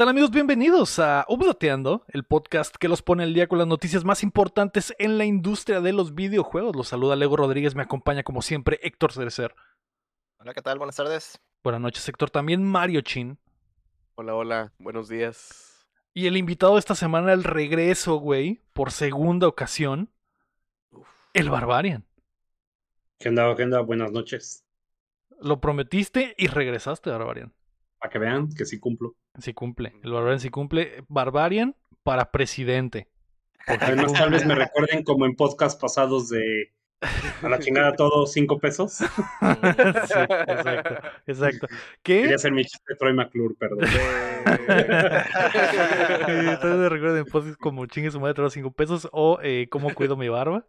¿Qué tal amigos? Bienvenidos a Updateando, el podcast que los pone al día con las noticias más importantes en la industria de los videojuegos. Los saluda Lego Rodríguez, me acompaña como siempre Héctor Cerecer. Hola, ¿qué tal? Buenas tardes. Buenas noches Héctor, también Mario Chin. Hola, hola, buenos días. Y el invitado de esta semana, el regreso, güey, por segunda ocasión, el Barbarian. ¿Qué onda, qué onda? Buenas noches. Lo prometiste y regresaste, Barbarian. Para que vean que sí cumplo. Sí cumple. El Barbarian sí cumple. Barbarian para presidente. Además, tal vez me recuerden como en podcast pasados de a la chingada todo cinco pesos. sí, exacto, exacto. ¿Qué? Quería hacer mi chiste de Troy McClure, perdón. Entonces me recuerden podcast como chingue su madre todo cinco pesos o eh, cómo cuido mi barba.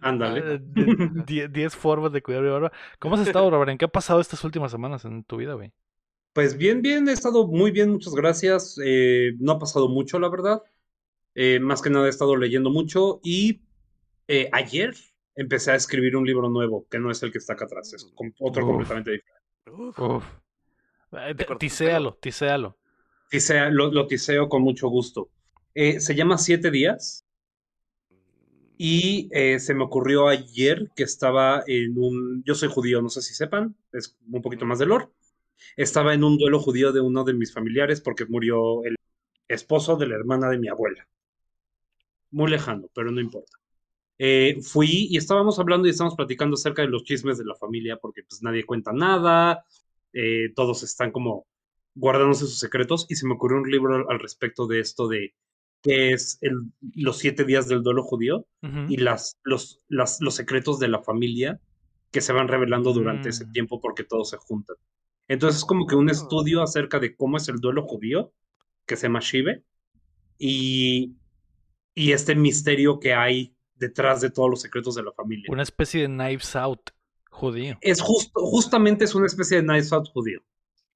Ándale. 10 formas de cuidar mi barba. ¿Cómo has estado, Barbarian? ¿Qué ha pasado estas últimas semanas en tu vida, güey? Pues bien, bien, he estado muy bien, muchas gracias. Eh, no ha pasado mucho, la verdad. Eh, más que nada he estado leyendo mucho y eh, ayer empecé a escribir un libro nuevo, que no es el que está acá atrás, es otro Uf. completamente diferente. Uf. Eh, Tiséalo, tiséalo. Tisea- lo, lo tiseo con mucho gusto. Eh, se llama Siete Días y eh, se me ocurrió ayer que estaba en un... Yo soy judío, no sé si sepan, es un poquito más de lore. Estaba en un duelo judío de uno de mis familiares porque murió el esposo de la hermana de mi abuela. Muy lejano, pero no importa. Eh, fui y estábamos hablando y estábamos platicando acerca de los chismes de la familia porque pues nadie cuenta nada, eh, todos están como guardándose sus secretos y se me ocurrió un libro al- respecto de esto de qué es el, los siete días del duelo judío y las, los, las, los secretos de la familia que se van revelando durante ese Mm. tiempo porque todos se juntan. Entonces es como que un estudio acerca de cómo es el duelo judío, que se llama Shive, y, y este misterio que hay detrás de todos los secretos de la familia. Una especie de Knives Out judío. Es justo, justamente es una especie de Nice Out judío,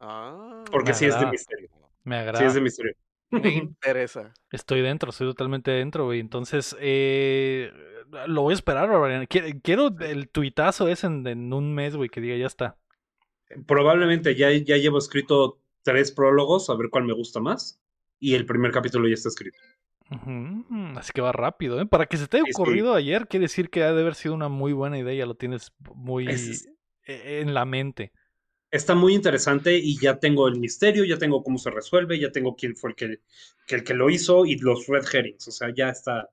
Ah, porque sí es de misterio. Me Sí agrada. es de misterio. me interesa. Estoy dentro, estoy totalmente dentro, güey. Entonces, eh, lo voy a esperar, Barbarian. Qui- Quiero el tuitazo ese en, en un mes, güey, que diga ya está. Probablemente ya, ya llevo escrito tres prólogos, a ver cuál me gusta más, y el primer capítulo ya está escrito. Así que va rápido, ¿eh? Para que se te haya Sí, sí. ocurrido ayer, quiere decir que ha de haber sido una muy buena idea, ya lo tienes muy Es- eh, en la mente. Está muy interesante y ya tengo el misterio, ya tengo cómo se resuelve, ya tengo quién fue el que, que el que lo hizo y los red herrings, o sea, ya está,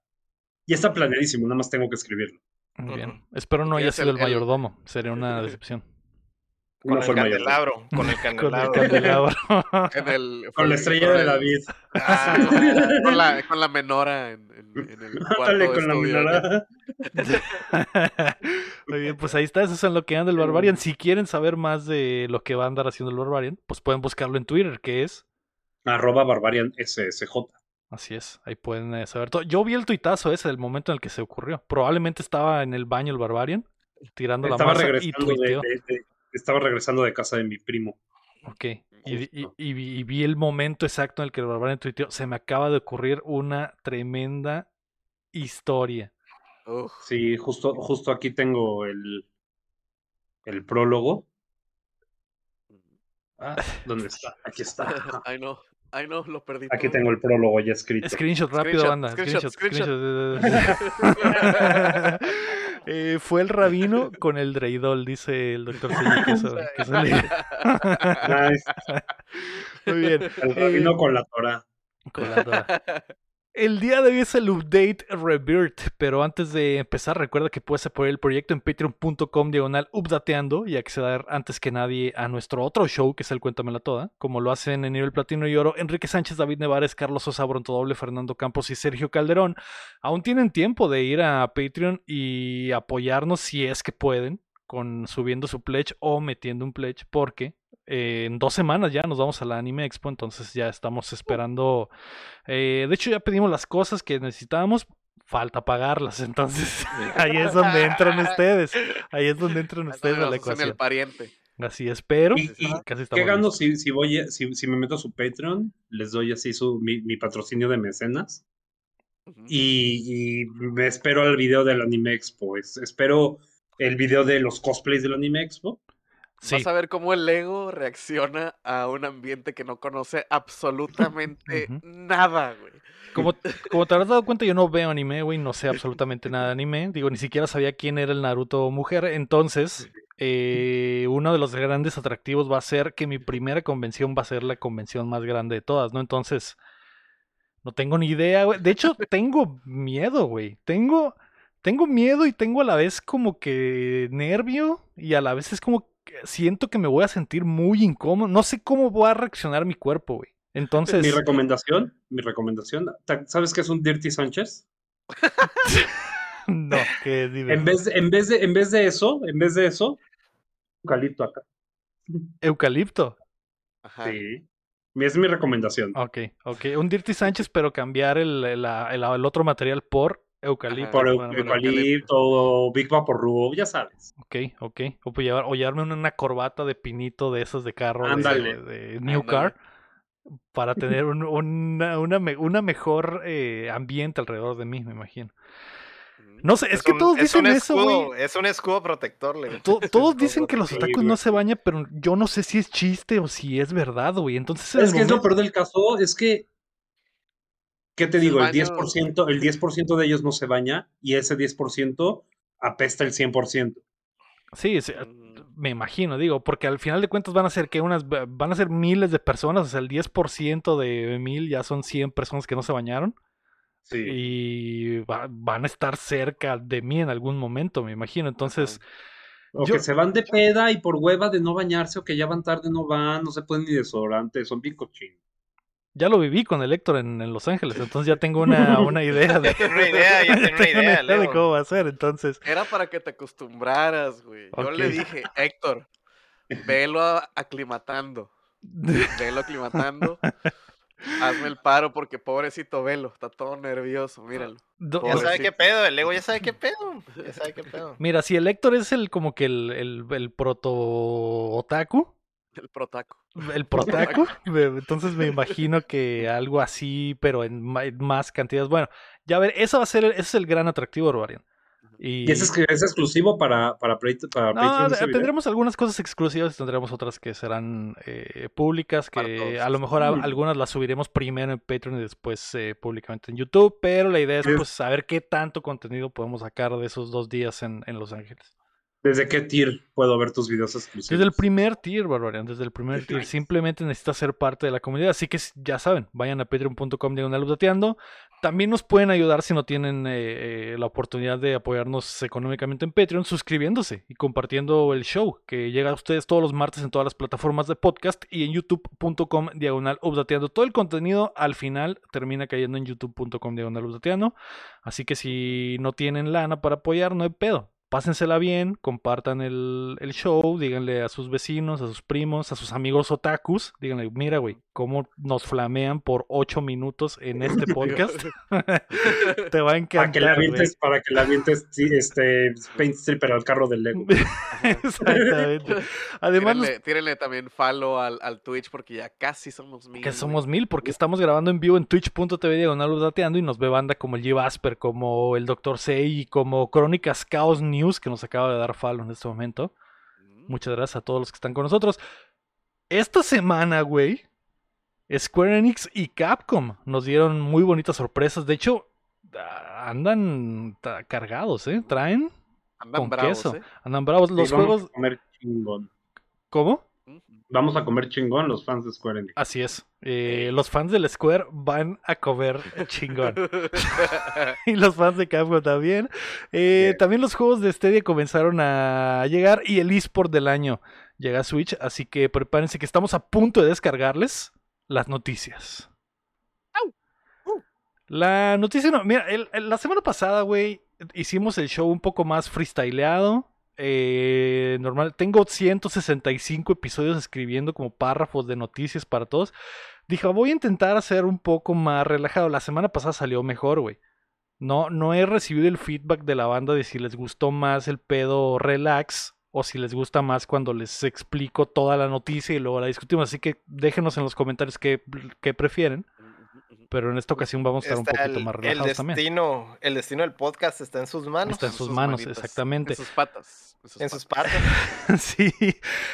ya está planeadísimo, nada más tengo que escribirlo. Muy bien. Espero no haya sido el, el- el- mayordomo, sería una decepción. Con el candelabro. Con el Con el candelabro. candelabro. En el, Con la estrella de David. Ah, con, la, con la menora en, en- en el cuarto de con la estudio. mirada. Muy bien, pues ahí está, eso es en lo que anda el Barbarian. Si quieren saber más de lo que va a andar haciendo el Barbarian, pues pueden buscarlo en Twitter, que es Arroba Barbarian SSJ. Así es, ahí pueden eh, saber todo. Yo vi el tuitazo ese del momento en el que se ocurrió. Probablemente estaba en el baño el Barbarian, tirando Estaba la masa y regresando de, tuiteó. de- de- estaba regresando de casa de mi primo. Ok, y, y- Justo. y vi- y vi el momento exacto en el que el Barbarian tuiteó. Se me acaba de ocurrir una tremenda historia. Uf, Sí, justo, justo aquí tengo el, el prólogo. Ah, ¿dónde está? Aquí está. Ay, no. Ay, no, lo perdí. Aquí todo. tengo el prólogo ya escrito. Screenshot rápido, Screenshot, banda. screenshot, Screenshot, screenshot. Eh, fue el rabino con el dreidol, dice el doctor. Muy bien. El rabino Eh, con la Torah. con la Torah. El día de hoy es el update Rebirth, pero antes de empezar recuerda que puedes apoyar el proyecto en patreon.com diagonal updateando y acceder antes que nadie a nuestro otro show que es el Cuéntamela Toda, como lo hacen en nivel platino y oro Enrique Sánchez, David Nevares, Carlos Sosa, Doble, Fernando Campos y Sergio Calderón. Aún tienen tiempo de ir a Patreon y apoyarnos si es que pueden, con subiendo su pledge o metiendo un pledge, porque eh, en dos semanas ya nos vamos a la Anime Expo, entonces ya estamos esperando. eh, de hecho, ya pedimos las cosas que necesitábamos. Falta pagarlas, entonces ahí es donde entran ustedes. Ahí es donde entran ustedes a la el ecuación. pariente. Así es, pero Y- y- casi ¿Qué gano si, si voy a- si, si me meto a su Patreon? Les doy así su, mi, mi patrocinio de mecenas. Y, y me espero al video del Anime Expo. Es- espero el video de los cosplays del Anime Expo. Sí. Vas a ver cómo el ego reacciona a un ambiente que no conoce absolutamente nada, güey. Como, como te habrás dado cuenta, yo no veo anime, güey, no sé absolutamente nada de anime. Digo, ni siquiera sabía quién era el Naruto mujer. Entonces, eh, uno de los grandes atractivos va a ser que mi primera convención va a ser la convención más grande de todas, ¿no? Entonces, no tengo ni idea, güey. De hecho, tengo miedo, güey. Tengo, tengo miedo y tengo a la vez como que nervio y a la vez es como que siento que me voy a sentir muy incómodo. No sé cómo va a reaccionar mi cuerpo, güey. Entonces, Mi recomendación, mi recomendación, ¿ta- ¿sabes qué es un Dirty Sánchez? no, que dime. En vez, de, en, vez de, en vez de eso, en vez de eso, eucalipto acá. Eucalipto. Ajá. Sí. Es mi recomendación. Ok, ok. Un Dirty Sánchez, pero cambiar el, el- el- el otro material por eucalipto. Por eu- Bueno, bueno, eucalipto, o Big Vaporub, ya sabes. Ok, ok. O, pues llevar, o llevarme una, corbata de pinito de esas de carro de- Ándale. de, de New. Car para tener un- una, una, me- una mejor eh, ambiente alrededor de mí, me imagino. No sé, es, que un- todos es dicen eso, güey. Es un escudo protector, le To- Todos dicen que los otakus güey. no se bañan, pero yo no sé si es chiste o si es verdad, güey. Entonces, en Es que es lo peor del caso, es que, ¿qué te digo? El baño- 10%, el 10% de ellos no se baña y ese 10% apesta el 100%. Sí, sí, Mm, me imagino, digo, porque al final de cuentas van a ser que unas van a ser miles de personas, o sea, el 10% de mil ya son 100 personas que no se bañaron Sí. y va- van a estar cerca de mí en algún momento, me imagino. Entonces, O yo- que se van de peda y por hueva de no bañarse o que ya van tarde no van, no se pueden ni desodorante, son bien cochinos. Ya lo viví con el Héctor en, en Los Ángeles, entonces ya tengo una, una idea de Ya una idea, ya una tengo idea, de cómo va a ser, entonces. Era para que te acostumbraras, güey. Yo le dije, Héctor, velo aclimatando. Velo aclimatando. Hazme el paro porque pobrecito velo, está todo nervioso, míralo. Do- Ya sabe qué pedo, el ego ya sabe qué pedo. Ya sabe qué pedo. Mira, si el Héctor es el como que el, el, el proto otaku, El protaco. El protaco, entonces me imagino que algo así, pero en, más cantidades. Bueno, ya ver, eso va a ser, el- ese es el gran atractivo, Barbarian. Y, Y ese es, exclusivo para, para, Patreon- para no, Patreon de- ese video. tendremos algunas cosas exclusivas y tendremos otras que serán eh, públicas, que a lo mejor a- Mm. algunas las subiremos primero en Patreon y después eh, públicamente en YouTube, pero la idea es Es- pues saber qué tanto contenido podemos sacar de esos dos días en, en Los Ángeles. ¿Desde qué tier puedo ver tus videos exclusivos? Desde el primer tier, Barbarian, desde el primer tier. Nice. Simplemente necesitas ser parte de la comunidad. Así que ya saben, vayan a patreon.com diagonal updateando. También nos pueden ayudar si no tienen eh, eh, la oportunidad de apoyarnos económicamente en Patreon, suscribiéndose y compartiendo el show que llega a ustedes todos los martes en todas las plataformas de podcast y en youtube.com diagonal updateando. Todo el contenido al final termina cayendo en youtube.com diagonal updateando. Así que si no tienen lana para apoyar, no hay pedo. Pásensela bien, compartan el, el show, díganle a sus vecinos, a sus primos, a sus amigos otakus, díganle, mira, güey, cómo nos flamean por ocho minutos en este podcast. Te va a Para que le encantar. güey. avientes, para que le avientes sí, este paint stripper al carro del Lego. Exactamente. Además, Tírenle, tírenle también follow al, al Twitch porque ya casi somos mil. que somos mil, porque estamos grabando en vivo en twitch.tv diagonal y nos ve banda como el G. Asper, como el Dr. Sei y como Crónicas Chaos News, que nos acaba de dar follow en este momento. Mm. Muchas gracias a todos los que están con nosotros. Esta semana, güey, Square Enix y Capcom nos dieron muy bonitas sorpresas. De hecho, andan cargados, ¿eh? Traen, Andan con bravos, queso. ¿eh? andan bravos. Los juegos, a comer chingón. ¿cómo? Vamos a comer chingón los fans de Square Enix. Así es. Eh, los fans del Square van a comer chingón. y los fans de Capcom también. Eh. También los juegos de Stadia comenzaron a llegar y el eSport del año llega a Switch, así que prepárense que estamos a punto de descargarles las noticias. La noticia no, mira, el- el- la semana pasada, güey, hicimos el show un poco más freestyleado. Eh, normal, tengo 165 episodios escribiendo como párrafos de noticias para todos. Dije, voy a intentar hacer un poco más relajado. La semana pasada salió mejor, güey. No, no he recibido el feedback de la banda de si les gustó más el pedo relax o si les gusta más cuando les explico toda la noticia y luego la discutimos. Así que déjenos en los comentarios qué, qué prefieren. Pero en esta ocasión vamos a estar un poquito el, más el relajados también. destino, el destino del podcast está en sus manos, Está en sus manos, manitas, exactamente. En sus patas. En sus, en sus patas. patas. sí.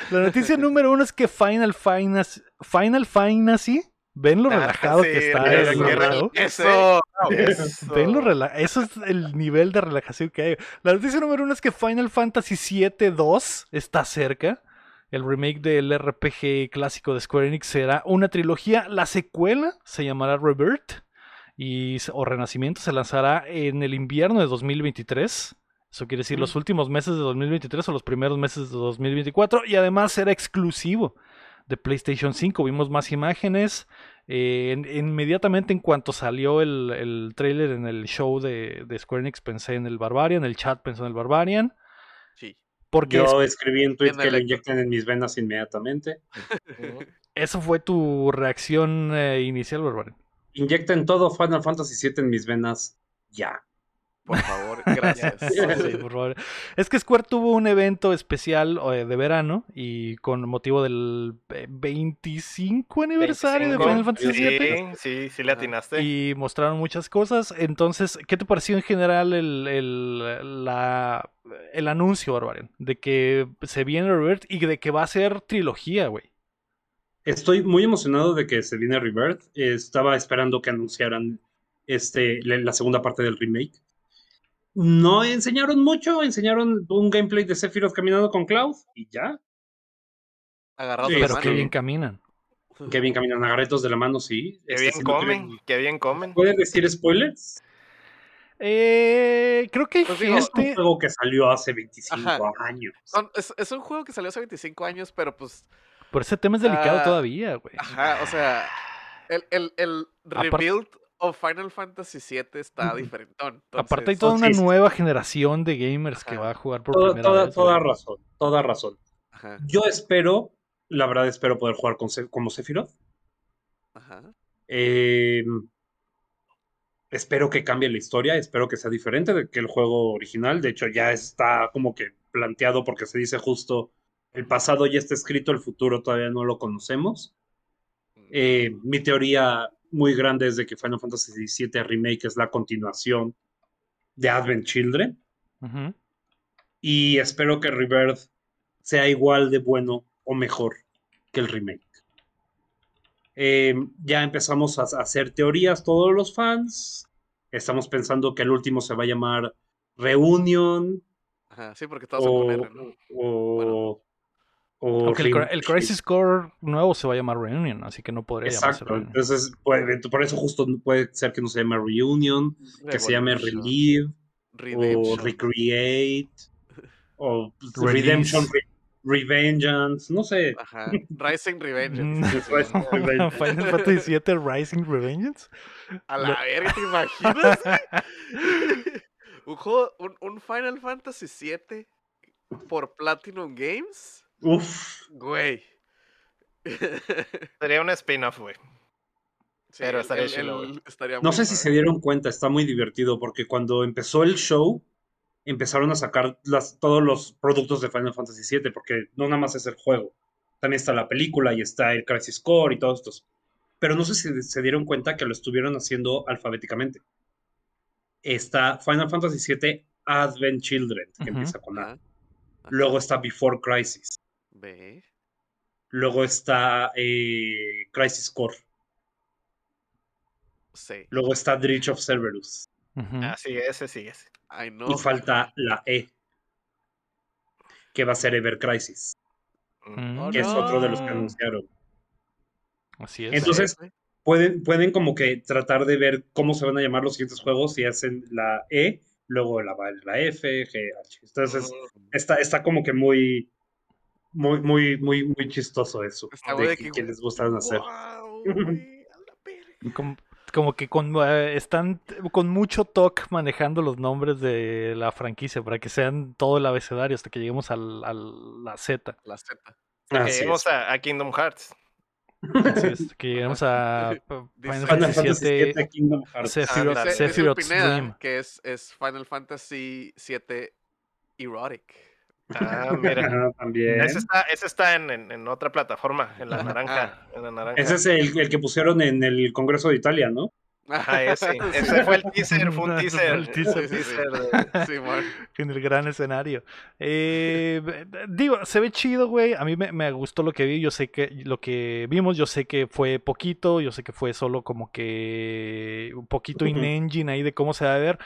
La noticia número uno es que Final Fantasy, Final Fantasy, ven lo Ah, relajado sí, que está el? Eso. Eso. Ven lo rela- Eso es el nivel de relajación que hay. La noticia número uno es que Final Fantasy VII 2 está cerca. El remake del RPG clásico de Square Enix será una trilogía. La secuela se llamará Rebirth y, o Renacimiento se lanzará en el invierno de 2023. Eso quiere decir los últimos meses de 2023 o los primeros meses de 2024. Y además será exclusivo de PlayStation 5. Vimos más imágenes. Eh, en- inmediatamente en cuanto salió el, el trailer en el show de, de Square Enix pensé en el Barbarian, el chat pensó en el Barbarian. Sí. Porque Yo escribí en tweet En que lo el- inyecten en mis venas inmediatamente. Eso fue tu reacción eh, inicial, Barbarian. Inyecten todo Final Fantasy VII en mis venas ya. Por favor, gracias. Sí, por favor. Es que Square tuvo un evento especial eh, de verano y con motivo del eh, 25 aniversario de 25. Final Fantasy Sí, VII. sí, sí le atinaste. Y mostraron muchas cosas. Entonces, ¿qué te pareció en general el, el, la- el anuncio, Barbarian? De que se viene Rebirth y de que va a ser trilogía, güey. Estoy muy emocionado de que se viene Rebirth. Eh, Estaba esperando que anunciaran este, la, la segunda parte del remake. No enseñaron mucho, enseñaron un gameplay de Sephiroth caminando con Cloud y ya. Agarrado Sí, de la Pero qué bien caminan. Que bien caminan agarretos de la mano, sí. Qué Este, bien no comen, qué bien comen. ¿Puedes decir spoilers? Eh, creo que Pues digo, Es un juego que salió hace 25 Ajá. años. Son- es, es un juego que salió hace 25 años, pero pues, Pero ese tema es delicado Ah, todavía, güey. ajá, o sea, el, el, el rebuild of Final Fantasy VII está diferentón. Aparte hay entonces- toda una sí, sí. nueva generación de gamers que va a jugar por Toda, primera toda- vez. toda razón, toda razón. Ajá, Yo espero, la verdad espero poder jugar con, Se- como Sephiroth. ajá. Eh, espero que cambie la historia, espero que sea diferente de que el juego original. De hecho, ya está como que planteado porque se dice justo, el pasado ya está escrito, el futuro todavía no lo conocemos. Eh, mi teoría muy grande es de que Final Fantasy VII Remake es la continuación de Advent Children. Y espero que Rebirth sea igual de bueno o mejor que el remake. Eh, ya empezamos a, hacer teorías todos los fans. Estamos pensando que el último se va a llamar Reunion Ajá, sí, porque todos o, con R, ¿no? o, o Aunque el, Crisis Core nuevo se va a llamar Reunion, así que no podría llamarse Exacto, entonces puede- por eso justo puede ser que no se llame Reunion, que se llame Relive o. Recreate o pues, Release. Redemption, Re- Revengeance, no sé. Ajá, Rising Revenge. Mm. Rising. Final Fantasy VII Rising Revengeance. A la verga, ¿te imaginas? un juego, un, un Final Fantasy VII por Platinum Games, Uf, güey. Sería un spin-off, güey. Sí, Pero estaría el- chido, el- güey. estaría no sé si se dieron cuenta, está muy divertido porque cuando empezó el show empezaron a sacar las, todos los productos de Final Fantasy VII porque no nada más es el juego, también está la película y está el Crisis Core y todos estos. Pero no sé si se dieron cuenta que lo estuvieron haciendo alfabéticamente. Está Final Fantasy VII Advent Children, que empieza con A. Ajá, ajá. Luego está Before Crisis. Ve. Luego está eh, Crisis Core. Sí. Luego está Dredge of Cerberus. Ujú. Ah, ese sí, ese. Ay, no. Y falta la E, que va a ser Ever Crisis, Mm, Oh, que es otro de los que anunciaron. Así es. Entonces- Pueden, pueden como que tratar de ver cómo se van a llamar los siguientes juegos si hacen la E, luego la, la F, G, H. Entonces Mm. está, está como que muy, muy, muy, muy, muy chistoso eso. Está de que, que- les gustan hacer. Verga. Como, como que con, eh, están con mucho toque manejando los nombres de la franquicia para que sean todo el abecedario hasta que lleguemos al, a la Z. La Z. Que Así lleguemos es. a, a Kingdom Hearts. Así es, que lleguemos a Final Fantasy VII Kingdom Hearts. Sephiroth, Ah, Pineda Dream. que es, es Final Fantasy VII Erotic. Ah, mira. Ajá, también. Ese está, ese está en, en- en otra plataforma, en la naranja. En la naranja. Ese es el, el que pusieron en el Congreso de Italia, ¿no? Ah, ese, ese fue el teaser, fue un teaser. el teaser. Sí, sí, sí. teaser de- Simón. en el gran escenario. Eh, digo, se ve chido, güey. A mí me, me gustó lo que vi. Yo sé que lo que vimos, yo sé que fue poquito. Yo sé que fue solo como que un poquito in-engine ahí de cómo se va a ver.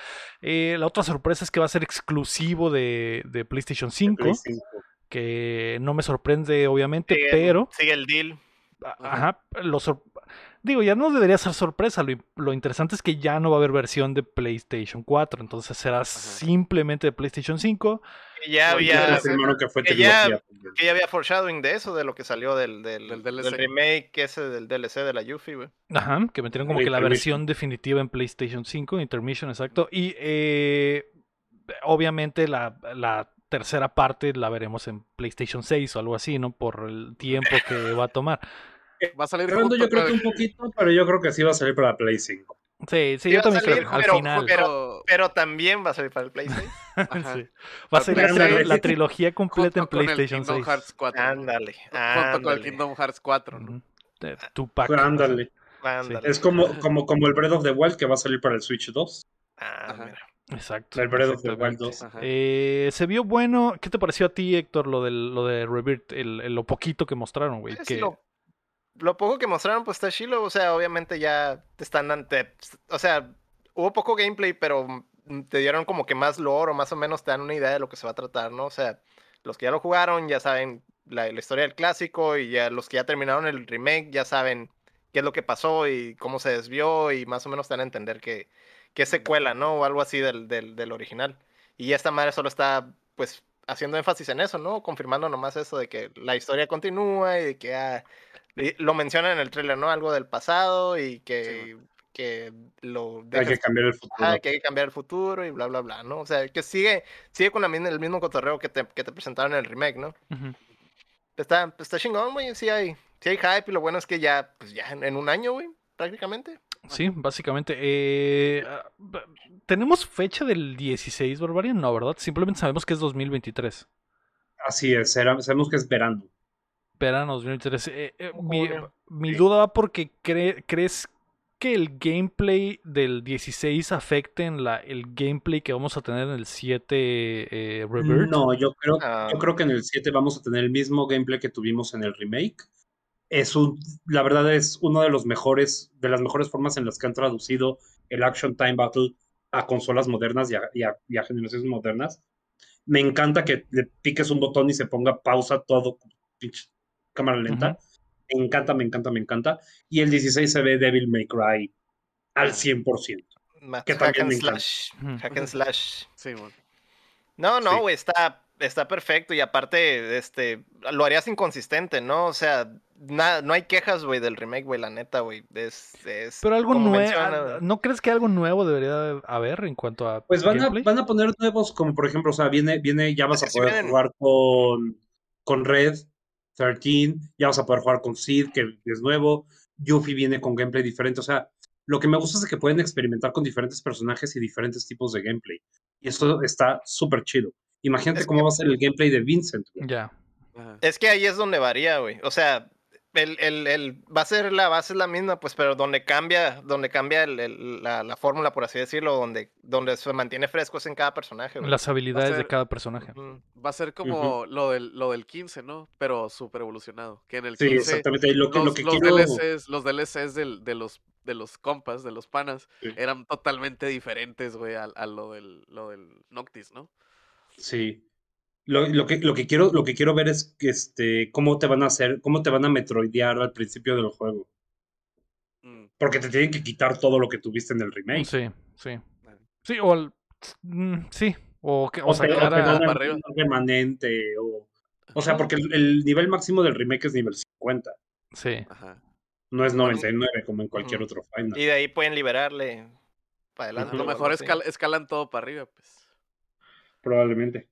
Eh, la otra sorpresa es que va a ser exclusivo de, de PlayStation 5. Play 5. Que no me sorprende, obviamente, sigue, pero. Sigue el deal. a- Ajá, lo sor- Digo, ya no debería ser sorpresa. Lo, lo interesante es que ya no va a haber versión de PlayStation 4. Entonces será simplemente de PlayStation 5. Que ya había, confirmaron que fue que ya- que había foreshadowing de eso, de lo que salió del, del, Del del DLC. remake ese del DLC de la Yuffie, güey. Ajá, que metieron como que la versión definitiva en PlayStation 5, Intermission, exacto. Y eh, obviamente la, la tercera parte la veremos en PlayStation 6 o algo así, ¿no? Por el tiempo que va a tomar. Va a salir junto yo creo con que un poquito, pero yo creo que sí va a salir para Play 5. Sí, sí, Sí yo también salir, creo. Al pero- final. pero- Pero también va a salir para el PlayStation. Sí. Va a ser la, trilogía completa en con el PlayStation Kingdom 6. Hearts 4. ¿no? ándale, Junto con el Kingdom Hearts 4, ¿no? Tupac. Ándale. ándale. Es como, como, como el Breath of the Wild que va a salir para el Switch 2. Ah, mira. Exacto. El Breath of the Wild exactamente. 2. Ajá. Eh, se vio bueno. ¿Qué te pareció a ti, Héctor, lo, del, lo de Rebirth? El, el- lo poquito que mostraron, güey. Sí, que- lo, lo poco que mostraron, pues está chilo. O sea, obviamente ya te están ante. O sea, hubo poco gameplay, pero te dieron como que más lore o más o menos te dan una idea de lo que se va a tratar, ¿no? O sea, los que ya lo jugaron ya saben la, historia del clásico y ya los que ya terminaron el remake ya saben qué es lo que pasó y cómo se desvió y más o menos te dan a entender que, que es secuela, ¿no? O algo así del, del, del original. Y esta madre solo está, pues, haciendo énfasis en eso, ¿no? Confirmando nomás eso de que la historia continúa y de que ah, lo mencionan en el trailer, ¿no? Algo del pasado y que, que lo Hay que dejas- cambiar el futuro. ah, que hay que cambiar el futuro y bla, bla, bla, ¿no? O sea, que sigue, sigue con la el mismo cotorreo que te, que te presentaron en el remake, ¿no? Está, está chingón, güey, sí hay, sí hay hype y lo bueno es que ya, pues ya en, en un año, güey, prácticamente. Sí, básicamente. Eh, ah, ¿Tenemos fecha del 16, Barbarian? No, ¿verdad? Simplemente sabemos que es 2023. Así es, era- sabemos que es verano. Verano 2023. Eh, eh, mi, mi duda va porque cre- crees que el gameplay del 16 afecte en la, el gameplay que vamos a tener en el 7 eh, Rebirth. No, yo creo, Ah. yo creo que en el 7 vamos a tener el mismo gameplay que tuvimos en el remake. Es un, la verdad es uno de los mejores, de las mejores formas en las que han traducido el Action Time Battle a consolas modernas y a, y a- y a generaciones modernas. Me encanta que le piques un botón y se ponga pausa todo, pinche cámara lenta. Me encanta, me encanta, me encanta. Y el 16 se ve Devil May Cry al 100%. Más Que hack también and me encanta. slash. Hack and slash. Sí, bueno. No, no, Sí. güey, está, está perfecto y aparte, este, lo harías inconsistente, ¿no? O sea, na- no hay quejas, güey, del remake, güey, la neta, güey. Es, es, Pero algo nuevo. menciona- ¿No crees que algo nuevo debería haber en cuanto a Pues van a, van a poner nuevos, como por ejemplo, o sea, viene, viene, ya vas Es a poder vienen. jugar con, con Red 13, ya vas a poder jugar con Sid, que es nuevo, Yuffie viene con gameplay diferente, o sea, lo que me gusta es que pueden experimentar con diferentes personajes y diferentes tipos de gameplay. Y eso está súper chido. Imagínate Es cómo que- va a ser el gameplay de Vincent. Ya. Es que ahí es donde varía, güey. O sea, el, el, el- va a ser la base es la misma, pues, pero donde cambia, donde cambia el- el- la, la fórmula, por así decirlo, donde, donde se mantiene fresco es en cada personaje, güey. Las habilidades de cada personaje. Va a ser como lo, del, lo del 15, ¿no? Pero súper evolucionado. Que en el Sí, 15 exactamente. Lo que, los, lo que los quiero. DLCs, los DLCs del- de, los, de los compas, de los panas, Sí. eran totalmente diferentes, güey, a, a lo, del, lo del Noctis, ¿no? Sí. Lo, lo que, lo que quiero, lo que quiero ver es que este, cómo te van a hacer, cómo te van a metroidear al principio del juego. Mm, Porque te tienen que quitar todo lo que tuviste en el remake. Sí, sí. Sí, o el- mm, sí. O, que, o O, te, o a- para un remanente. O, o sea, porque el, el nivel máximo del remake es nivel 50. Sí. Ajá. No es 99 como en cualquier otro final. Y de ahí pueden liberarle para A lo mejor escal- escalan todo para arriba, pues. Probablemente.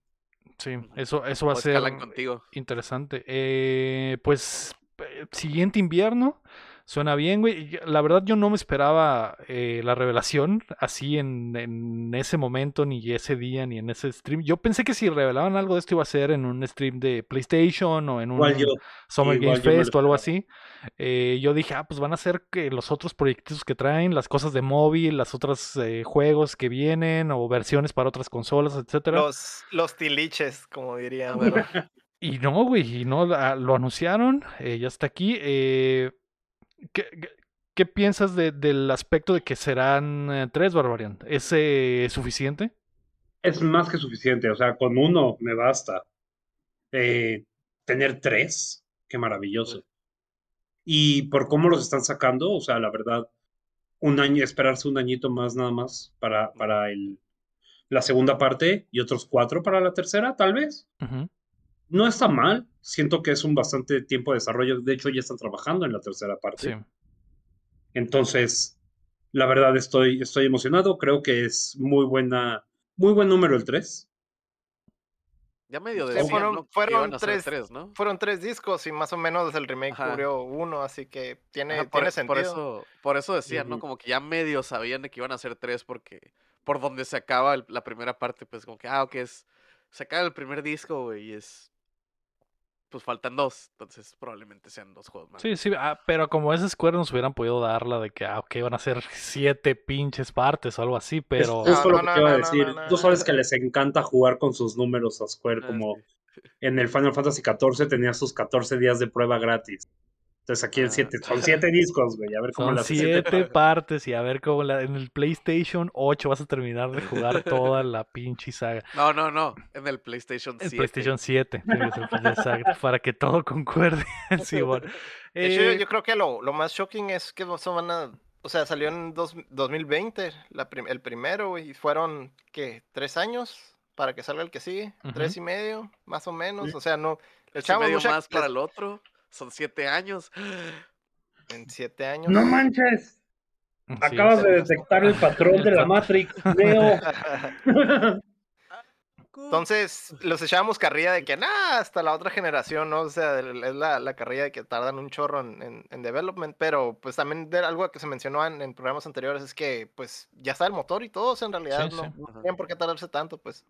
Sí, eso, eso va a ser contigo. interesante. Eh, pues, eh, siguiente invierno, Suena bien, güey. La verdad yo no me esperaba eh, la revelación así en, en ese momento, ni ese día, ni en ese stream. Yo pensé que si revelaban algo de esto iba a ser en un stream de PlayStation o en un Igual yo. Summer igual Games Fest o algo así. Eh, yo dije, ah, pues van a ser que los otros proyectos que traen, las cosas de móvil, las otras eh, juegos que vienen o versiones para otras consolas, etcétera. Los, los tiliches, como dirían. Y no, güey, y no, ah, lo anunciaron, eh, ya está aquí. eh, ¿qué, qué- qué piensas de- del aspecto de que serán eh, tres Barbarian? ¿Es eh, suficiente? Es más que suficiente, o sea, con uno me basta. Eh, tener tres, qué maravilloso. Y por cómo los están sacando, o sea, la verdad, un año, esperarse un añito más nada más para, para el, la segunda parte y otros cuatro para la tercera, tal vez. Ujú, No está mal, siento que es un bastante tiempo de desarrollo, de hecho ya están trabajando en la tercera parte. Sí. Entonces, la verdad estoy, estoy emocionado, creo que es muy buena, muy buen número el 3. ya medio Sí, decían, fueron- tres- tres, ¿no? Fueron tres discos y más o menos el remake Ajá. cubrió uno, así que tiene, Ajá, por, tiene e- sentido. por eso, por eso decían, ¿no? Como que ya medio sabían de que iban a ser tres porque por donde se acaba el- la primera parte, pues como que, ah, ok, es, se acaba el primer disco, güey, y es, pues faltan dos, entonces probablemente sean dos juegos más. Sí, sí, ah, pero como es Square nos hubieran podido dar la de que, ah, ok, van a ser siete pinches partes o algo así, Es pero... justo No, lo no, que te iba no, a decir. no, no, Tú sabes no. que les encanta jugar con sus números a Square, Ah, como sí. en el Final Fantasy XIV tenía sus 14 días de prueba gratis. Entonces aquí en Ah. siete, son siete discos, güey, a ver cómo Son las siete partes y a ver cómo la, en el PlayStation 8 vas a terminar de jugar toda la pinche saga. No, no, no, en el PlayStation El 7. PlayStation 7, tiene que ser pues, exacto, para que todo concuerde. Sí, bueno. De hecho, yo- Eh, yo creo que lo, lo más shocking es que no se van a. O sea, salió en dos- 2020 la prim- el primero, güey, y fueron, ¿qué? ¿Tres años para que salga el que sigue? ¿Tres Ujú. y medio? Más o menos. Sí. O sea, no. Le Tres y echamos medio mucha- más para el otro, son siete años. En siete años. No manches, sí, acabas sí. de detectar el patrón de la Matrix, Neo. Entonces, los echábamos carrilla de que, nada, hasta la otra generación, ¿no? O sea, es la, la carrilla de que tardan un chorro en, en- en development, pero pues también de algo que se mencionó en, en programas anteriores es que, pues, ya está el motor y todo, o sea, en realidad Sí, no, sí. no tienen por qué tardarse tanto, pues.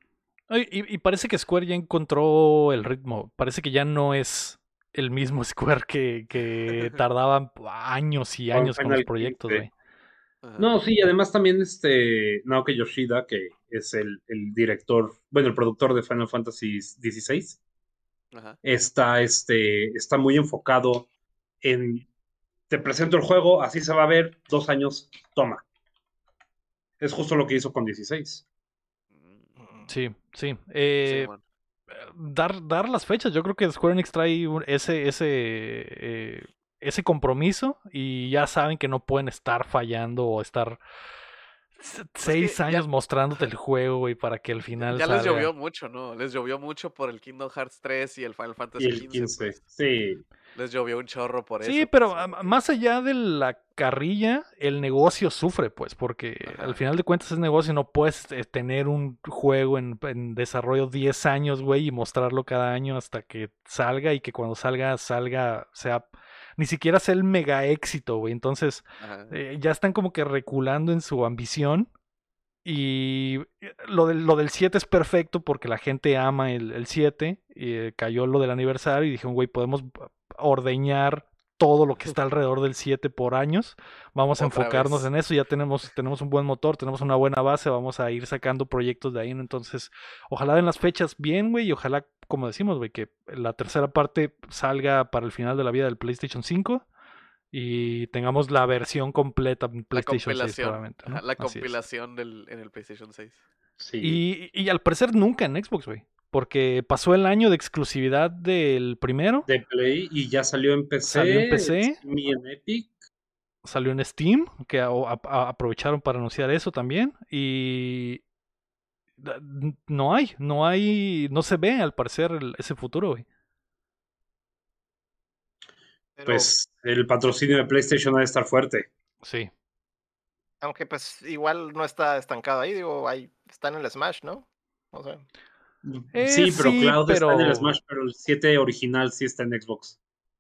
Y parece que Square ya encontró el ritmo. Parece que ya no es el mismo Square que, que tardaban años y años con los proyectos, 15. güey. No, sí, y además también este Naoki Yoshida, que es el, el director, bueno, el productor de Final Fantasy XVI, Ajá. está, este, está muy enfocado en te presento el juego, así se va a ver, dos años, toma. Es justo lo que hizo con 16. Mm, Sí, sí. sí, Eh, bueno. Dar, dar las fechas. Yo creo que Square Enix trae un- ese, ese, eh, ese compromiso y ya saben que no pueden estar fallando o estar s- seis años mostrándote el juego, güey, para que al final Ya les llovió mucho, ¿no? Les llovió mucho por el Kingdom Hearts 3 y el Final Fantasy Y el 15. 15. pues. Sí. Les llovió un chorro por eso. Sí, pero pues, más allá de la carrilla, el negocio sufre, pues, porque Ajá. al final de cuentas es negocio, no puedes eh, tener un juego en, en desarrollo 10 años, güey, y mostrarlo cada año hasta que salga y que cuando salga, salga, sea, ni siquiera sea el mega éxito, güey. Entonces, eh, ya están como que reculando en su ambición. Y eh, lo del, lo del 7 es perfecto porque la gente ama el, el 7. Y eh, cayó lo del aniversario y dijeron, güey, podemos ordeñar todo lo que está alrededor del 7 por años. Vamos a Otra enfocarnos vez. en eso. Ya tenemos, tenemos un buen motor, tenemos una buena base. Vamos a ir sacando proyectos de ahí. ¿no? Entonces, ojalá den las fechas bien, güey. Y ojalá, como decimos, güey, que la tercera parte salga para el final de la vida del PlayStation 5 y tengamos la versión completa en La PlayStation 6 compilación. probablemente. ¿no? ajá, la compilación del, en el PlayStation 6. Sí. Y, y al parecer nunca en Xbox, güey. Porque pasó el año de exclusividad del primero, de Play y ya salió en PC. Salió en PC. Y en Epic. salió en Steam, que a- a- a- aprovecharon para anunciar eso también. Y no hay, no hay, no se ve al parecer el- ese futuro, güey. Pero, Pues el patrocinio de PlayStation ha de estar fuerte. Sí. aunque pues igual no está estancado ahí, digo, ahí está en el Smash, ¿no? O sea, Eh, sí, pero sí, Cloud está en el pero- Smash, pero el 7 original sí está en Xbox.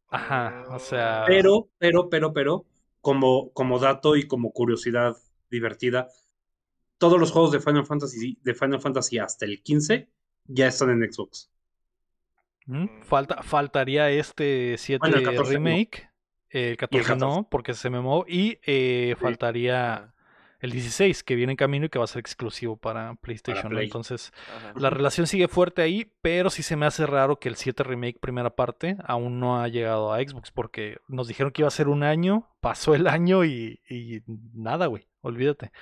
Ajá, o sea. Pero, pero, pero, pero, como, como dato y como curiosidad divertida, todos los juegos de Final Fantasy, de Final Fantasy hasta el 15 ya están en Xbox. ¿Mm? Falta, faltaría este 7 Bueno, el 14 no. remake. El 14, 14. no, porque se memó. Y eh, Sí. faltaría el 16, que viene en camino y que va a ser exclusivo para PlayStation. Entonces, ajá. la relación sigue fuerte ahí, pero sí se me hace raro que el 7 remake primera parte aún no ha llegado a Xbox, porque nos dijeron que iba a ser un año, pasó el año y, y nada, güey, olvídate.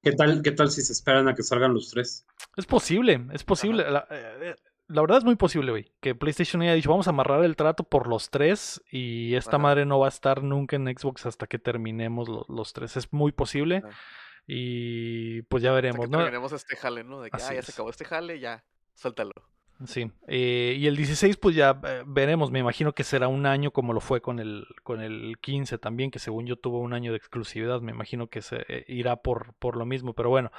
¿Qué tal, ¿Qué tal si se esperan a que salgan los tres? Es posible, es posible. La, eh, la verdad es muy posible, güey. Que PlayStation haya dicho, vamos a amarrar el trato por los tres y esta Ajá. madre no va a estar nunca en Xbox hasta que terminemos lo- los tres. Es muy posible Ajá. y pues ya Hasta veremos, que ¿no? terminemos este jale, ¿no? De que, Así ah, ya se acabó este jale, ya, suéltalo. Sí. Eh, y el 16 pues ya eh, veremos. Me imagino que será un año como lo fue con el, con el 15 también, que según yo tuvo un año de exclusividad. Me imagino que se eh, irá por, por lo mismo, pero bueno.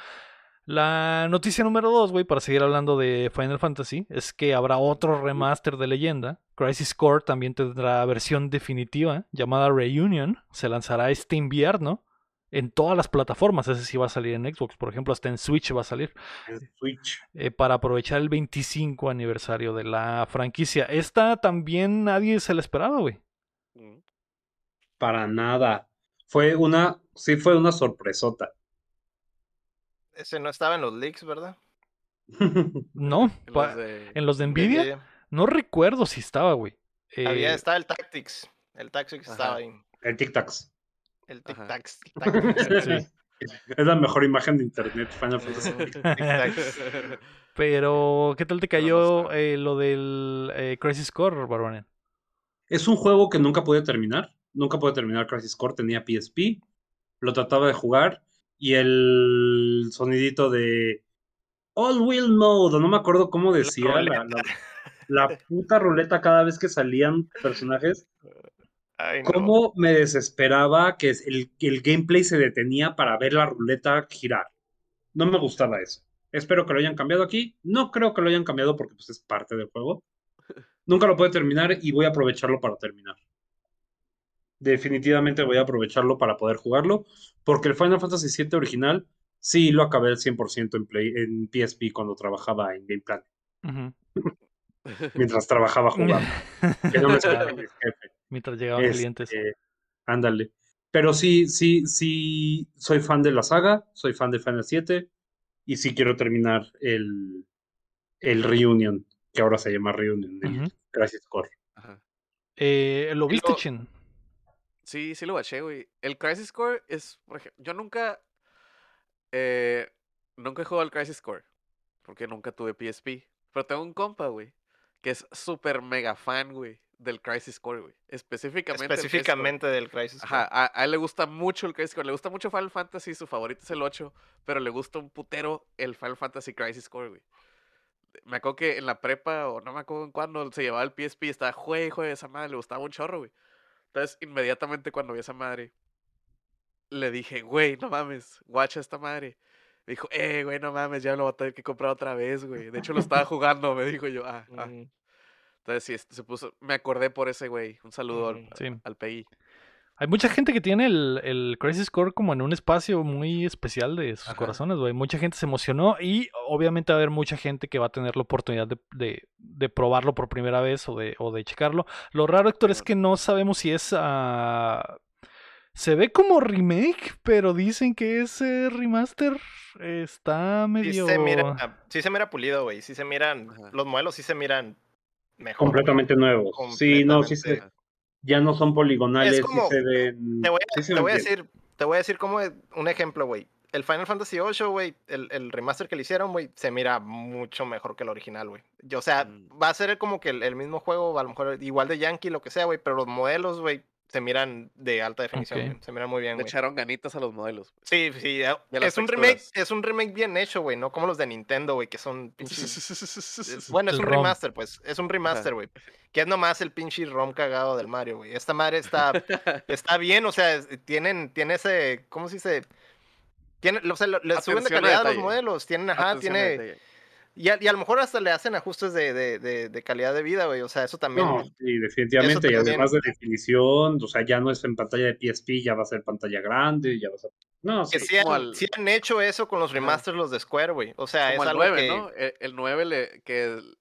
La noticia número 2, güey, para seguir hablando de Final Fantasy, es que habrá otro remaster de leyenda. Crisis Core también tendrá versión definitiva llamada Reunion. Se lanzará este invierno en todas las plataformas. Ese sí va a salir en Xbox, por ejemplo, hasta en Switch va a salir En Switch. eh, para aprovechar el 25 aniversario de la franquicia. Esta también nadie se la esperaba, güey. Mm. Para nada. Fue una, sí fue una sorpresota. Ese no estaba en los leaks, ¿verdad? No, En los de- en los de Nvidia no recuerdo si estaba, güey. Había, Eh, estaba el Tactics. El Tactics estaba ahí. El Tic Tacs. El Ajá. Tic-Tacs. Sí. Es la mejor imagen de internet, Final Fantasy. Pero, ¿qué tal te cayó eh, lo del eh, Crisis Core, Barbarian? Es un juego que nunca pude terminar. Nunca pude terminar Crisis Core. Tenía PSP. Lo trataba de jugar. Y el sonidito de All Wheel Mode. No me acuerdo cómo decía la, la- la puta ruleta cada vez que salían personajes. Ay, no. Cómo me desesperaba que el, gameplay se detenía para ver la ruleta girar. No me gustaba eso. Espero que lo hayan cambiado aquí. No creo que lo hayan cambiado porque pues, es parte del juego. Nunca lo puedo terminar y voy a aprovecharlo para terminar. Definitivamente voy a aprovecharlo para poder jugarlo. Porque el Final Fantasy VII original sí lo acabé al 100% en, Play, en PSP cuando trabajaba en Game Plan. Ujú. Mientras trabajaba jugando. Que no me mi jefe. Mientras llegaban clientes. Este, ándale. Pero sí, sí, sí, soy fan de la saga, soy fan de Final 7 y sí quiero terminar el, el Reunion, que ahora se llama Reunion, el. Crisis Core. Eh, ¿Lo viste, Chin? Sí, sí lo baché, güey. El Crisis Core es, por ejemplo, yo nunca, eh, nunca he jugado al Crisis Core, porque nunca tuve PSP. Pero tengo un compa, güey, que es súper mega fan, güey, del Crisis Core, güey. Específicamente. Core. Específicamente del Crisis. Ajá, a, a él le gusta mucho el Crisis Core, le gusta mucho Final Fantasy, su favorito es el 8, pero le gusta un putero el Final Fantasy Crisis Core, güey. Me acuerdo que en la prepa, o no me acuerdo en cuándo, se llevaba el PSP y estaba, juegue, juegue, esa madre, le gustaba un chorro, güey. Entonces, inmediatamente cuando vi esa madre, le dije, güey, no mames, guacha esta madre. Me dijo, eh, güey, no mames, ya lo voy a tener que comprar otra vez, güey. De hecho, lo estaba jugando, me dijo yo, ah, ah. Entonces, sí, este, se puso, me acordé por ese, güey. Un saludo al. Sí. al PI. Hay mucha gente que tiene el, el Crisis Core como en un espacio muy especial de sus Ajá. corazones, güey. Mucha gente se emocionó y obviamente va a haber mucha gente que va a tener la oportunidad de, de- de probarlo por primera vez o de, o de checarlo. Lo raro, Héctor, es que no sabemos si es... ah, se ve como remake, pero dicen que ese remaster está Sí medio... se mira, sí se mira pulido, güey. Sí se miran, Ajá. los modelos sí se miran mejor. Completamente nuevos. Sí, no, sí se. Ya no son poligonales, como- sí se ven. Te voy a, sí se te ven voy a bien. decir, te voy a decir como un ejemplo, güey. El Final Fantasy VIII, güey, el, el remaster que le hicieron, güey, se mira mucho mejor que el original, güey. Yo, O sea, Mm. va a ser como que el, el mismo juego, a lo mejor igual de Yankee, lo que sea, güey, pero los modelos, güey, se miran de alta definición, Ok. güey. Se miran muy bien, Le güey. echaron ganitas a los modelos. Sí, sí, eh, las es un remake, es un remake bien hecho, güey, no como los de Nintendo, güey, que son pinches es- Bueno, es un remaster, pues. Es un remaster, güey. Que es nomás el pinche ROM cagado del Mario, güey. Esta madre está, está bien, o sea, tienen, tiene ese, ¿cómo se dice? Tiene, o sea, le suben de calidad a los modelos. Tienen, ajá, Atención tiene. Y a, y a lo mejor hasta le hacen ajustes de, de, de, de calidad de vida, güey. O sea, eso también. No, sí, definitivamente. Y también. además de definición, o sea, ya no es en pantalla de PSP, ya va a ser pantalla grande, ya va a ser. No, que sí. sí han, al- sí han hecho eso con los Ajá. remasters los de Square, güey. O sea, Como es el algo 9, que... ¿no? El, el 9, le- que el,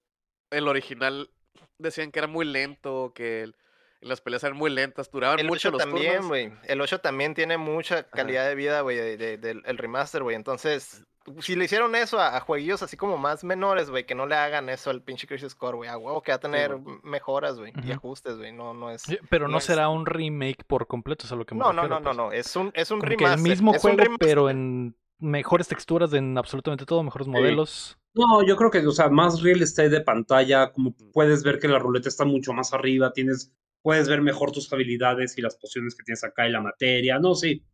el original decían que era muy lento, que el- las peleas eran muy lentas, duraban El mucho 8 los también, turnos. güey. El 8 también tiene mucha calidad de vida, güey, de- de- del el remaster, güey. Entonces, si le hicieron eso a, a jueguillos así como más menores, güey, que no le hagan eso al pinche Crisis Score, güey. A huevo que va a tener mejoras, güey, y ajustes, güey. No, no es... Pero no será un remake por completo, es a lo que me No, no, refiero, no, no, pues. no. Es un, es un Como que el mismo es juego, remaster. pero en mejores texturas, en absolutamente todo, mejores modelos. No, yo creo que, o sea, más real estate de pantalla, como puedes ver que la ruleta está mucho más arriba, tienes, puedes ver mejor tus habilidades y las pociones que tienes acá y la materia. No, sí.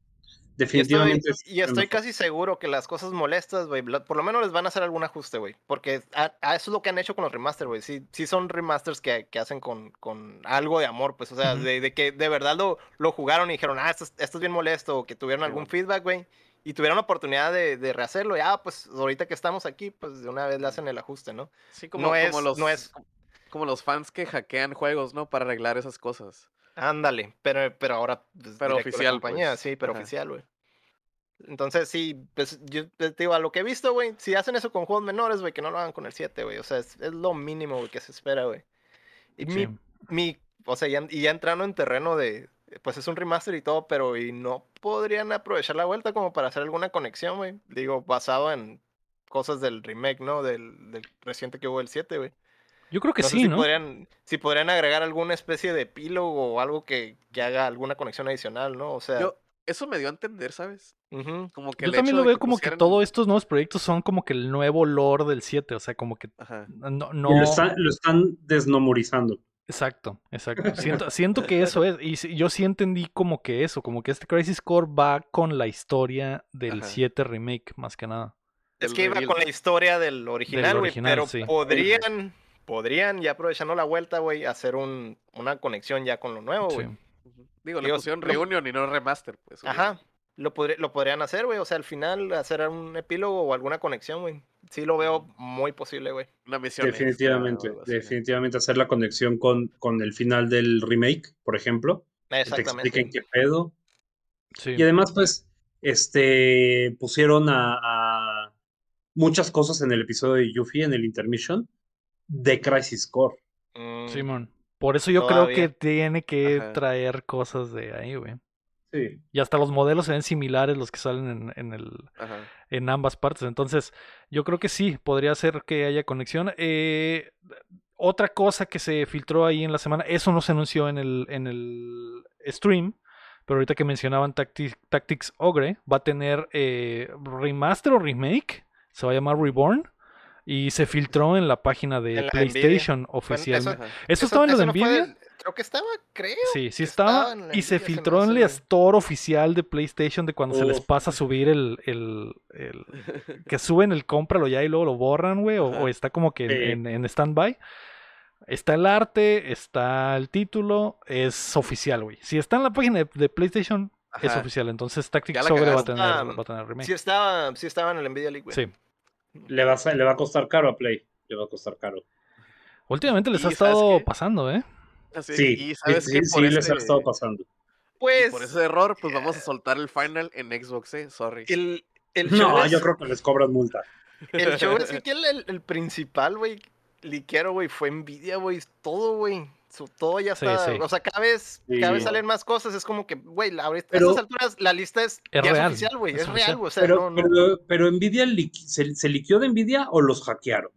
Y estoy, Definitivamente. y es estoy casi seguro que las cosas molestas, güey, por lo menos les van a hacer algún ajuste, güey. Porque a, a eso es lo que han hecho con los remasters, güey. Sí, sí son remasters que, que hacen con, con algo de amor, pues. O sea, de, de que de verdad lo, lo jugaron y dijeron, ah, esto, es- esto es bien molesto, o que tuvieron algún feedback, güey. Y tuvieron la oportunidad de, de rehacerlo. Y, ah, pues ahorita que estamos aquí, pues de una vez le hacen el ajuste, ¿no? Sí, como, no, es, como los, no es, como los fans que hackean juegos, ¿no? Para arreglar esas cosas. ándale, pero, pero ahora pues, Pero oficial, compañía, pues. sí, pero Ajá. oficial, güey. Entonces, sí, pues yo te digo, a lo que he visto, güey, si hacen eso con juegos menores, güey, que no lo hagan con el 7, güey. O sea, es, es lo mínimo, güey, que se espera, güey. Y Sí. mi, mi, o sea, ya, y ya entrando en terreno de, pues es un remaster y todo, pero y no podrían aprovechar la vuelta como para hacer alguna conexión, güey. Digo, basado en cosas del remake, ¿no? Del, del reciente que hubo el 7, güey. Yo creo que No sé sí, si ¿no? podrían, si podrían agregar alguna especie de epílogo o algo que, que haga alguna conexión adicional, ¿no? O sea, Yo, eso me dio a entender, ¿sabes? Como que Yo también lo veo como que todos estos nuevos proyectos son como que el nuevo lore del 7, o sea, como que Ajá. no, no... lo, están, lo están desnomorizando. Exacto, exacto. Siento, siento que eso es, y sí- yo sí entendí como que eso, como que este Crisis Core va con la historia del Ajá. 7 remake, más que nada. Es que iba con la historia del original, güey, original, pero sí. podrían, podrían, ya aprovechando la vuelta, güey, hacer un, una conexión ya con lo nuevo, güey. Sí. Digo, le pusieron reunion y no remaster, pues. Ajá, lo, podri- lo podrían hacer, güey, o sea, al final hacer un epílogo o alguna conexión, güey. Sí lo veo muy posible, güey. Una misión. Definitivamente, así. definitivamente hacer la conexión con, con el final del remake, por ejemplo. que te Exactamente. expliquen qué pedo. Sí. Y además, pues, este, pusieron a, a muchas cosas en el episodio de Yuffie, en el intermission, de Crisis Core. Mm, Simón. Por eso yo creo que tiene que Ajá. traer cosas de ahí, güey. Sí. Y hasta los modelos se ven similares los que salen en, en el, Ajá. en ambas partes. Entonces, yo creo que sí, podría ser que haya conexión. Eh, otra cosa que se filtró ahí en la semana, eso no se anunció en el, en el stream, pero ahorita que mencionaban Tacti- Tactics Ogre, va a tener eh, remaster o remake, se va a llamar Reborn, y se filtró en la página de la. PlayStation Bueno, oficialmente. ¿Eso, estaba en lo de no fue Nvidia? creo que estaba, creo. Sí, sí estaba. Y se Nvidia, se me filtró en el store oficial de PlayStation de cuando se les Uf. pasa a subir el, el, el- que suben el cómpralo ya y luego lo borran, güey, o, está como que en, Sí. en, en stand-by. Está el arte, está el título, es oficial, güey. Si está en la página de, de PlayStation, es oficial. Entonces Tactics Ogre va a tener, va a tener remake. Sí estaba, sí estaba en el Nvidia League, güey. Sí. Le va, a, le va a costar caro a Play. Le va a costar caro. Últimamente les ha Y, ¿sabes estado qué? pasando, ¿eh? Así, Sí, y sabes sí, que sí, les ha estado pasando. y Pues, por ese error, pues vamos a soltar el final en Xbox, eh. Sorry. el, No, es- yo creo que les cobran multa. El show es que aquí el, el- el principal, güey, liquero, güey, fue Nvidia, güey, todo, güey. Su- todo ya está. sí. O sea, cada vez, cada vez salen más cosas. Es como que, güey, a estas alturas la lista es, Es ya real, es oficial, güey. es real, güey. O sea, Pero, no, no. pero, pero Nvidia ¿se, se liquió de Nvidia o los hackearon?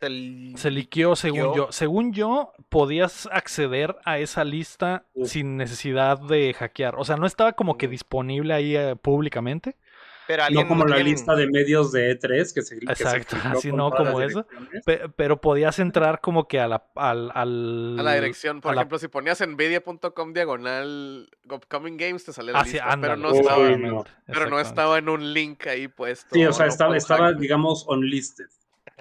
el- Se liqueó según Yo- yo. Según yo, podías acceder a esa lista sin necesidad de hackear. O sea, no estaba como que Mm. disponible ahí eh, públicamente. Pero No como la lista de medios de E3 que se que se Exacto, así no como eso. Pe- pero podías entrar como que a la, al, al- A la dirección, por la- ejemplo, si ponías nvidia.com diagonal upcoming games, te sale la Hacia, lista, pero no Uy, estaba, no. pero no estaba en un link ahí puesto. Sí, o sea, no estaba, estaba digamos, unlisted.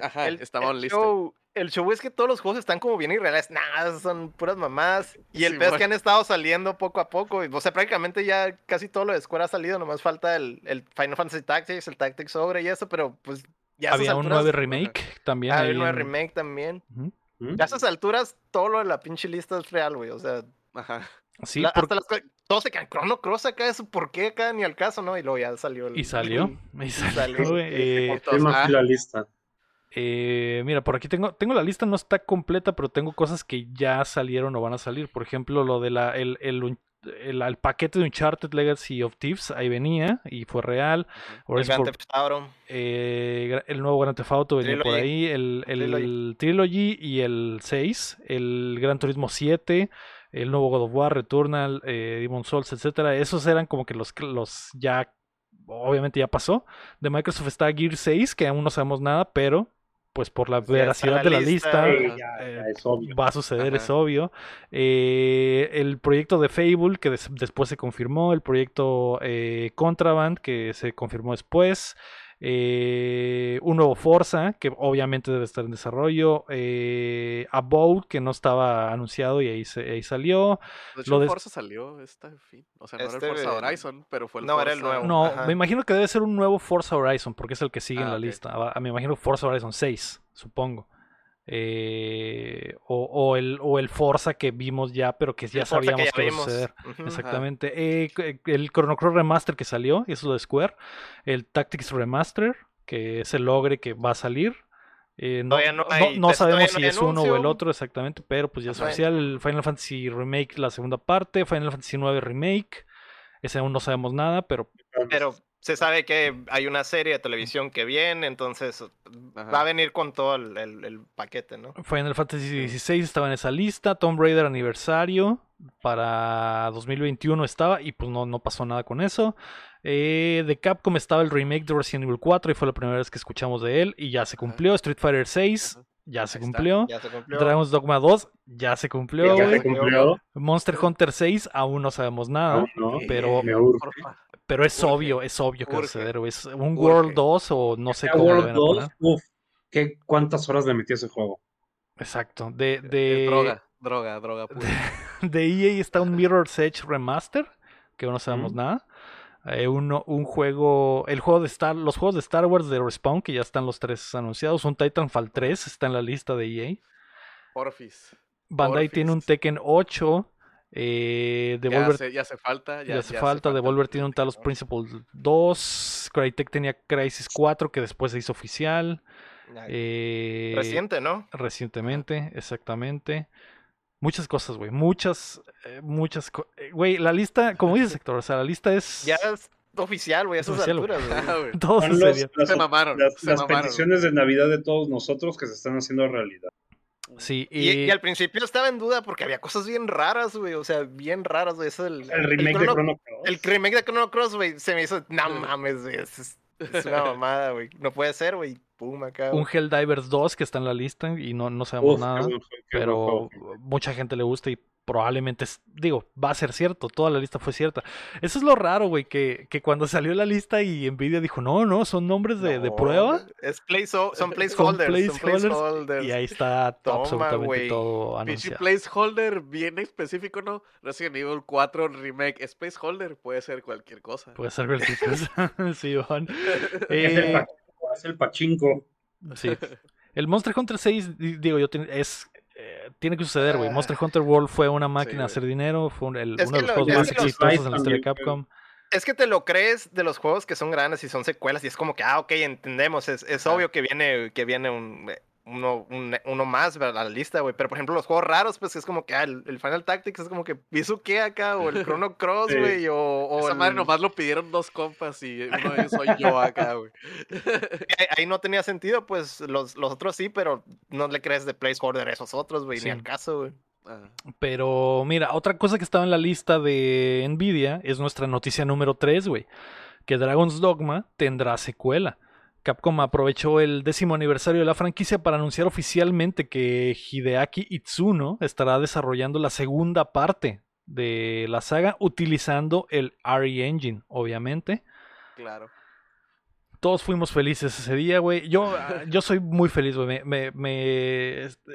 Ajá, el, estaba el on listed. show, el show es que todos los juegos están como bien irreales. Nada, son puras mamás. Y el Sí, peor es que han estado saliendo poco a poco. y, O sea, prácticamente ya casi todo lo de Square ha salido. Nomás falta el, el Final Fantasy Tactics, el Tactics Ogre y eso. Pero pues ya Había un 9 remake también. Había un en- remake también. ¿Mm? Ya a esas alturas, todo lo de la pinche lista es real, güey. O sea, Ajá. Sí, la- por- hasta las todos se quedan Chrono Cross acá, eso por qué acá ni al caso, ¿no? Y luego ya salió el. y salió. Y salió, salió. güey, eh, la lista. Eh, mira, por aquí tengo, tengo la lista, no está completa, pero tengo cosas que ya salieron o van a salir. Por ejemplo, lo de la, el, el, el- el paquete de Uncharted Legacy of Thieves, ahí venía y fue real. Ahora El por- eh, el nuevo Grand Theft Auto venía por ahí, el, el Trilogy. Trilogy y el 6, el Gran Turismo 7, el nuevo God of War, Returnal, eh, Demon Souls, etcétera. Esos eran como que los, los ya, obviamente ya pasó. De Microsoft está Gear 6, que aún no sabemos nada, pero pues por la veracidad de la lista, lista, eh, Sí, ya, ya es obvio. va a suceder, es obvio. Eh, el proyecto de Fable, que des- después se confirmó. El proyecto eh, Contraband, que se confirmó después. Eh, un nuevo Forza, que obviamente debe estar en desarrollo. Eh, About, que no estaba anunciado y ahí, se- ahí salió. De hecho, Lo el de- Forza salió esta fin. O sea, no era Este, el Forza eh, Horizon, pero fue el no, era el Forza- nuevo. No, Ajá. me imagino que debe ser un nuevo Forza Horizon, porque es el que sigue en Ah, la lista. Ah, Me imagino Forza Horizon 6, supongo. Eh, o, o el, o el Forza que vimos ya, pero que ya El sabíamos que, ya iba a suceder. Exactamente. Eh, c- el Chrono Cross Remaster que salió, eso es lo de Square. El Tactics Remaster, que es el Ogre que va a salir. Eh, no, no no- hay- no sabemos si es uno o el otro exactamente, pero pues ya es oficial. El Final Fantasy Remake, la segunda parte. Final Fantasy IX Remake. Ese aún no sabemos nada, pero Pero se sabe que hay una serie de televisión que viene, entonces Ajá. va a venir con todo el, el- el paquete, ¿no? Final Fantasy XVI estaba en esa lista. Tomb Raider aniversario para 2021 estaba y pues no, no pasó nada con eso. Eh, de Capcom estaba el remake de Resident Evil 4 y fue la primera vez que escuchamos de él y ya se cumplió. Street Fighter 6 Ajá. ya se cumplió. Ya se cumplió. Dragon's Dogma 2 ya se cumplió. Ya se cumplió. Monster Hunter 6 aún no sabemos nada. No. pero- Me. Pero es obvio, es obvio que va a Urge. suceder. güey. Es un. World 2 o no sé cómo World van a 2, poner. uf, ¿qué, ¿cuántas horas le metí a ese juego? Exacto. De, Es de, droga, droga, droga. pura. de EA está un Mirror's Edge Remaster, que no sabemos nada. Eh, uno- un juego, el juego de Star, los juegos de Star Wars de Respawn, que ya están los tres anunciados. Un Titanfall 3 está en la lista de EA. Porfis. Bandai tiene un. Tekken 8. Eh, Ya Devolver hace, ya hace falta. ya, Ya, hace falta. Devolver tiene un Talos. Principle 2. Crytek tenía Crisis 4, que después se hizo oficial. Eh, Reciente, ¿no? Recientemente, exactamente. Muchas cosas, güey. Muchas, eh, muchas cosas. Güey, la lista, como dices, Héctor, o sea, la lista es. Ya es oficial, güey, a Es esas alturas, güey. Ah, güey. Todo Son los- sucedió. las, Se mamaron, las- se las mamaron. peticiones de Navidad de todos nosotros que se están haciendo realidad. Sí, Y, y, y al principio estaba en duda porque había cosas bien raras, güey. O sea, bien raras, güey. Eso el, El remake de Chrono- Chrono Cross. El remake de Chrono Cross, güey, se me hizo. No mames, güey. Es, una mamada, güey. No puede ser, güey. Pum, acá. un güey. Helldivers 2 que está en la lista y no, no sabemos Uf, nada. qué pero mucha gente le gusta y probablemente, es- digo, va a ser cierto, toda la lista fue cierta. Eso es lo raro, güey, que, que cuando salió la lista y Nvidia dijo, no, no, son nombres de, prueba. Es place, son Son placeholders. Son placeholders. Y ahí está to- Toma, absolutamente güey. todo anunciado. placeholder bien específico, ¿no? Resident Evil 4 Remake. Es placeholder, puede ser cualquier cosa. Puede ser cualquier cosa. sí, el Eh, pachinko, es el pachinko. sí. El Monster Hunter 6, di- digo yo, tiene- es, eh, tiene que suceder, güey. Ah. Monster Hunter World fue una máquina de hacer dinero, fue un- el- Es uno de los lo- juegos más exitosos en la historia de Capcom. Es que te lo crees de los juegos que son grandes y son secuelas y es como que, ah, ok, entendemos. Es, obvio que viene, que viene un, eh, uno, un- uno más ¿verdad? a la lista, güey. Pero por ejemplo, los juegos raros, pues es como que, ah, el, el Final Tactics es como que, ¿hizo qué acá? O el Chrono Cross, Sí. güey. O, o Esa el- madre nomás lo pidieron dos compas y uno de ellos soy yo acá, güey. ahí, ahí no tenía sentido, pues los, los otros sí, pero no le crees de placeholder a esos otros, güey, Sí. ni al caso, güey. Pero mira, otra cosa que estaba en la lista de Nvidia es nuestra noticia número 3, güey. Que Dragon's Dogma tendrá secuela. Capcom aprovechó el décimo aniversario de la franquicia para anunciar oficialmente que Hideaki Itsuno estará desarrollando la segunda parte de la saga utilizando el RE Engine, obviamente. Claro. Todos fuimos felices ese día, güey. Yo, yo soy muy feliz, güey. Me, me- me- este,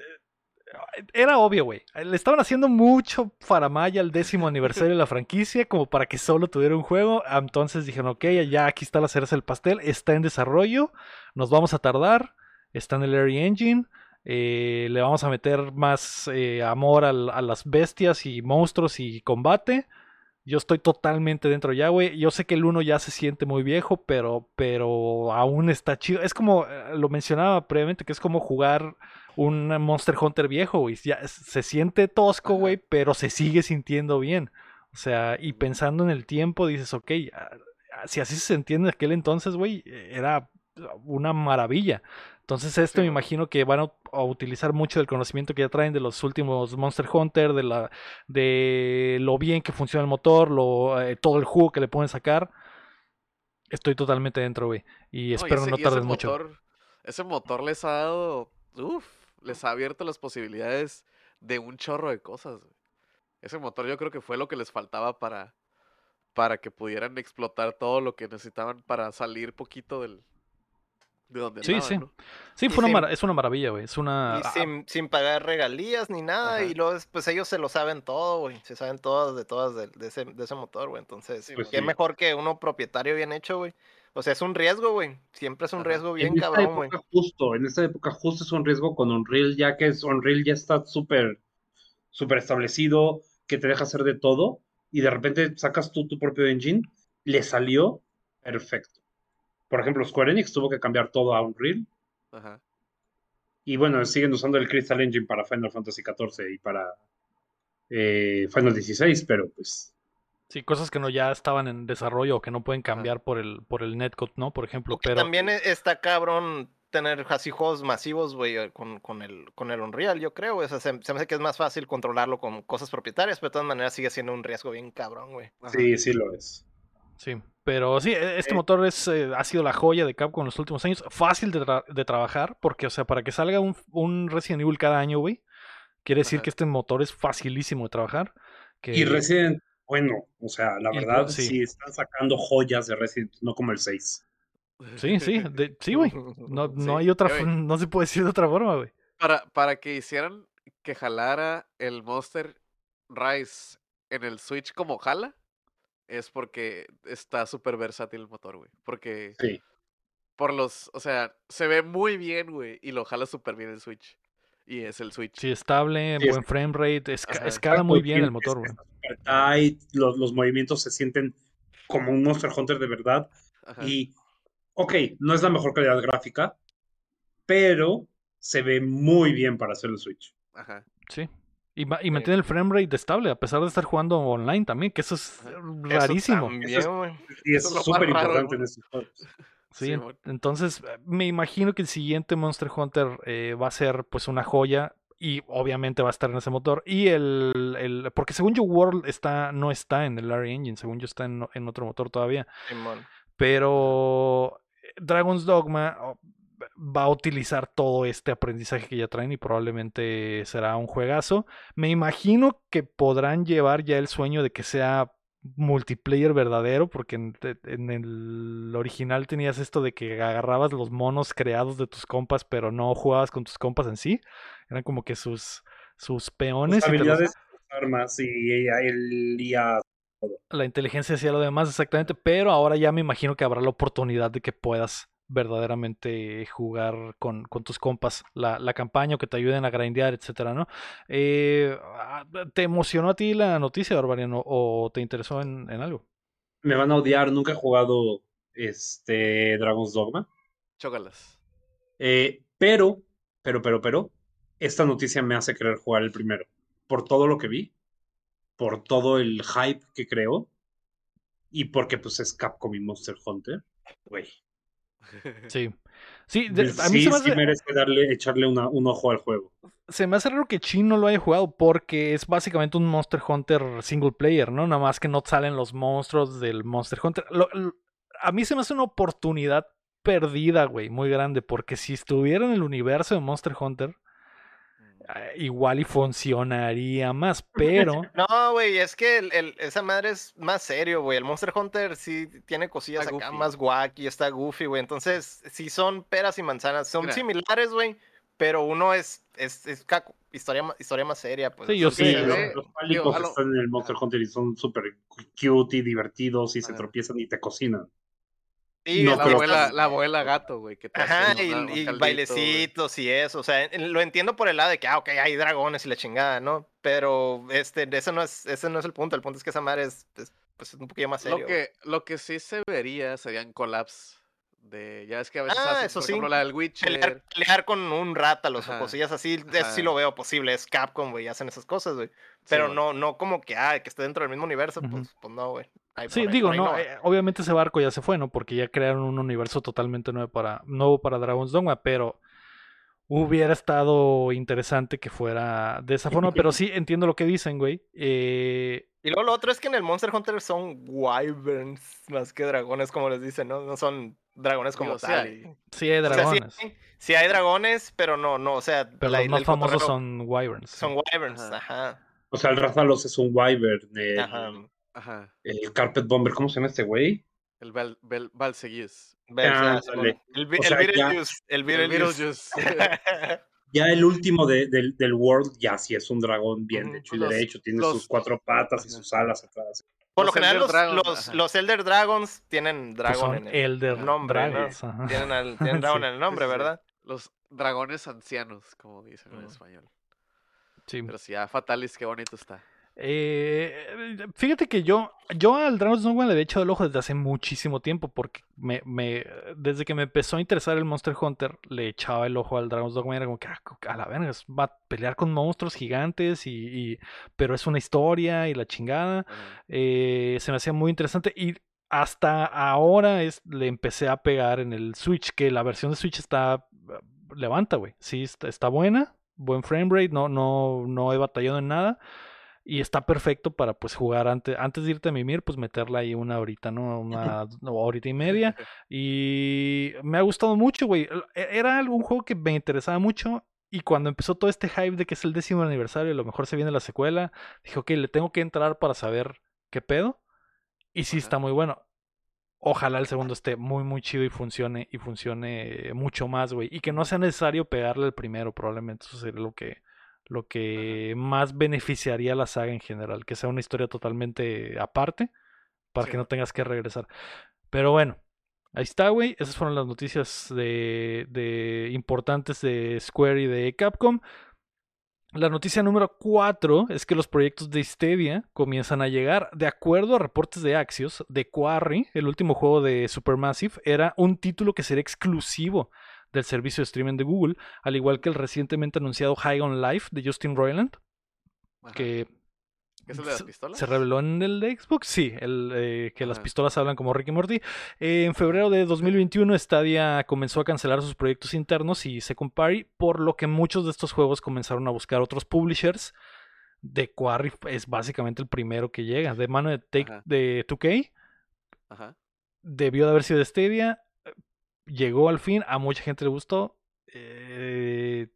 Era obvio, güey. Le estaban haciendo mucho faramaya al décimo aniversario de la franquicia, como para que solo tuviera un juego. Entonces dijeron, ok, ya aquí está la cereza del pastel, está en desarrollo, nos vamos a tardar, está en el Area Engine. eh, le vamos a meter más eh, amor a las bestias y monstruos y combate. Yo estoy totalmente dentro ya, güey. Yo sé que el 1 ya se siente muy viejo, pero, pero aún está chido. Es como, eh, lo mencionaba previamente, que es como jugar un Monster Hunter viejo, güey. Ya se siente tosco, güey, pero se sigue sintiendo bien. O sea, y pensando en el tiempo, dices, ok, si así se entiende en aquel entonces, güey, era una maravilla. Entonces esto Sí, me imagino que van a, utilizar mucho del conocimiento que ya traen de los últimos Monster Hunter, de la de lo bien que funciona el motor, lo, eh, todo el jugo que le pueden sacar. Estoy totalmente dentro, güey. Y No, espero ese- no ese tarden mucho. Ese motor les ha dado. Uf, les ha abierto las posibilidades de un chorro de cosas. güey. Ese motor yo creo que fue lo que les faltaba para, para que pudieran explotar todo lo que necesitaban para salir poquito del, de donde Sí, andaban, sí. ¿no? Sí, fue una sin- es una maravilla, güey. Es una... Y sin, sin pagar regalías ni nada. Ajá. Y luego, pues ellos se lo saben todo, güey. Se saben todas de todas de, de ese, de ese motor, güey. Entonces, Pues qué sí. mejor que uno propietario bien hecho, güey. O sea, es un riesgo, güey. Siempre es un riesgo bien en esta cabrón, güey. época justo, en esta época justo es un riesgo con Unreal, ya que es, Unreal ya está súper súper establecido, que te deja hacer de todo, y de repente sacas tú tu propio engine, le salió perfecto. Por ejemplo, Square Enix tuvo que cambiar todo a Unreal, Ajá. y bueno, siguen usando el Crystal Engine para Final Fantasy XIV y para eh, Final XVI, pero pues Sí, cosas que no ya estaban en desarrollo o que no pueden cambiar por el, por el netcode, ¿no? Por ejemplo, Porque pero... también e- está cabrón tener así juegos masivos, güey, eh, con, con, el, con el Unreal, yo creo. O sea, se, se me hace que es más fácil controlarlo con cosas propietarias, pero de todas maneras sigue siendo un riesgo bien cabrón, güey. Sí, sí lo es. Sí, pero sí, e- este Eh. motor es, eh, ha sido la joya de Capcom en los últimos años. Fácil de, tra- de trabajar, porque, o sea, para que salga un, un Resident Evil cada año, güey, quiere decir Ajá. que este motor es facilísimo de trabajar. Que... Y Resident, bueno, o sea, la verdad, sí. sí. están sacando joyas de Resident, no como el 6. Sí, sí, de- sí, güey. No, no hay otra, no se puede decir de otra forma, güey. Para, para que hicieran que jalara el Monster Rise en el Switch como jala, es porque está súper versátil el motor, güey. Porque Sí. por los, o sea, se ve muy bien, güey, y lo jala súper bien el Switch. Y es el Switch. Sí, estable, Sí, es- buen frame rate, esca- Ajá, escala muy bien el motor, güey. tight, los, los movimientos se sienten como un Monster Hunter de verdad. Ajá. Y, ok, no es la mejor calidad gráfica, pero se ve muy bien para hacer el Switch. Ajá. Sí. Y, y mantiene el frame rate estable, a pesar de estar jugando online también, que eso es rarísimo. Eso Eso es-. Y es súper importante en estos juegos. Sí, entonces eh, me imagino que el siguiente Monster Hunter eh, va a ser pues una joya y obviamente va a estar en ese motor y el, el- porque según yo World está no está en el Area Engine, según yo está en, en otro motor todavía, Simón. pero eh, Dragon's Dogma va a utilizar todo este aprendizaje que ya traen y probablemente será un juegazo. Me imagino que podrán llevar ya el sueño de que sea multiplayer verdadero, porque en, el original tenías esto de que agarrabas los monos creados de tus compas, pero no jugabas con tus compas en sí. Eran como que sus, sus peones Sus y los- habilidades, sus armas y ella- el IA. la inteligencia hacía lo demás exactamente, pero ahora ya me imagino que habrá la oportunidad de que puedas verdaderamente jugar con, con tus compas la, la campaña o que te ayuden a grindear, etcétera, ¿no? Eh, ah, ¿Te emocionó a ti la noticia, Barbariano, o te interesó en, en algo? Me van a odiar, nunca he jugado este Dragon's Dogma. Chócalas. Eh, pero, pero, pero, pero, esta noticia me hace querer jugar el primero. Por todo lo que vi, por todo el hype que creó, y porque pues es Capcom y Monster Hunter. Güey. Sí. Sí, de- Sí, a mí se me sí hace, merece darle, echarle una- un ojo al juego. se me hace raro que Chin no lo haya jugado porque es básicamente un Monster Hunter single player, ¿no? Nada más que no salen los monstruos del Monster Hunter. Lo- lo- a mí se me hace una oportunidad perdida, güey, muy grande, porque si estuviera en el universo de Monster Hunter, igual y funcionaría más, pero... No, güey, es que el, el- esa madre es más serio, güey. El Monster Hunter sí tiene cosillas Está acá goofy. más wacky, está goofy, güey. Entonces, sí son peras y manzanas. Son Mira. similares, güey, pero uno es, es, es caco- historia, historia más seria. Pues. Sí, yo Entonces, sé. los, pálicos están en el Monster Hunter y son súper cute y divertidos y se tropiezan y te cocinan. Sí, no la, abuela, estás- la abuela gato, güey. Que Ajá, y, una- un y caldito, güey. bailecitos y eso, o sea, lo entiendo por el lado de que, ah, ok, hay dragones y la chingada, ¿no? Pero este, ese no es, ese no es el punto, el punto es que esa madre es, es, pues, un poquito más serio. Lo que, lo que sí se vería serían collabs de. Ya es que a veces Ah, hacen, eso por sí. ejemplo, la del pelear, Witcher. pelear con un rátalos o Ajá, cosillas así, eso sí lo veo posible, es Capcom, güey, hacen esas cosas, güey. Pero Sí, no, no como que, ah, que esté dentro del mismo universo, pues, pues no, güey. Ahí Sí, ahí- digo, no, eh, obviamente ese barco ya se fue, ¿no? Porque ya crearon un universo totalmente nuevo para, nuevo para Dragon's Dogma, pero hubiera estado interesante que fuera de esa forma, pero sí entiendo lo que dicen, güey. Eh, Y luego lo otro es que en el Monster Hunter son wyverns más que dragones, como les dicen, ¿no? No son dragones como Digo, sí tal. hay. sí hay O sea, sí dragones, hay- sí hay dragones, pero no, no, o sea, pero la- los más famosos son wyverns. son wyverns, Ajá. ajá. O sea, el Rathalos es un Wyvern. El, Ajá. Ajá. el Carpet Bomber, ¿cómo se llama este güey? El Ah, ah, Simón. ándale. el, el sea, ya- el El Beetlejuice. Ya el último de- del, del World, ya sí es un dragón bien Ujú, hecho y los- derecho. Tiene los- sus cuatro patas y sus alas atrás. Por lo Los general, Elder los, Dragon, los, Elder Dragons tienen dragón en el Elder nombre, ¿no? Dragons, ajá. Tienen, al- tienen dragón Sí. en el nombre, sí. ¿verdad? Los dragones ancianos, como dicen en español. Sí. Pero sí, a Fatalis, qué bonito está. Eh, fíjate que yo, yo al Dragon's Dogma le había echado el ojo desde hace muchísimo tiempo, porque me, me, desde que me empezó a interesar el Monster Hunter, le echaba el ojo al Dragon's Dogma y era como que, ah, a la verga, va a pelear con monstruos gigantes, y, y- pero es una historia y la chingada. Eh, se me hacía muy interesante y hasta ahora es, le empecé a pegar en el Switch, que la versión de Switch está, levanta, güey, sí, está, está buena, buen frame rate, no, no, no he batallado en nada. Y está perfecto para pues jugar antes, antes de irte a mimir, pues meterla ahí una horita, ¿no? Una no, horita y media. Y me ha gustado mucho, güey. E- Era algún juego que me interesaba mucho. Y cuando empezó todo este hype de que es el décimo aniversario y a lo mejor se viene la secuela, dije, ok, le tengo que entrar para saber qué pedo. Y sí Ajá. está muy bueno. Ojalá el segundo esté muy, muy chido y funcione, y funcione mucho más, güey. Y que no sea necesario pegarle al primero, probablemente. Eso sería lo que, lo que más beneficiaría a la saga en general. Que sea una historia totalmente aparte, para que no tengas que regresar. Pero bueno, ahí está, güey. Esas fueron las noticias de, de importantes de Square y de Capcom. La noticia número 4 es que los proyectos de Stadia comienzan a llegar. De acuerdo a reportes de Axios, The Quarry, el último juego de Supermassive, era un título que sería exclusivo del servicio de streaming de Google, al igual que el recientemente anunciado High on Life de Justin Roiland, Ajá. que ¿Qué es el de las se- pistolas? se reveló en el de Xbox, sí, el, eh, que las pistolas hablan como Ricky Morty. Eh, en febrero de 2021 Stadia comenzó a cancelar sus proyectos internos y Second Party, por lo que muchos de estos juegos comenzaron a buscar otros publishers. The Quarry es básicamente el primero que llega, de mano de, Take, Ajá. de 2K, Ajá. debió de haber sido de Stadia, llegó al fin, a mucha gente le gustó. eh,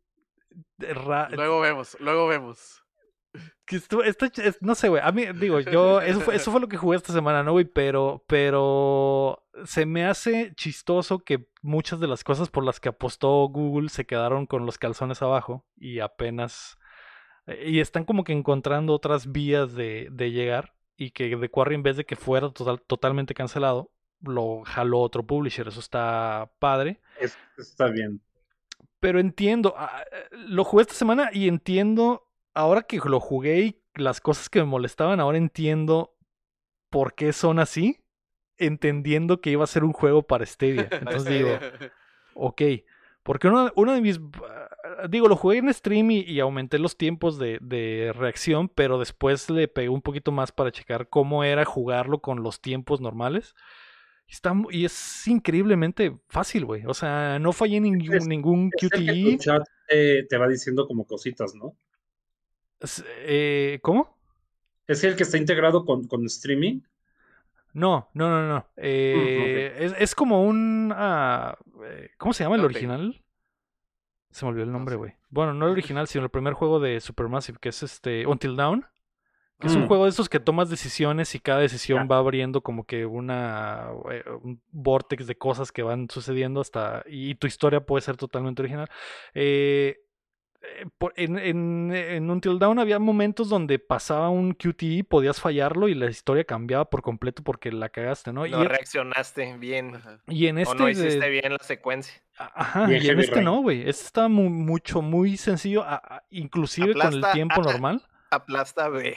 ra- Luego vemos, luego vemos. que es- no sé, güey. A mí, digo, yo, eso fue, eso fue lo que jugué esta semana, ¿no, güey? Pero, pero se me hace chistoso que muchas de las cosas por las que apostó Google se quedaron con los calzones abajo y apenas. eh, Y están como que encontrando otras vías de, de llegar y que The Quarry, en vez de que fuera total- totalmente cancelado, lo jaló otro publisher. Eso está padre. Es- está bien. Pero entiendo, ah, eh, lo jugué esta semana y entiendo, ahora que lo jugué y las cosas que me molestaban, ahora entiendo por qué son así, entendiendo que iba a ser un juego para Stadia. Entonces digo, ok, porque uno, uno de mis, ah, digo, lo jugué en stream y, y aumenté los tiempos de, de reacción, pero después le pegué un poquito más para checar cómo era jugarlo con los tiempos normales. Y Está, y es increíblemente fácil, güey. O sea, no fallé ningún, Es- ningún Es el que QTE. tu chat eh, te va diciendo como cositas, ¿no? Eh, ¿Cómo? Es el que está integrado con, con streaming. No, no, no, no. Eh, es, es como un... ah, eh, ¿Cómo se llama el Ok. original? Se me olvidó el No nombre, sé. güey. Bueno, no el original, sino el primer juego de Supermassive, que es este Until Es un Mm. juego de esos que tomas decisiones y cada decisión va abriendo como que una eh, un vortex de cosas que van sucediendo hasta y, tu historia puede ser totalmente original. Eh, eh, por- en, en, en Until Dawn había momentos donde pasaba un QTE, podías fallarlo y la historia cambiaba por completo porque la cagaste, ¿no? No y, reaccionaste bien. Y en o este no de- hiciste bien la secuencia. Ajá, Bien y en este Rain. no, güey. Este está mu- mucho, muy sencillo, a- a- inclusive con el tiempo a- normal. Aplasta, güey.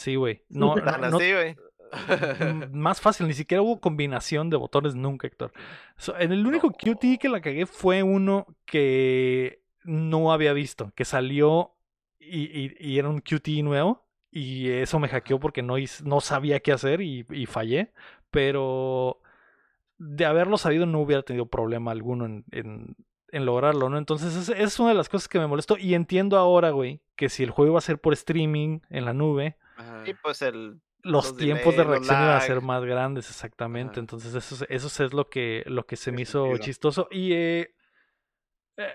Sí, güey. No, no- no- así, güey. Más fácil, ni siquiera hubo combinación de botones nunca, Héctor. So, en el único No. QT que la cagué fue uno que no había visto, que salió y, y- y era un QT nuevo y eso me hackeó porque no, no sabía qué hacer y, y fallé, pero de haberlo sabido no hubiera tenido problema alguno en, en- en lograrlo, ¿no? Entonces es, es una de las cosas que me molestó y entiendo ahora, güey, que si el juego iba a ser por streaming en la nube, Ajá. Y pues el. los, Los tiempos de reacción iban a ser más grandes, exactamente. Ajá. Entonces, eso, es- eso es lo que, lo que se me hizo sentido. chistoso. Y, eh, eh,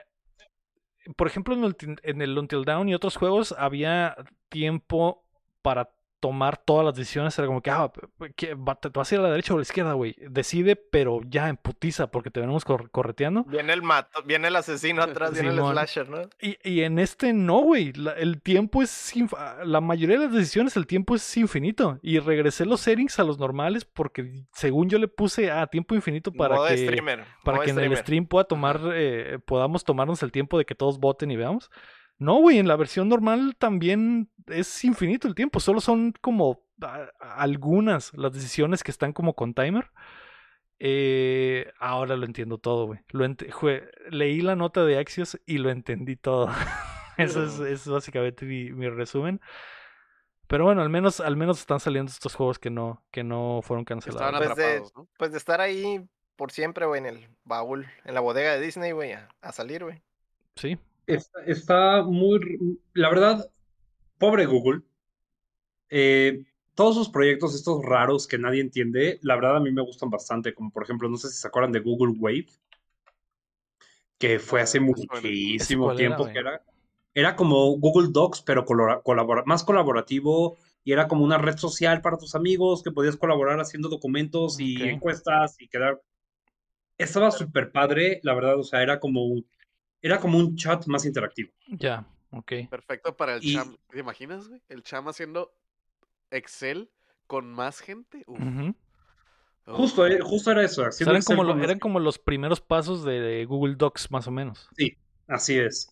por ejemplo, en el, en el Until Dawn y otros juegos había tiempo para tomar todas las decisiones. Era como que, ah, ¿qué? Va- ¿te vas a ir a la derecha o a la izquierda, güey? Decide, pero ya en putiza, porque te venimos cor- correteando. Viene el mato, viene el asesino atrás, viene el slasher, ¿no? Y, y en este no, güey. El tiempo es. ah, La mayoría de las decisiones, el tiempo es infinito. Y regresé los settings a los normales porque, según yo le puse a tiempo infinito para modo que. streamer. Para modo que en el stream pueda tomar, eh, podamos tomarnos el tiempo de que todos voten y veamos. No, güey, en la versión normal también es infinito el tiempo. Solo son como algunas las decisiones que están como con timer. Eh, ahora lo entiendo todo, güey. Lo ent- Leí la nota de Axios y lo entendí todo. Eso es, es básicamente mi, mi resumen. Pero bueno, al menos, al menos están saliendo estos juegos que no, que no fueron cancelados. Pues de- ¿no? Pues de estar ahí por siempre, güey, en el baúl, en la bodega de Disney, güey, a, a salir, güey. Sí, Está, está muy, la verdad, pobre Google. Eh, todos sus proyectos, estos raros que nadie entiende, la verdad a mí me gustan bastante, como por ejemplo, no sé si se acuerdan de Google Wave, que fue hace muchísimo era, tiempo, que era, era como Google Docs, pero colabora- más colaborativo y era como una red social para tus amigos que podías colaborar haciendo documentos y encuestas y quedar. Estaba súper padre, la verdad, o sea, era como un, era como un chat más interactivo. ya, ok. Perfecto para el Y- cham. ¿Te imaginas, güey? El cham haciendo Excel con más gente. Justo, eh, justo era eso. Eran, como lo- con las- eran como los primeros pasos de Google Docs, más o menos. Así es.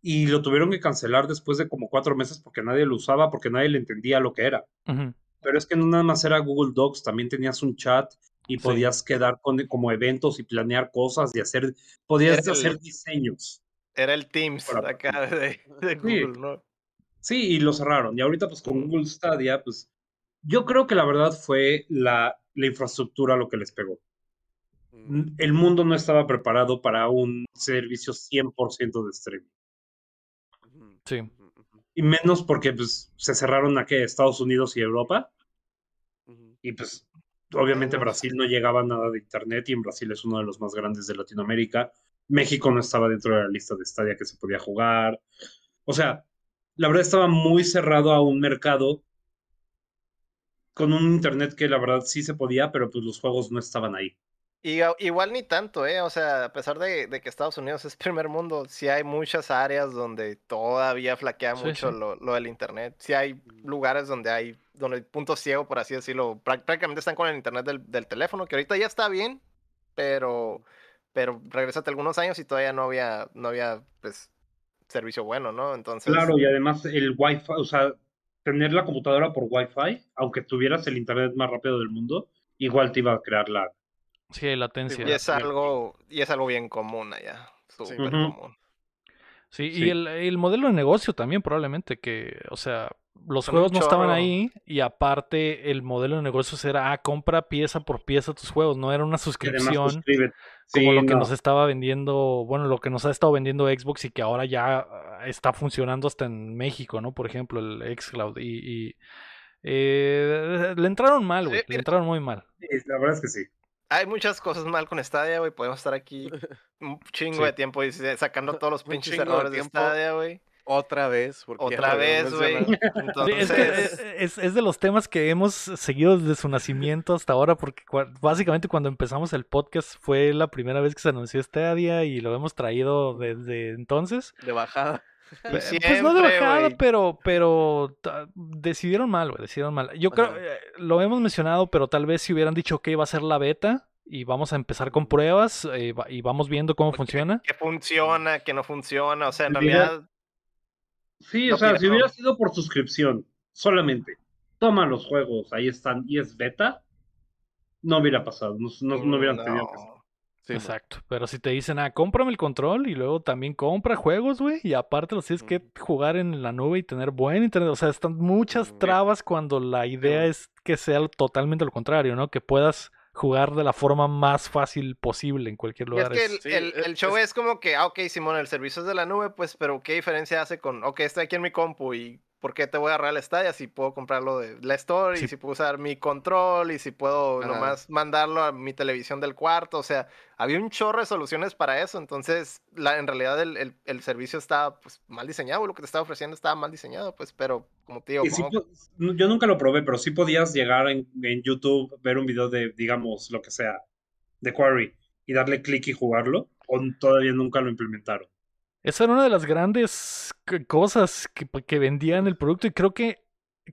Y lo tuvieron que cancelar después de como cuatro meses porque nadie lo usaba, porque nadie le entendía lo que era. Pero es que no nada más era Google Docs, también tenías un chat y Sí. podías quedar con como eventos y planear cosas y hacer, podías Era el- hacer diseños. Era el Teams Para- acá de, de Sí. Google, ¿no? Sí, y lo cerraron. Y ahorita pues con Google Stadia, pues yo creo que la verdad fue la, la infraestructura lo que les pegó. Mm, El mundo no estaba preparado para un servicio 100% de streaming. Sí. Y menos porque pues se cerraron a qué, Estados Unidos y Europa. Y pues obviamente Brasil no llegaba nada de internet y en Brasil es uno de los más grandes de Latinoamérica. México no estaba dentro de la lista de Stadia que se podía jugar. O sea, la verdad estaba muy cerrado a un mercado con un internet que la verdad sí se podía, pero pues los juegos no estaban ahí. Y igual ni tanto, ¿eh? O sea, a pesar de, de que Estados Unidos es primer mundo, sí hay muchas áreas donde todavía flaquea Sí, mucho sí. Lo, lo del internet. Sí hay lugares donde hay, donde el punto ciego, por así decirlo, prá- prácticamente están con el internet del, del teléfono, que ahorita ya está bien, pero, pero regresate algunos años y todavía no había, no había, pues, servicio bueno, ¿no? Entonces, Claro, y además el Wi-Fi, o sea, tener la computadora por Wi-Fi, aunque tuvieras el internet más rápido del mundo, igual te iba a crear lag. Sí, hay latencia. y es algo, y es algo bien común allá, súper común. Sí, Sí. y el, el modelo de negocio también probablemente que, o sea, los Son juegos no estaban ahí y aparte el modelo de negocios era, ah, compra pieza por pieza tus juegos, no era una suscripción como lo que no. nos estaba vendiendo, bueno, lo que nos ha estado vendiendo Xbox y que ahora ya ah, está funcionando hasta en México, ¿no? Por ejemplo, el xCloud y... y, eh, le entraron mal, güey, Sí, le entraron muy mal. Sí, la verdad es que sí. Hay muchas cosas mal con Stadia, güey. Podemos estar aquí un chingo Sí. de tiempo y sacando todos los pinches de errores de, tiempo. Stadia, güey. Otra vez. Porque Otra vez, güey. es, que Entonces, es, es de los temas que hemos seguido desde su nacimiento hasta ahora, porque básicamente cuando empezamos el podcast fue la primera vez que se anunció Stadia y lo hemos traído desde entonces. De bajada. Y Pues no de bajada, pero, pero decidieron mal, güey, decidieron mal. Yo creo, eh, lo hemos mencionado, pero tal vez si hubieran dicho que iba a ser la beta y vamos a empezar con pruebas eh, va- y vamos viendo cómo funciona. que funciona, que no funciona, o sea, en realidad, Sí, o sea, si hubiera sido por suscripción, solamente, toma los juegos, ahí están, y es beta, no hubiera pasado, no, no, no hubieran tenido que. Sí. Exacto, pero si te dicen, ah, cómprame el control y luego también compra juegos, güey, y aparte los tienes que jugar en la nube y tener buen internet, o sea, están muchas Mm. trabas cuando la idea Mm. es que sea totalmente lo contrario, ¿no? Que puedas jugar de la forma más fácil posible en cualquier Y es lugar. que el, Sí, el- es- el show es- es como que, ah, ok, Simón, el servicio es de la nube, pues, pero ¿qué diferencia hace con, ok, estoy aquí en mi compu y ¿por qué te voy a agarrar el Stadia si puedo comprarlo de la Store Sí. y si puedo usar mi control y si puedo Ajá. nomás mandarlo a mi televisión del cuarto? O sea, había un chorro de soluciones para eso, entonces, la, en realidad el, el- el servicio estaba, pues, mal diseñado, lo que te estaba ofreciendo estaba mal diseñado, pues, pero, como te digo, sí yo nunca lo probé, pero sí podías llegar en, en YouTube, ver un video de, digamos, lo que sea, de Quarry, y darle clic y jugarlo, o todavía nunca lo implementaron. Esa era una de las grandes cosas que, que vendían el producto y creo que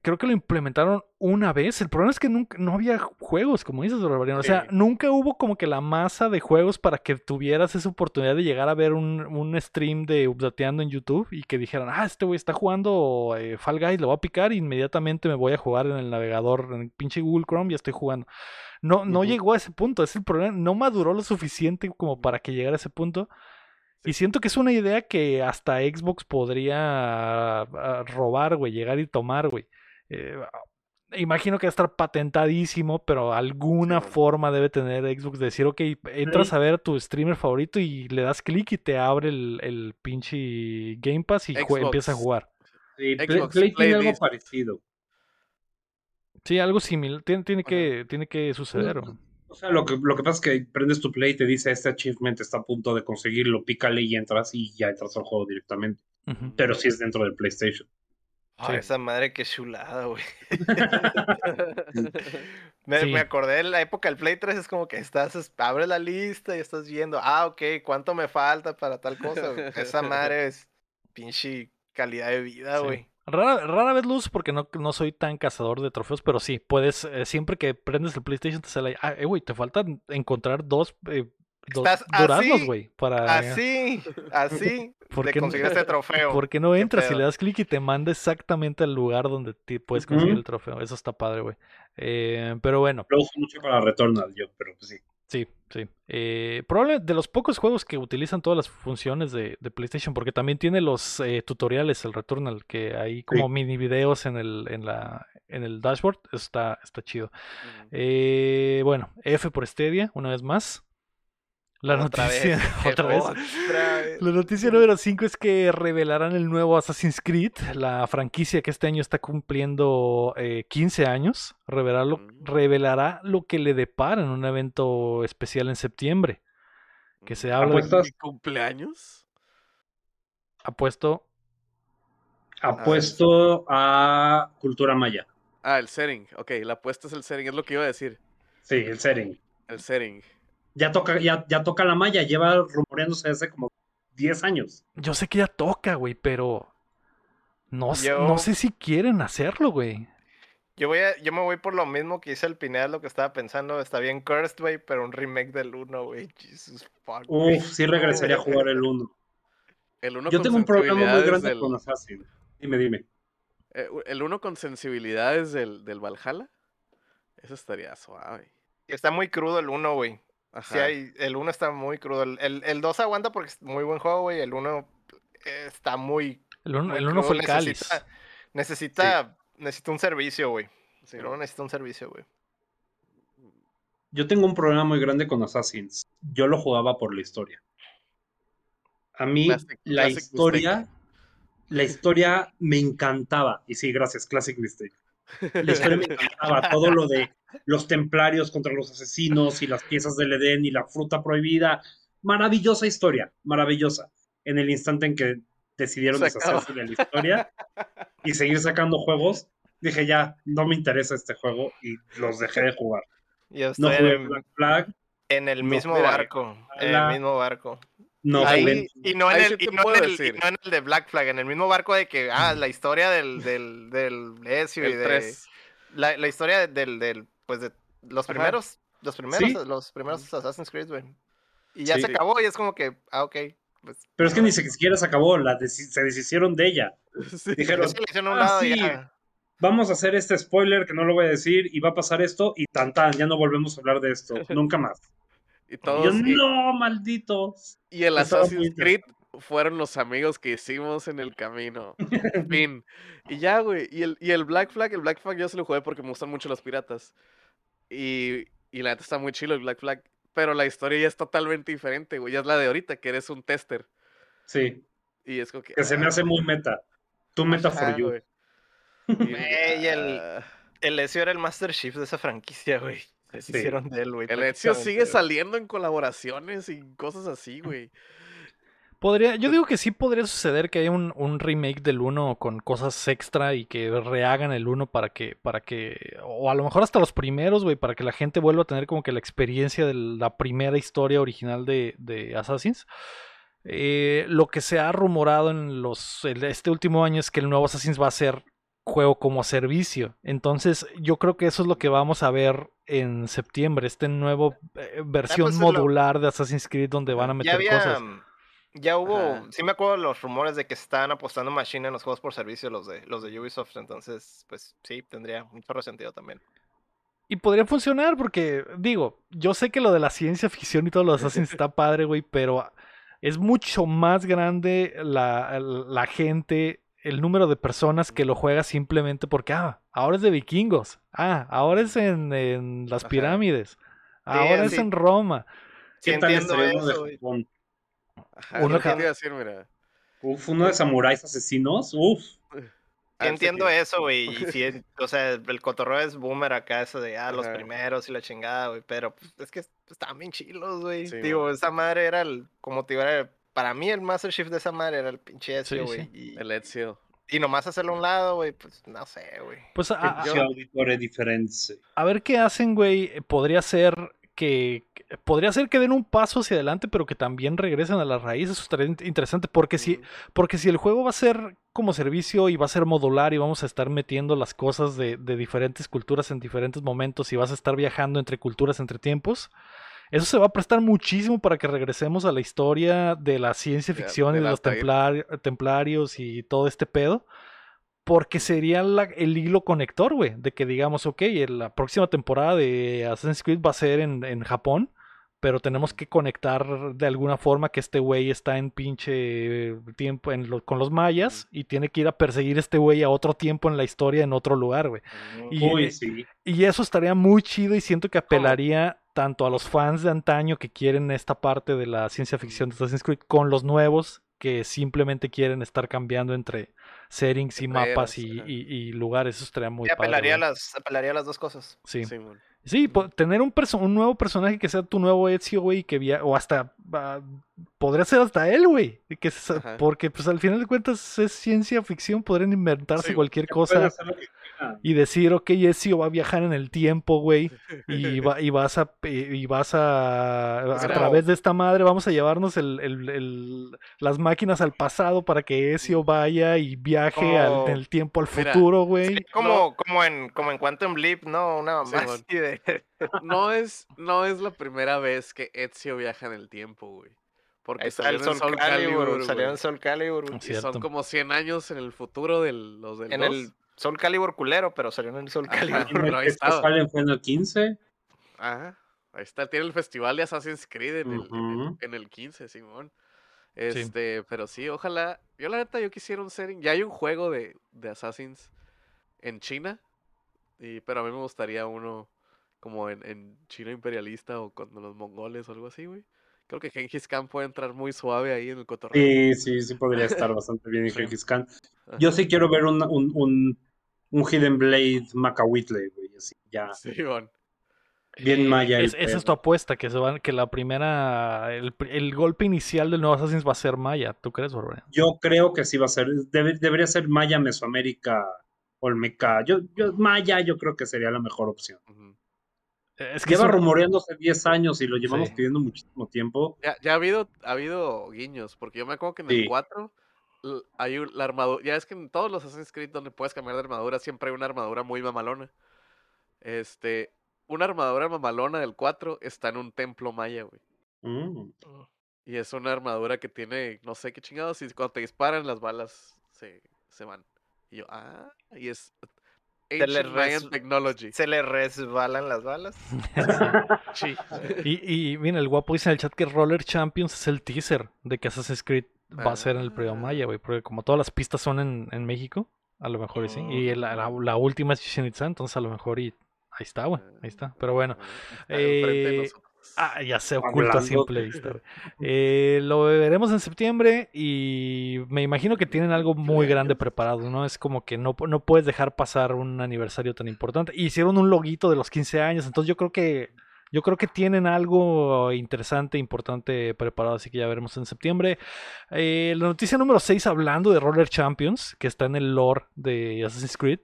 creo que lo implementaron una vez. El problema es que nunca no había juegos, como dices, Barbarian. O sea, Sí. nunca hubo como que la masa de juegos para que tuvieras esa oportunidad de llegar a ver un, un stream de Updateando en YouTube y que dijeran, ah, este güey está jugando eh, Fall Guys, lo voy a picar y inmediatamente me voy a jugar en el navegador, en el pinche Google Chrome, ya estoy jugando. No, no llegó a ese punto, es el problema, no maduró lo suficiente como para que llegara a ese punto. Y siento que es una idea que hasta Xbox podría ah, robar, güey, llegar y tomar, güey. Eh, imagino que va a estar patentadísimo, pero alguna Sí, forma debe tener Xbox de decir, ok, entras a ver a tu streamer favorito y le das clic y te abre el, el pinche Game Pass y empieza a jugar. Sí, Play, Xbox Play tiene Play algo parecido. Sí, algo similar, tiene, tiene que, tiene que suceder. güey. O sea, lo que, lo que pasa es que prendes tu Play y te dice, este achievement está a punto de conseguirlo, pícale y entras y ya entras al juego directamente. Pero sí es dentro del PlayStation. Ah, Sí. esa madre qué chulada, güey. Me, Sí. me acordé de la época del Play 3, es como que estás, es- abres la lista y estás viendo, ah, ok, ¿cuánto me falta para tal cosa? güey? Esa madre es pinche calidad de vida, Sí. güey. Rara, rara vez lo uso porque no, no soy tan cazador de trofeos, pero sí, puedes, eh, siempre que prendes el PlayStation te sale, ahí, ah, eh, güey, te faltan encontrar dos, eh, dos Estás duraznos, güey, para... Así, así, ¿Por de qué no- conseguir este trofeo. ¿Por qué no ¿Qué entras y le das clic y te manda exactamente al lugar donde te puedes conseguir el trofeo? Eso está padre, güey. Eh, pero bueno, Lo uso mucho para Returnal yo, pero pues sí. sí, sí. Eh, probablemente de los pocos juegos que utilizan todas las funciones de, de PlayStation, porque también tiene los eh, tutoriales, el Returnal, que hay como mini videos en el, en la, en el dashboard. Está, está chido. Eh, bueno, F por Stadia, una vez más. La Otra noticia, vez, otra vez. otra vez. La noticia número 5 es que revelarán el nuevo Assassin's Creed, la franquicia que este año está cumpliendo eh, 15 años. Revelará lo, Mm. revelará lo que le depara en un evento especial en septiembre. Que se habla de- ¿Apuestas? ¿Mi cumpleaños? Apuesto. Apuesto a cultura maya. Ah, el setting. Ok, la apuesta es el setting, es lo que iba a decir. Sí, el setting. El setting. Ya toca, ya, ya toca la maya, lleva rumoreándose hace como 10 años. Yo sé que ya toca, güey, pero. No, no sé si quieren hacerlo, güey. Yo, voy a, yo me voy por lo mismo que hice el Pineda, lo que estaba pensando. Está bien Cursed, güey, pero un remake del 1, güey. Jesus fuck, güey. Uf, sí regresaría a jugar el 1. El uno Yo con tengo un problema muy grande del- con Assassin. Dime, dime. eh, el uno con sensibilidades del, del Valhalla. Eso estaría suave. Está muy crudo el 1, güey. Sí, hay, el 1 está muy crudo. El, el, el 2 aguanta porque es muy buen juego, güey. El 1 está muy. El uno, muy el uno fue el cáliz. Necesita, necesita, necesita un servicio, güey. Sí, El 1 necesita un servicio, güey. Yo tengo un problema muy grande con Assassins. Yo lo jugaba por la historia. A mí Classic- la classic historia, la historia me encantaba. Y sí, gracias, Classic Mistake. La historia me encantaba. Todo lo de los templarios contra los asesinos y las piezas del Edén y la fruta prohibida. Maravillosa historia, maravillosa. En el instante en que decidieron deshacerse de la historia y seguir sacando juegos, dije ya, no me interesa este juego y los dejé de jugar. Yo No jugué en, el, Black Flag, en el no, mismo barco. En el mismo barco. No Ahí-. Y no, en el, sí y no en el- y no en el de Black Flag, en el mismo barco de que, ah, la historia del, del, del Ezio y de... 3. La, la historia del, del, pues de los Ajá. primeros, los primeros, Sí. los primeros Assassin's Creed, güey. Y ya Sí. se acabó y es como que, ah, ok. Pues, Pero es que ni siquiera se acabó, la se deshicieron de ella. Sí. Dijeron, "Ah, lado y sí, ya. vamos a hacer este spoiler que no lo voy a decir y va a pasar esto y tan tan, ya no volvemos a hablar de esto, nunca más. Y Y yo, todos. y- no, malditos. Y el Assassin's Creed fueron los amigos que hicimos en el camino. fin. Y ya, güey. Y el, y el Black Flag, el Black Flag yo se lo jugué porque me gustan mucho los piratas. Y, y la neta está muy chido el Black Flag. Pero la historia ya es totalmente diferente, güey. Ya es la de ahorita, que eres un tester. Sí, Y es como que. que se me ah, hace muy meta. Tu meta ajá, for you. güey. Y- Güey, el- ah, El Ezio era el Master Chief de esa franquicia, güey. Se Sí. hicieron de él, güey. El Ezio sigue saliendo en colaboraciones y cosas así, güey. Podría, yo digo que sí podría suceder que haya un, un remake del 1 con cosas extra y que rehagan el 1 para que, para que, o a lo mejor hasta los primeros, güey, para que la gente vuelva a tener como que la experiencia de la primera historia original de, de Assassins. Eh, lo que se ha rumorado en los, en este último año es que el nuevo Assassins va a ser juego como servicio. Entonces, yo creo que eso es lo que vamos a ver en septiembre, este nuevo eh, versión pues es lo- modular de Assassin's Creed donde van a Ya meter había. cosas. Ya hubo. Ajá. Sí me acuerdo los rumores de que estaban apostando machine en los juegos por servicio, los de, los de Ubisoft. Entonces, pues sí, tendría mucho resentido también. Y podría funcionar porque, digo, yo sé que lo de la ciencia ficción y todo lo de Assassin's está padre, güey, pero es mucho más grande la, la gente, el número de personas que lo juega simplemente porque, ah, ahora es de vikingos, ah, ahora es en, en las Ajá. pirámides, ahora es sí. en Roma. Sí ¿Qué tal entiendo estaría uno de eso. Japón? Ajá, Uno que ja- te iba a decir, mira. Uf, uno de samuráis asesinos. Uf. Sí Ah, entiendo sí. eso, güey. Y sí, en- o sea, el cotorreo es boomer acá, eso de, ah, los Ajá. primeros y la chingada, güey. Pero pues, es que estaban bien chilos, güey. Sí, Digo, man. esa madre era el, como te iba a para mí el Master Chief de esa madre era el pinche Ezio, güey. sí. El Ezio. y nomás hacerlo a un lado, güey, pues no sé, güey. Pues a, diferente. a ver qué hacen, güey. eh, Podría ser que podría ser que den un paso hacia adelante, pero que también regresen a las raíces. Eso estaría in- interesante porque si. Porque si el juego va a ser como servicio y va a ser modular y vamos a estar metiendo las cosas de, de diferentes culturas en diferentes momentos y vas a estar viajando entre culturas, entre tiempos, eso se va a prestar muchísimo para que regresemos a la historia de la ciencia De- ficción y de los templar- templarios y todo este pedo. Porque sería la- el hilo conector, güey, de que digamos, ok, la próxima temporada de Assassin's Creed va a ser en, en Japón, pero tenemos que conectar de alguna forma que este güey está en pinche tiempo en lo- con los mayas y tiene que ir a perseguir a este güey a otro tiempo en la historia en otro lugar, güey. Y- Uy, sí. Y eso estaría muy chido y siento que apelaría tanto a los fans de antaño que quieren esta parte de la ciencia ficción de Assassin's Creed con los nuevos que simplemente quieren estar cambiando entre settings y mapas y, y- y lugares. Eso estaría muy Sí, padre. apelaría, a güey. las, apelaría a las dos cosas. Sí. Sí. Sí, tener un, un nuevo personaje que sea tu nuevo Ezio, güey, que via o hasta ah, podría ser hasta él, güey, que porque pues al final de cuentas es ciencia ficción, podrían inventarse Sí, cualquier cosa hacer lo que. Y decir, ok, Ezio va a viajar en el tiempo, güey, y, va, y vas a y vas a a través de esta madre vamos a llevarnos el, el- el- las máquinas al pasado para que Ezio vaya y viaje al, en el tiempo al Mira, futuro, güey. Sí, como, como en, como en Quantum Leap, ¿no? Una Sí, mamá mon. así de. No es, no es la primera vez que Ezio viaja en el tiempo, güey. Porque salió en el Soul Calibur, salió en Soul Calibur. Sí. Y son como 100 años en el futuro de los del En 2. el Soul Calibur culero, pero salió en el Soul Ajá. Calibur. El Pero ahí estaba. sale en el 15. Ajá. Ahí está, tiene el festival de Assassin's Creed en, el, en, el, en el 15, Simón. Este, pero sí, ojalá. Yo la neta, yo quisiera un setting. Ya hay un juego de, de Assassins en China. Y, pero a mí me gustaría uno como en, en China imperialista o con los mongoles o algo así, güey. Creo que Genghis Khan puede entrar muy suave ahí en el cotorreo. Sí, sí, sí podría estar bastante bien en Sí. Genghis Khan. Yo sí quiero ver un, un, un, un Hidden Blade Macahuitle, güey, así, ya. Sí, Iván. Bien Eh, maya es- esa es tu apuesta, que, se van, que la primera. El, el golpe inicial del nuevo Assassin's va a ser Maya. ¿Tú crees, Barbarian? Yo creo que sí va a ser, debe- debería ser Maya Mesoamérica Olmeca. Yo, yo, Maya yo creo que sería la mejor opción. Eh, Es que Lleva es un- rumoreándose 10 años y lo llevamos Sí. pidiendo muchísimo tiempo. Ya, ya ha habido, ha habido guiños, porque yo me acuerdo que en Sí. el 4 l- hay un- la armadura, ya es que en todos los Assassin's Creed donde puedes cambiar de armadura siempre hay una armadura muy mamalona. Este, una armadura mamalona del 4 está en un templo maya, güey. Mm. Y es una armadura que tiene, no sé qué chingados, y cuando te disparan las balas se, se van. Y yo, ah, y es le Ancient Mayan res- Technology. Se le resbalan las balas. Sí. Y, y mira, el guapo dice en el chat que Roller Champions es el teaser de que Assassin's Creed va a ser en el periodo Ah. Maya, güey. Porque como todas las pistas son en, en México, a lo mejor y sí. Y la, la- Oh. la última es Chichen Itza, entonces a lo mejor y ahí está, güey. Ahí está. Pero bueno. Está enfrente de Eh, nosotros. Ah, ya se oculta a simple vista. Eh, lo veremos en septiembre y me imagino que tienen algo muy grande preparado, ¿no? Es como que no, no puedes dejar pasar un aniversario tan importante. Hicieron un loguito de los 15 años, entonces yo creo que yo creo que tienen algo interesante, importante preparado, así que ya veremos en septiembre. Eh, la noticia número 6, hablando de Roller Champions, que está en el lore de Assassin's Creed.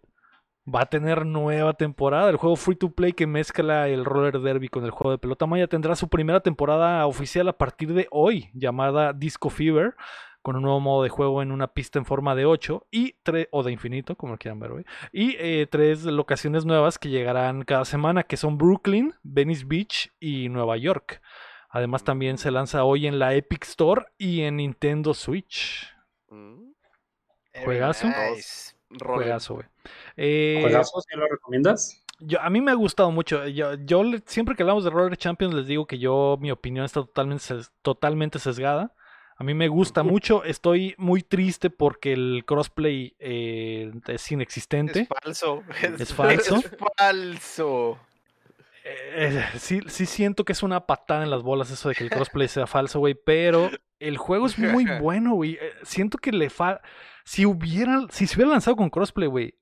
Va a tener nueva temporada. El juego free to play que mezcla el roller derby con el juego de pelota maya tendrá su primera temporada oficial a partir de hoy, llamada Disco Fever, con un nuevo modo de juego en una pista en forma de 8 y o de infinito, como lo quieran ver hoy. Y eh, tres locaciones nuevas que llegarán cada semana, que son Brooklyn, Venice Beach y Nueva York. Además, también se lanza hoy en la Epic Store y en Nintendo Switch. Mm, Juegazo. nice. Juegazo, güey. Eh, ¿Juegazos? ¿Ya lo recomiendas? Yo, a mí me ha gustado mucho. Yo, yo le- siempre que hablamos de Roller Champions les digo que yo mi opinión está totalmente, ses- totalmente sesgada. A mí me gusta mucho. Estoy muy triste porque el crossplay eh, es inexistente. Es falso. Es falso. Es falso. Eh, sí, sí siento que es una patada en las bolas eso de que el crossplay sea falso, güey. Pero el juego es muy bueno, güey. Eh, Siento que le falta... Si hubiera, si se hubiera lanzado con crossplay, güey,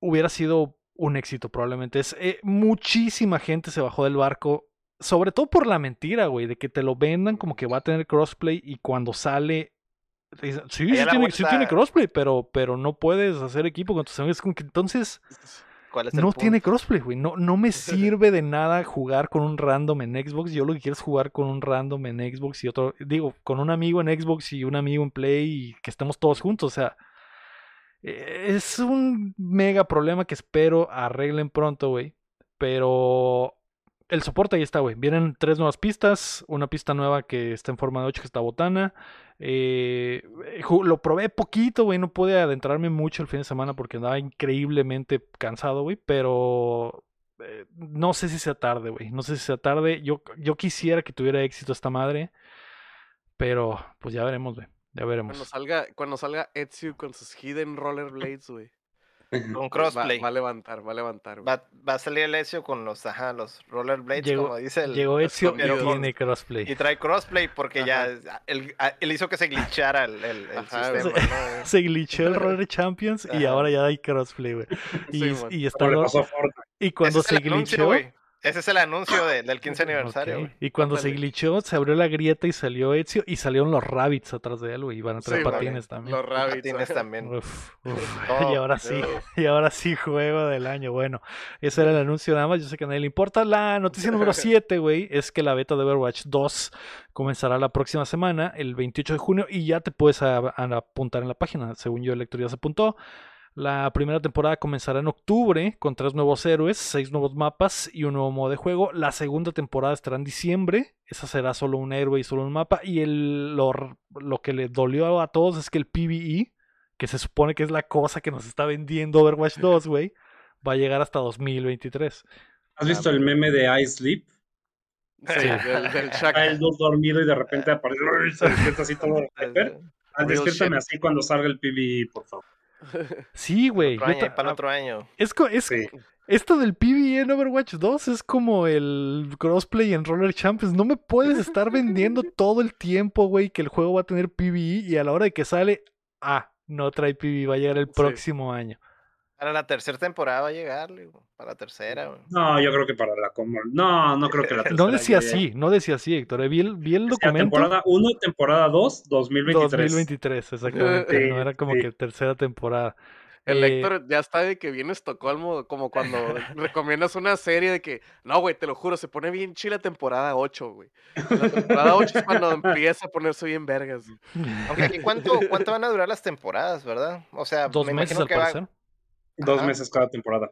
hubiera sido un éxito probablemente. Es, eh, muchísima gente se bajó del barco, sobre todo por la mentira, güey, de que te lo vendan como que va a tener crossplay y cuando sale... te dicen, Sí, sí tiene, sí tiene crossplay, pero, pero no puedes hacer equipo con tus amigos. Entonces ¿Cuál es el no punto? tiene crossplay, güey. No, no me sirve de nada jugar con un random en Xbox. Yo lo que quiero es jugar con un random en Xbox y otro, digo, con un amigo en Xbox y un amigo en Play y que estemos todos juntos. O sea, es un mega problema que espero arreglen pronto, güey. Pero el soporte ahí está, güey. Vienen tres nuevas pistas. Una pista nueva que está en forma de 8, que está botana. Eh, ju- lo probé poquito, güey. No pude adentrarme mucho el fin de semana porque andaba increíblemente cansado, güey. Pero eh, no sé si sea tarde, güey. No sé si sea tarde. Yo, yo quisiera que tuviera éxito esta madre. Pero pues ya veremos, güey. Ya Cuando veremos. salga, cuando salga Ezio con sus hidden rollerblades, güey. Con Va, crossplay. va a levantar, va a levantar. Va, va a salir el Ezio con los, ajá, los rollerblades, Llegó- como dice el. Llegó Ezio y tiene crossplay. Y trae crossplay porque ya él, él hizo que se glitchara el, el, el Ajá, sistema, güey. ¿no? Se glitchó el Roller Champions y ahora ya hay crossplay, güey. Y, Sí, man. y está y cuando se anuncio, glitchó. Ese es el anuncio de- del 15 aniversario, y cuando se glitchó, se abrió la grieta y salió Ezio y salieron los rabbits atrás de él, güey. Y van a traer Sí, patines también. Los rabbits. Patines también. Uf, uf. Y ahora sí, y ahora sí, juego del año. Bueno, ese era el anuncio nada más. Yo sé que a nadie le importa. La noticia número 7, güey, es que la beta de Overwatch 2 comenzará la próxima semana, el 28 de junio, y ya te puedes a- a- apuntar en la página. Según yo, Electro ya se apuntó. La primera temporada comenzará en octubre con tres nuevos héroes, seis nuevos mapas y un nuevo modo de juego. La segunda temporada estará en diciembre. Esa será solo un héroe y solo un mapa. Y el, lo, lo que le dolió a todos es que el PvE, que se supone que es la cosa que nos está vendiendo Overwatch 2, güey, va a llegar hasta 2023. ¿Has visto el meme de I Sleep? Sí, del, del el dos dormido y de repente aparece y se despierta así todo Despiértame así cuando salga el PvE, por favor. Sí, güey. Para el otro año. Es, co- es Sí. Esto del PvE en Overwatch 2 es como el crossplay en Roller Champions. No me puedes estar vendiendo todo el tiempo, güey, que el juego va a tener PvE y a la hora de que sale, ah, no trae PvE, va a llegar el Sí. próximo año. Para la tercera temporada va a llegar, para la tercera, güey. No, yo creo que para la como. No, no creo que la tercera. No decía llegue. así, no decía así, Héctor. eh, Vi el, vi el documento. temporada 1, temporada 2, 2023. 2023, exactamente. Sí, no era como sí. que tercera temporada. El Eh, Héctor ya está de que viene a Estocolmo, como cuando recomiendas una serie de que, no, güey, te lo juro, se pone bien chila temporada 8, güey. La temporada 8 es cuando empieza a ponerse bien vergas. Aunque aquí, ¿cuánto, ¿cuánto van a durar las temporadas, verdad? O sea, Dos me meses imagino al que va. Dos Ajá. meses cada temporada.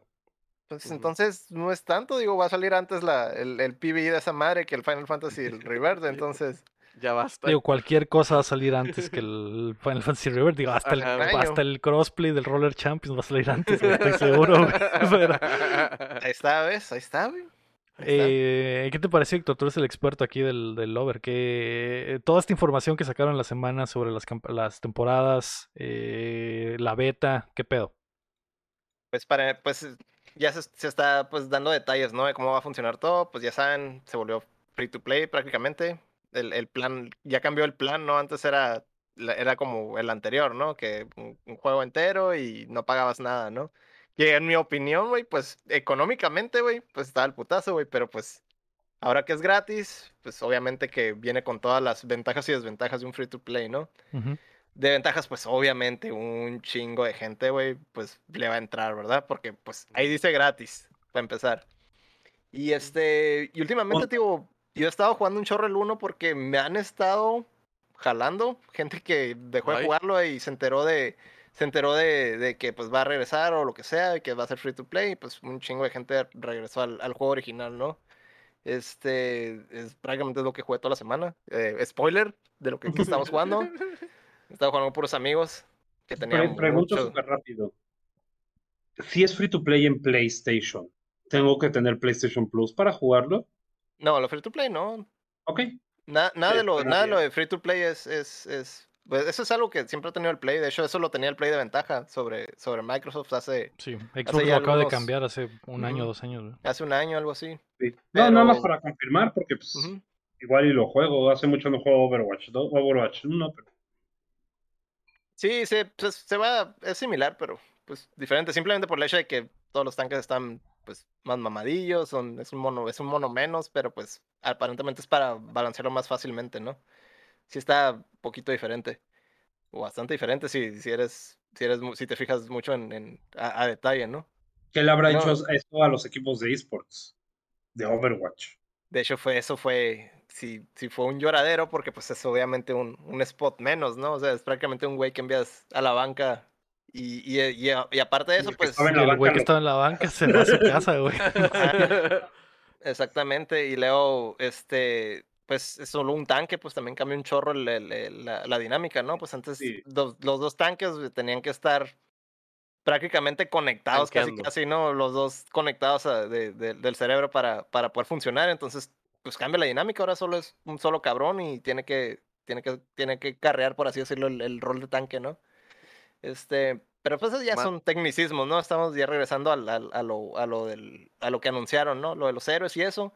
Pues entonces no es tanto, digo, va a salir antes la, el, el PvE de esa madre que el Final Fantasy el Rebirth, entonces. Ya basta. Digo, cualquier cosa va a salir antes que el Final Fantasy River. Digo, hasta el, Ajá. hasta el crossplay del Roller Champions va a salir antes, güey, estoy seguro. güey. Pero, Ahí está, ¿ves? Ahí está, güey. Ahí está. eh, ¿Qué te pareció, Héctor? Tú eres el experto aquí del, del Over. Que eh, toda esta información que sacaron la semana sobre las, las temporadas, eh, la beta, ¿qué pedo? Pues para, pues ya se, se está pues dando detalles, ¿no? De cómo va a funcionar todo. Pues ya saben, se volvió free to play prácticamente. El, el plan, ya cambió el plan, ¿no? Antes era, era como el anterior, ¿no? Que un, un juego entero y no pagabas nada, ¿no? Que en mi opinión, güey, pues económicamente, güey, pues estaba el putazo, güey, pero pues ahora que es gratis, pues obviamente que viene con todas las ventajas y desventajas de un free to play, ¿no? Ujú. De ventajas, pues obviamente un chingo de gente, güey, pues le va a entrar, ¿verdad? Porque pues ahí dice gratis, para empezar. Y este, y últimamente, Ot- digo, yo he estado jugando un chorro el 1 porque me han estado jalando, gente que dejó de Ay. jugarlo y se enteró de, se enteró de, de que pues va a regresar o lo que sea, que va a ser free to play, y pues un chingo de gente regresó al, al juego original, ¿no? Este, es prácticamente lo que jugué toda la semana. Eh, spoiler de lo que, que estamos jugando. Estaba jugando con puros amigos que tenían pregunto mucho- súper rápido. Si es free to play en PlayStation, ¿tengo que tener PlayStation Plus para jugarlo? No, lo free to play no. Ok. Na- nada, Sí, de lo, nada de lo bien. de free to play es, es, es- pues, eso es algo que siempre ha tenido el Play. De hecho, eso lo tenía el Play de ventaja sobre, sobre Microsoft hace, Sí, Xbox ya lo acaba de cambiar hace un año, Ujú. dos años. güey. hace un año, algo así. Sí. No, nada más para confirmar, porque pues, igual y lo juego. Hace mucho no juego Overwatch 2, Overwatch 1, pero Sí, sí, pues, se va, es similar, pero pues diferente. Simplemente por el hecho de que todos los tanques están pues más mamadillos, son, es un mono, es un mono menos, pero pues aparentemente es para balancearlo más fácilmente, ¿no? Sí está un poquito diferente. O bastante diferente si, si eres, si eres, si te fijas mucho en, en- a, a detalle, ¿no? ¿qué le habrá No. hecho eso a los equipos de esports? De Overwatch. De hecho, fue, eso fue, si, si fue un lloradero, porque pues es obviamente un, un spot menos, ¿no? O sea, es prácticamente un güey que envías a la banca. Y, y, y, y aparte de eso, pues. el güey que estaba en la banca se va a su casa, güey. Exactamente, y luego, este, pues es solo un tanque, pues también cambia un chorro el- el- el- la, la dinámica, ¿no? Pues antes Sí. los, los dos tanques tenían que estar prácticamente conectados, casi Tanqueando. casi, ¿no? Los dos conectados a- de- de- del cerebro para, para poder funcionar, entonces, pues cambia la dinámica, ahora solo es un solo cabrón y tiene que, tiene que, tiene que carrear, por así decirlo, el, el rol de tanque, ¿no? Este, pero pues ya Ma- son tecnicismos, ¿no? Estamos ya regresando al, al- a, lo, a, lo del, a lo que anunciaron, ¿no? Lo de los héroes y eso.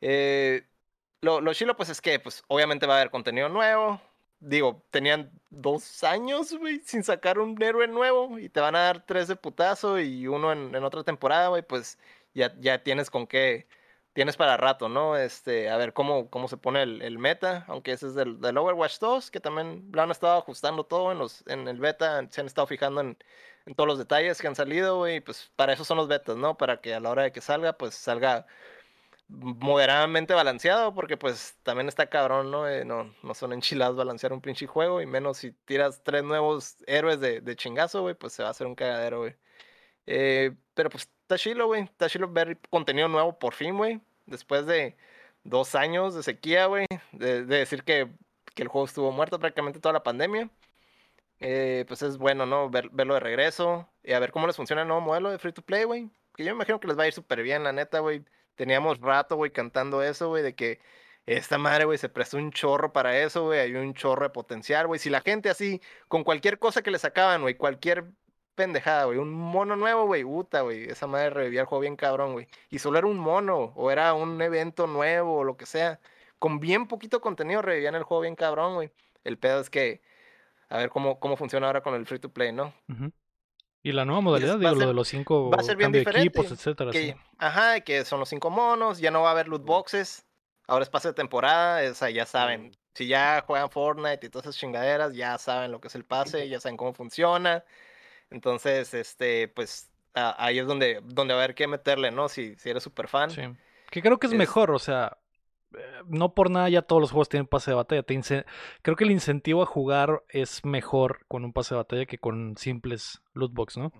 Eh, lo, lo chilo, pues es que, pues, obviamente va a haber contenido nuevo. Digo, tenían dos años, güey, sin sacar un héroe nuevo y te van a dar tres de putazo y uno en, en otra temporada, güey, pues ya, ya tienes con qué, tienes para rato, ¿no? Este, a ver cómo, cómo se pone el, el meta, aunque ese es del, del Overwatch 2, que también lo han estado ajustando todo en, los, en el beta, se han estado fijando en, todos los detalles que han salido, y pues para eso son los betas, ¿no? Para que a la hora de que salga, pues salga moderadamente balanceado, porque pues también está cabrón, ¿no? Eh, no, no son enchiladas balancear un pinche juego, y menos si tiras tres nuevos héroes de, de chingazo, güey, pues se va a hacer un cagadero, güey. Eh, pero pues está chilo, güey, está chilo ver contenido nuevo por fin, güey, después de dos años de sequía, güey, de, de decir que, que el juego estuvo muerto prácticamente toda la pandemia. Eh, pues es bueno, ¿no? Ver, verlo de regreso y a ver cómo les funciona el nuevo modelo de free to play, güey. Que yo me imagino que les va a ir súper bien, la neta, güey. Teníamos rato, güey, cantando eso, güey, de que esta madre, güey, se prestó un chorro para eso, güey. Hay un chorro de potencial, güey. Si la gente así, con cualquier cosa que le sacaban, güey, cualquier pendejada, güey, un mono nuevo, güey, puta, güey. Esa madre revivía el juego bien cabrón, güey. Y solo era un mono, o era un evento nuevo, o lo que sea. Con bien poquito contenido revivían el juego bien cabrón, güey. El pedo es que, a ver cómo, cómo funciona ahora con el free to play, ¿no? Y la nueva modalidad, digo, lo ser- de los cinco va a ser bien cambio de equipos, etcétera. que, sí. ajá, que son los cinco monos, ya no va a haber loot boxes, ahora es pase de temporada, o sea, ya saben, si ya juegan Fortnite y todas esas chingaderas, ya saben lo que es el pase, ya saben cómo funciona, entonces, este, pues, a- ahí es donde, donde va a haber que meterle, ¿no? Si, si eres súper fan. Sí. Que creo que es, Es- mejor, o sea, eh, no por nada ya todos los juegos tienen pase de batalla. te ince- Creo que el incentivo a jugar es mejor con un pase de batalla que con simples loot box, ¿no?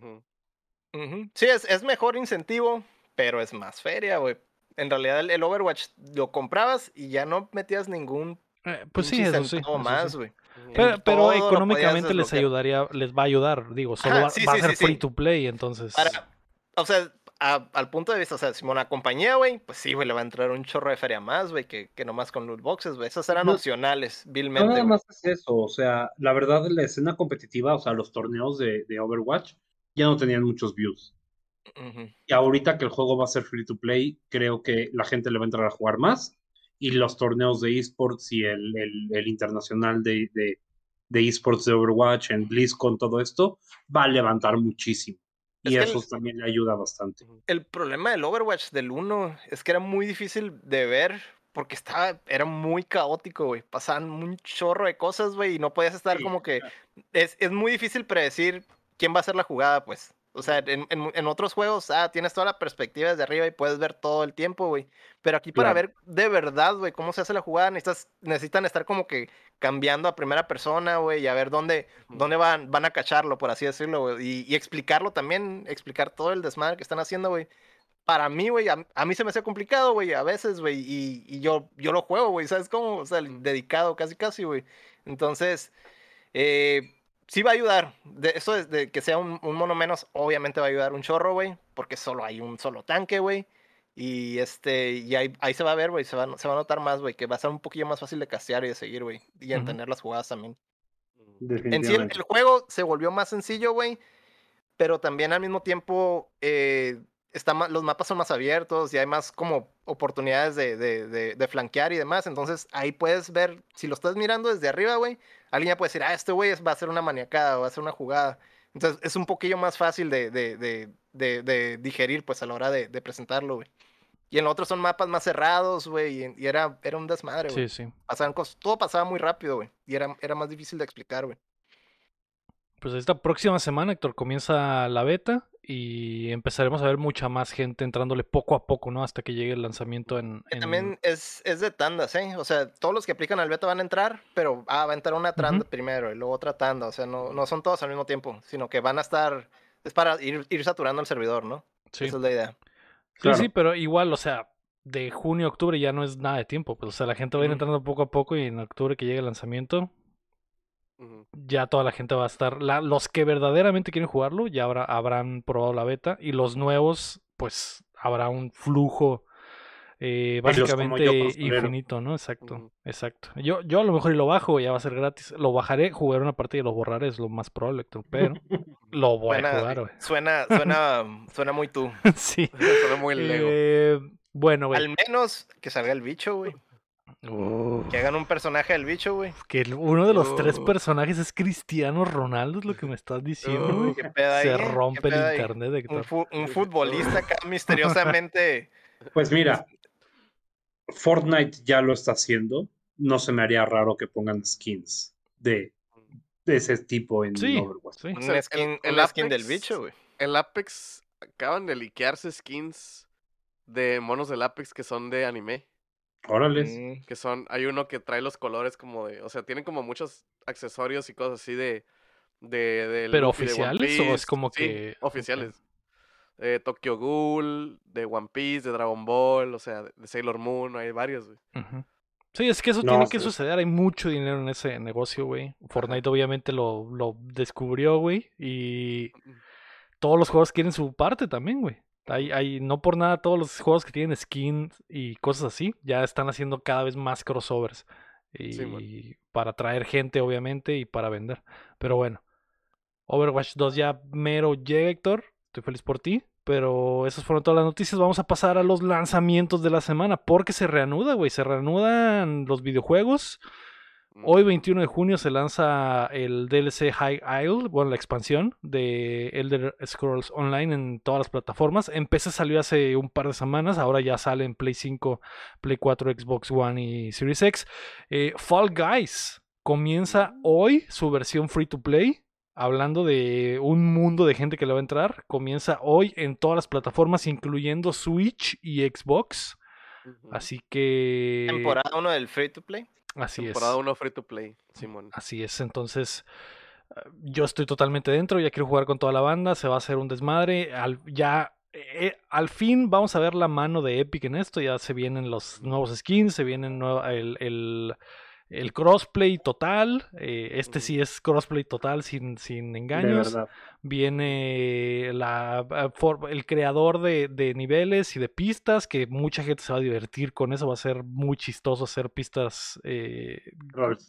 Sí, es, es mejor incentivo, pero es más feria, güey. En realidad el, el Overwatch lo comprabas y ya no metías ningún Eh, pues sí, eso sí. eso más, sí. güey. Ujú. Pero, económicamente les ayudaría, les va a ayudar, digo, solo Ajá, va, sí, a ser sí, sí. free to play, entonces. Para, o sea, a- al punto de vista, o sea, si una compañía, güey, pues sí, güey, le va a entrar un chorro de feria más, güey, que, que nomás con loot boxes, güey. Esas eran No- opcionales, No vilmente, nada güey. más es eso, o sea, la verdad la escena competitiva, o sea, los torneos de, de Overwatch ya no tenían muchos views. Y ahorita que el juego va a ser free to play, creo que la gente le va a entrar a jugar más. Y los torneos de esports y el, el- el internacional de, de, de esports de Overwatch, en BlizzCon, todo esto, va a levantar muchísimo. Y Es eso el- también le ayuda bastante. El problema del Overwatch del 1 es que era muy difícil de ver porque estaba, era muy caótico, güey. Pasaban un chorro de cosas, güey, y no podías estar Sí, como que... Es, es muy difícil predecir quién va a hacer la jugada, pues. O sea, en, en- en otros juegos, ah, tienes toda la perspectiva desde arriba y puedes ver todo el tiempo, güey. Pero aquí para Claro. ver de verdad, güey, cómo se hace la jugada, necesitas, necesitan estar como que cambiando a primera persona, güey, y a ver dónde, dónde van, van a cacharlo, por así decirlo, güey. Y, y explicarlo también, explicar todo el desmadre que están haciendo, güey. Para mí, güey, a, a mí se me hace complicado, güey, a veces, güey, y, y yo, yo lo juego, güey, ¿sabes cómo? O sea, dedicado casi, casi, güey. Entonces, eh, sí va a ayudar. De, eso es de que sea un, un mono menos, obviamente va a ayudar un chorro, güey, porque solo hay un solo tanque, güey. Y este, y ahí, ahí se va a ver, güey, se va, se va a notar más, güey, que va a ser un poquillo más fácil de castear y de seguir, güey, y Ujú. entender las jugadas también. En sí, el juego se volvió más sencillo, güey. Pero también al mismo tiempo, eh, está los mapas son más abiertos y hay más como oportunidades de, de- de- de flanquear y demás. Entonces ahí puedes ver, si lo estás mirando desde arriba, güey, alguien ya puede decir, ah, este güey va a hacer una maniacada o va a hacer una jugada. Entonces es un poquillo más fácil de, de- de- de- de digerir, pues a la hora de, presentarlo, güey. Y en lo otro son mapas más cerrados, güey, y, y era, era un desmadre, güey. Sí, sí. Pasaban cosas, todo pasaba muy rápido, güey. Y era, era más difícil de explicar, güey. Pues esta próxima semana, Héctor, comienza la beta y empezaremos a ver mucha más gente entrándole poco a poco, ¿no? Hasta que llegue el lanzamiento en... También es, es de tandas, ¿eh? O sea, todos los que aplican al beta van a entrar, pero ah, va a entrar una tanda primero y luego otra tanda. O sea, no, no son todos al mismo tiempo, sino que van a estar. Es para ir, ir saturando el servidor, ¿no? Sí. Esa es la idea. Sí, Claro. sí, pero igual, o sea, de junio a octubre ya no es nada de tiempo. Pues, o sea, la gente va a ir entrando poco a poco y en octubre que llegue el lanzamiento, Ya toda la gente va a estar. la- los que verdaderamente quieren jugarlo ya habrá, habrán probado la beta y los nuevos, pues habrá un flujo eh, yo, básicamente costalero. infinito, ¿no? Exacto, exacto. Yo, yo a lo mejor y lo bajo, ya va a ser gratis. Lo bajaré, jugaré una partida y lo borraré, es lo más probable, pero lo voy a Suena, jugar, güey. suena, suena, suena muy tú. sí. Suena muy Lego. Eh, bueno, güey. Al menos que salga el bicho, güey. Que hagan un personaje del bicho, güey. Que el- uno de los tres personajes es Cristiano Ronaldo, es lo que me estás diciendo, güey. ¿Qué pedo ahí, Se? ¿Qué rompe el internet, Un, Héctor. fu- un futbolista acá misteriosamente. Pues mira, Fortnite ya lo está haciendo. No se me haría raro que pongan skins de, de ese tipo en Sí, Overwatch. sí. Un sea, el- skin, el un skin del bicho, güey. El Apex acaban de liquearse skins de monos del Apex que son de anime. Órales. Mm. Que son, hay uno que trae los colores como de, o sea, tienen como muchos accesorios y cosas así de, de, de ¿Pero Luffy, de One oficiales o es como Sí, que- oficiales. Eh, Tokyo Ghoul, de One Piece, de Dragon Ball, o sea, de, Sailor Moon, hay varios, güey. Sí, es que eso No, tiene que suceder. Hay mucho dinero en ese negocio, güey. Fortnite obviamente lo, lo descubrió, güey. Y todos los juegos quieren su parte también, güey. Hay, hay, no por nada, todos los juegos que tienen skins y cosas así, ya están haciendo cada vez más crossovers. Y Sí, para atraer gente, obviamente, y para vender. Pero bueno, Overwatch 2 ya mero llega, Héctor. Estoy feliz por ti. Pero esas fueron todas las noticias. Vamos a pasar a los lanzamientos de la semana. Porque se reanuda, güey. Se reanudan los videojuegos. Hoy, Mm. 21 de junio, se lanza el DLC High Isle, bueno, la expansión de Elder Scrolls Online en todas las plataformas. En PC salió hace un par de semanas, ahora ya sale en Play 5, Play 4, Xbox One y Series X. Eh, Fall Guys comienza hoy su versión free to play. Hablando de un mundo de gente que le va a entrar, comienza hoy en todas las plataformas, incluyendo Switch y Xbox. Así que. Temporada 1 del free to play. Así es. Temporada 1 free to play, Simón. Así es, entonces eh, yo estoy totalmente dentro, ya quiero jugar con toda la banda, se va a hacer un desmadre, al, ya eh, al fin vamos a ver la mano de Epic en esto, ya se vienen los nuevos skins, se vienen nueva- el, el- el crossplay total, eh, este sí es crossplay total sin, sin De engaños, verdad. Viene la, for- el creador de, de niveles y de pistas, que mucha gente se va a divertir con eso, va a ser muy chistoso hacer pistas eh,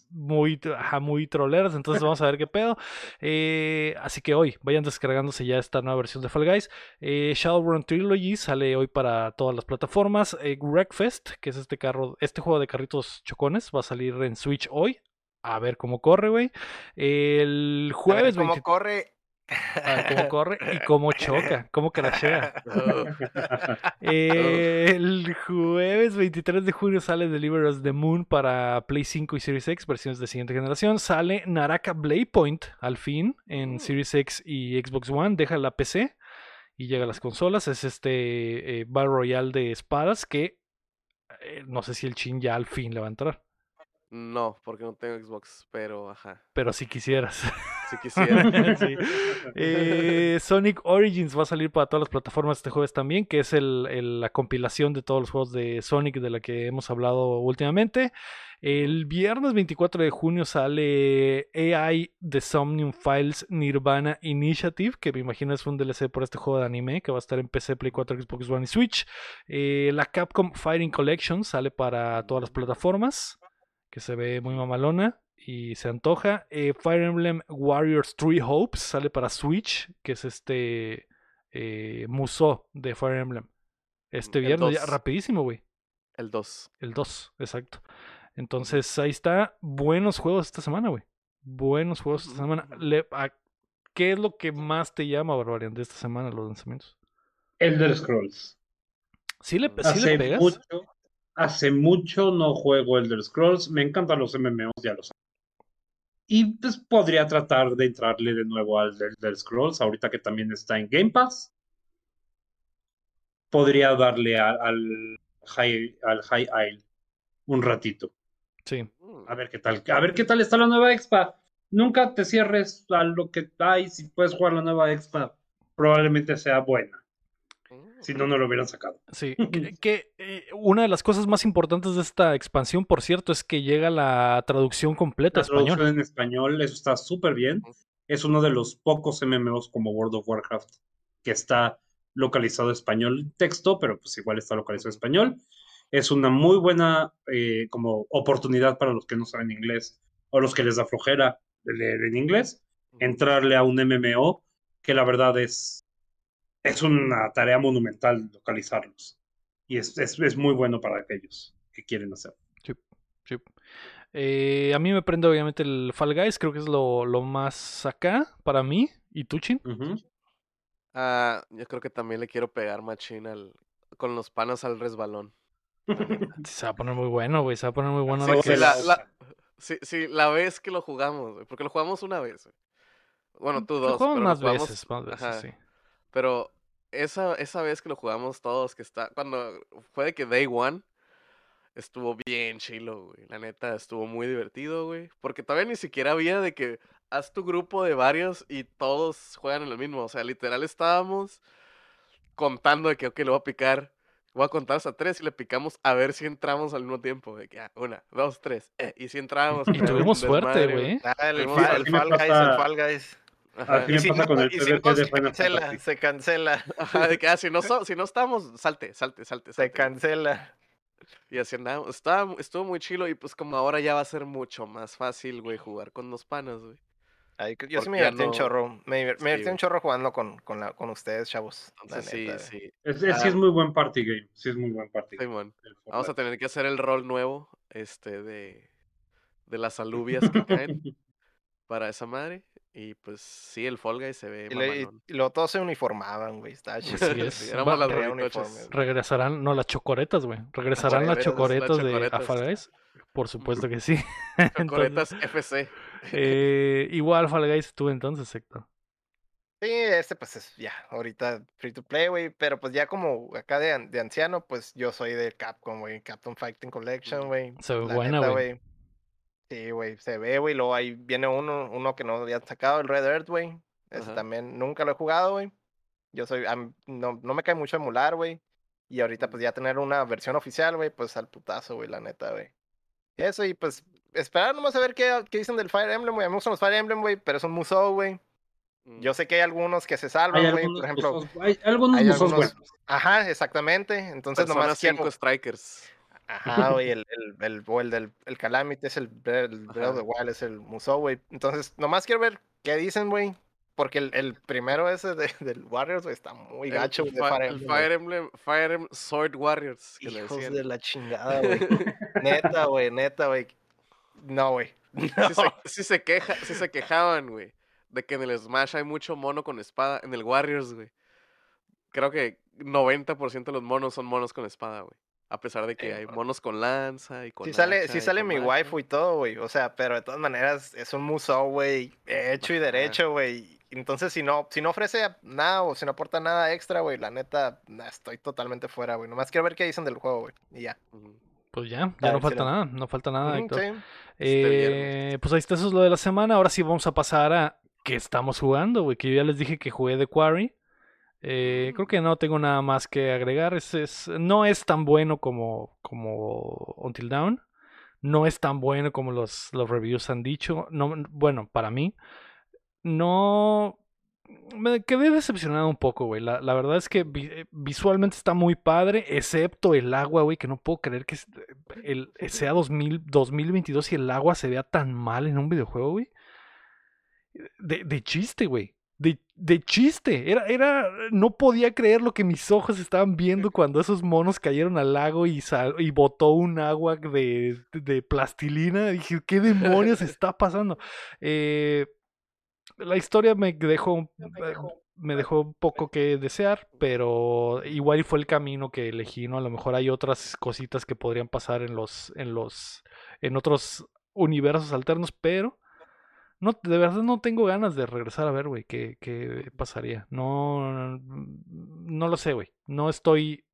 muy, ajá, muy troleras, entonces vamos a ver qué pedo. Eh, así que hoy vayan descargándose ya esta nueva versión de Fall Guys. Eh, Shadowrun Trilogy sale hoy para todas las plataformas. Eh, Wreckfest, que es este carro, este juego de carritos chocones, va a salir en Switch hoy. A ver cómo corre, güey. El A ver jueves cómo 20 corre. A ver cómo corre y cómo choca, cómo crashea. Oh, Eh, el jueves 23 de junio sale Deliver Us the Moon para Play 5 y Series X, versiones de siguiente generación. Sale Naraka Blade Point al fin en Mm. Series X y Xbox One. Deja la PC y llega a las consolas. Es este eh, Battle Royale de espadas que eh, no sé si el Chin ya al fin le va a entrar. No, porque no tengo Xbox, pero ajá. Pero si quisieras. Si quisiera. Sí. Eh, Sonic Origins va a salir para todas las plataformas este jueves también, que es el- el- la compilación de todos los juegos de Sonic de la que hemos hablado últimamente. El viernes 24 de junio sale AI The Somnium Files Nirvana Initiative, que me imagino es un DLC por este juego de anime que va a estar en PC, Play 4, Xbox One y Switch. Eh, la Capcom Fighting Collection sale para todas las plataformas, que se ve muy mamalona y se antoja. Eh, Fire Emblem Warriors Three Hopes sale para Switch, que es este eh, Musou de Fire Emblem. Este viernes, ya, 2. rapidísimo, güey. El 2. El 2, exacto. Entonces, ahí está. Buenos juegos esta semana, güey. Buenos juegos esta semana. Le- a- ¿Qué es lo que más te llama, Barbarian, de esta semana, los lanzamientos? Elder Scrolls. ¿Sí le, sí le pegas? mucho, hace mucho no juego Elder Scrolls. Me encantan los MMOs, ya lo sabes. Y pues podría tratar de entrarle de nuevo al Elder Scrolls, ahorita que también está en Game Pass. Podría darle a- al High, al High Isle un ratito. Sí. A ver qué tal. A ver qué tal está la nueva Expa. Nunca te cierres a lo que hay. Si puedes jugar la nueva Expa, probablemente sea buena. Si no, no lo hubieran sacado. Sí, que, que, eh, una de las cosas más importantes de esta expansión, por cierto, es que llega la traducción completa a La traducción español. en español, eso está súper bien. Es uno de los pocos MMOs como World of Warcraft que está localizado en español texto, pero pues igual está localizado en español. Es una muy buena eh, como oportunidad para los que no saben inglés o los que les da flojera de leer en inglés, entrarle a un MMO que la verdad es, es una tarea monumental localizarlos. Y es, es, es muy bueno para aquellos que quieren hacer. Sí. Eh, a mí me prende obviamente el Fall Guys, creo que es lo, lo más acá para mí. ¿Y tú, Chin? Ah, yo creo que también le quiero pegar machín al, con los panas al resbalón. Se va a poner muy bueno, güey. Se va a poner muy bueno. Sí, sí, que- la, la- sí, sí, la vez que lo jugamos, güey, porque lo jugamos una vez. güey. Bueno, tú Lo dos. jugamos pero más jugamos- veces, más veces, ajá, sí. Pero esa, esa vez que lo jugamos todos, que está, cuando fue de que Day One, estuvo bien chilo, güey. La neta, estuvo muy divertido, güey. Porque todavía ni siquiera había de que haz tu grupo de varios y todos juegan en el mismo. O sea, literal estábamos contando de que, ok, le voy a picar. Voy a contar hasta tres y le picamos a ver si entramos al mismo tiempo. De que, ah, una, dos, tres. eh, y si entramos. Y tuvimos suerte, güey. Ah, el, Fall Guys, el Fall Guys. Ajá. Así me si pasa no- con el y si PvP no, de se Final cancela, Fantasy. se cancela, Ajá, de que, ah, si no, so- si no estamos, salte, salte, salte. se salte. cancela. Y así andamos. Estaba, estuvo muy chilo y pues como ahora ya va a ser mucho más fácil, güey, jugar con los panas, güey. Ay, yo sí me divertí un no- chorro. Me, diver- me Sí, divertí un chorro jugando con, con, la, con ustedes, chavos. Entonces sí, neta. sí. Es, es- sí es Ah. muy buen party game. Sí es muy buen party game. Vamos a tener que hacer el rol nuevo, este, de, de las alubias que caen para esa madre. Y pues sí, el Fall Guy se ve Y, le- y- luego todos se uniformaban, güey. Estaba chido. Así es. Sí, Va- éramos las uniformes. Regresarán, no, las chocoretas, güey. Regresarán las chocoretas, las de chocoretas. Fall Guys. Por supuesto que sí. Entonces, Chocoretas FC. eh, igual Fall Guys tú entonces, Héctor. Sí, este pues es ya, ahorita free to play, güey, pero pues ya como acá de, de anciano, pues yo soy de Capcom, güey, Capcom Fighting Collection, güey. Se ve buena, güey. Sí, güey, se ve, güey, luego ahí viene uno, uno que no habían sacado, el Red Earth, güey. Ese también nunca lo he jugado, güey. Yo soy, mí no, no me cae mucho emular, güey. Y ahorita pues ya tener una versión oficial, güey, pues al putazo, güey, la neta, güey. Eso y pues esperar nomás a ver qué, qué dicen del Fire Emblem, güey. A mí me gustan los Fire Emblem, güey, pero es un Musou, güey. Mm. Yo sé que hay algunos que se salvan, güey. Por ejemplo, hay algunos hay algunos-. Ajá, exactamente. Entonces Persona nomás 5 quiero. Strikers. Ajá, güey, el, el, el, o el del el Calamity es el, el Breath of. Wild, es el Musou, güey. Entonces, nomás quiero ver qué dicen, güey. Porque el, el primero ese de, del Warriors, güey, está muy gacho, el, de Fire el Emblem. Fire Emblem, Fire Emblem Sword Warriors. Que Hijos de la chingada, güey. neta, güey, neta, güey. No, güey. Sí No. se, sí se queja, sí se quejaban, güey. De que en el Smash hay mucho mono con espada. En el Warriors, güey. Creo que 90% de los monos son monos con espada, güey. A pesar de que Sí, hay monos con lanza y con Sí sale, sí sale con mi waifu y todo, güey. O sea, pero de todas maneras es un musou, güey, hecho y derecho, güey. Entonces, si no, si no ofrece nada o si no aporta nada extra, güey, la neta, nah, estoy totalmente fuera, güey. Nomás quiero ver qué dicen del juego, güey. Y ya. Pues ya, ya no falta nada, no falta nada, Héctor. sí. Este. Eh, pues ahí está, eso es lo de la semana. Ahora sí vamos a pasar a qué estamos jugando, güey. Que yo ya les dije que jugué The Quarry. Eh, creo Mm. que no tengo nada más que agregar. Es, es- no es tan bueno como, como Until Dawn. No es tan bueno como los, los reviews han dicho. No, bueno, para mí. No. Me quedé decepcionado un poco, güey. La, la verdad es que vi- eh, visualmente está muy padre, excepto el agua, güey, que no puedo creer que el, sea 2000, 2022 y el agua se vea tan mal en un videojuego, güey. De, de chiste, güey. De, de chiste. Era, era, no podía creer lo que mis ojos estaban viendo cuando esos monos cayeron al lago y, sal- y botó un agua de, de plastilina. Dije, ¿qué demonios está pasando? Eh, la historia me dejó, eh, me dejó un poco que desear, pero igual fue el camino que elegí, ¿no? A lo mejor hay otras cositas que podrían pasar en los, en los, en otros universos alternos, pero no, de verdad no tengo ganas de regresar a ver, güey, qué, qué pasaría. No, no lo sé, güey. No estoy,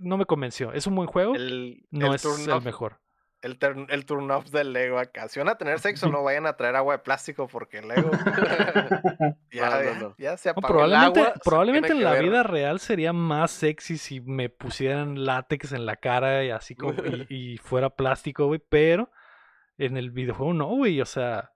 no me convenció. Es un buen juego, El, no el es turn el off- mejor. El, turn, el turn off del Lego acá. Si van a tener sexo, no vayan a traer agua de plástico porque el Lego ya, No, no, ya- no. ya se No, apagó. probablemente agua se probablemente en la ver. vida real sería más sexy si me pusieran látex en la cara y así como y, y fuera plástico, güey, pero en el videojuego no, güey, o sea,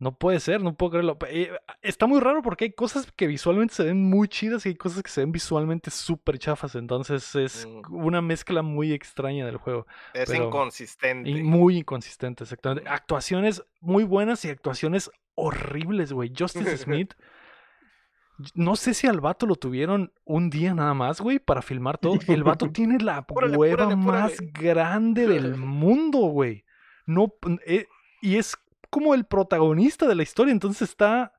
no puede ser, no puedo creerlo. Eh, Está muy raro porque hay cosas que visualmente se ven muy chidas y hay cosas que se ven visualmente súper chafas, entonces es una mezcla muy extraña del juego. Es inconsistente. Y muy inconsistente, exactamente. Actuaciones muy buenas y actuaciones horribles, güey. Justice Smith. No sé si al vato lo tuvieron un día nada más, güey, para filmar todo. El vato tiene la Apúrale, hueva más grande del mundo, güey. No, eh, y es como el protagonista de la historia, entonces está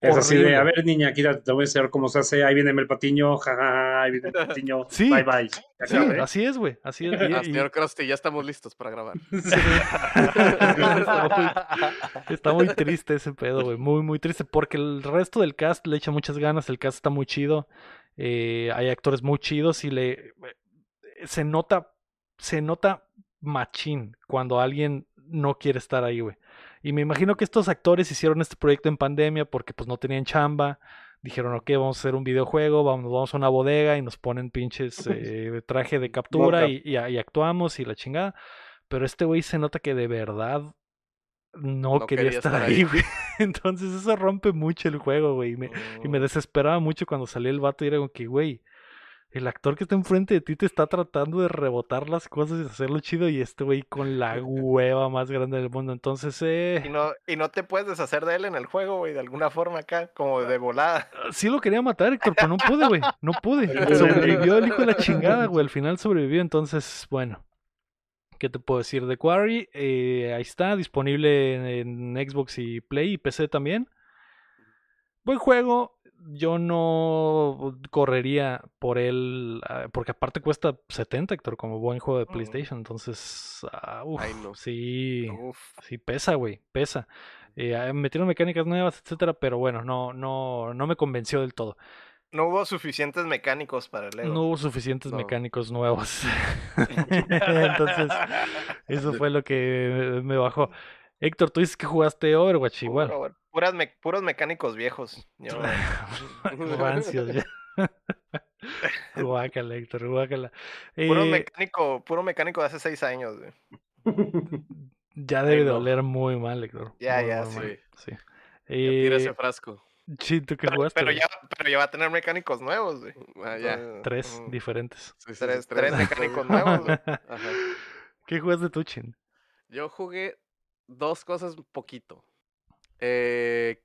Es así de, horrible. a ver, niña, aquí te voy a enseñar cómo se hace. Muy bien el patiño, jaja, ahí viene el patiño. Sí. Bye, bye. Sí, así es, güey. Así es. y- Ah, y- señor Krusty, ya estamos listos para grabar. está, muy, está muy triste ese pedo, güey. Muy, muy triste. Porque el resto del cast le echa muchas ganas. El cast está muy chido. eh, hay actores muy chidos y le. Se nota. Se nota machín cuando alguien no quiere estar ahí, güey. Y me imagino que estos actores hicieron este proyecto en pandemia porque pues no tenían chamba. Dijeron, ok, vamos a hacer un videojuego, vamos, vamos a una bodega y nos ponen pinches eh, traje de captura y, y- y actuamos y la chingada. Pero este güey se nota que de verdad no, No quería, quería estar, estar ahí, güey. Entonces eso rompe mucho el juego, güey. Y me, y me desesperaba mucho cuando salía el vato y era como que, güey, el actor que está enfrente de ti te está tratando de rebotar las cosas y hacerlo chido y este güey con la hueva más grande del mundo. Entonces, Y eh, no, y no te puedes deshacer de él en el juego, güey, de alguna forma acá, como de volada. sí lo quería matar, Héctor, pero no pude, güey. No pude. Sobrevivió el hijo de la chingada, güey. Al final sobrevivió, entonces, bueno. ¿Qué te puedo decir de Quarry? Eh, ahí está, disponible en, en Xbox y Play y PC también. Buen juego. Yo no correría por él, ah, porque aparte cuesta 70, Héctor, como buen juego de. PlayStation. Entonces, ah, uf, Ay, no. sí, Uf. sí pesa, güey, pesa. Eh, ah, metieron mecánicas nuevas, etcétera, pero bueno, no, no, no me convenció del todo. No hubo suficientes mecánicos para el Lego. No hubo suficientes No. mecánicos nuevos. Entonces, eso fue lo que me bajó. Héctor, tú dices que jugaste Overwatch igual. Puro- puras me- puros mecánicos viejos. Yo- Rancios, ya. Guácala, Héctor, guácala. puro, Eh, mecánico, puro mecánico de hace seis años, güey. ya debe Ay, de no. oler muy mal, Héctor. Ya, muy, ya, muy sí. mal, sí. Ya tira Eh, ese frasco. sí, ¿tú qué Pero, jugaste? pero ya, pero ya va a tener mecánicos nuevos, güey. Ah, ya. Tres mm, diferentes. Sí, sí, sí, tres- tres mecánicos nuevos, güey. Ajá. ¿Qué jugaste tú, Chin? Yo jugué dos cosas poquito. Eh,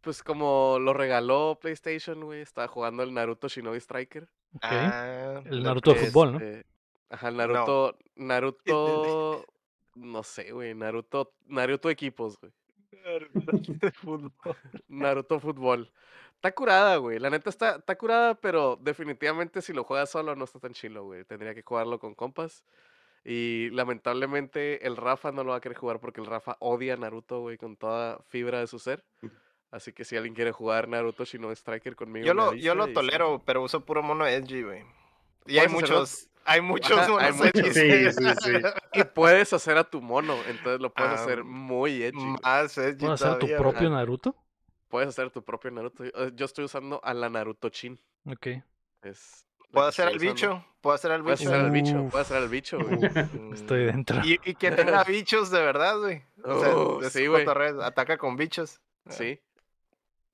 pues como lo regaló PlayStation, güey, estaba jugando el Naruto Shinobi Striker. Ah, El Naruto de fútbol, ¿no? Este, Ajá, el Naruto, Naruto, no sé, güey, Naruto, Naruto equipos, güey. de fútbol. Naruto fútbol. Está curada, güey. La neta está, está curada, pero definitivamente si lo juegas solo no está tan chilo, güey. Tendría que jugarlo con compas. Y lamentablemente el Rafa no lo va a querer jugar porque el Rafa odia a Naruto, güey, con toda fibra de su ser. Así que si alguien quiere jugar Naruto Shinobi Striker conmigo, Yo lo, yo lo sí. tolero, pero uso puro mono edgy, güey. Y hay muchos, hay muchos Ajá, hay monos muchos. edgy. Sí, sí, sí. Y puedes hacer a tu mono, entonces lo puedes Ah, hacer muy edgy. güey. Más edgy ¿Puedes hacer tu propio. Naruto? Puedes hacer tu propio Naruto. Eh, Yo estoy usando a la Naruto Chin. Ok. Es Puedo hacer al bicho, puedo hacer al bicho. hacer al bicho, Uf. puedes hacer al bicho, güey. Mm, Estoy dentro. Y, y que tenga bichos de verdad, güey. O sea, Oh, sí, güey. Ataca con bichos. Sí.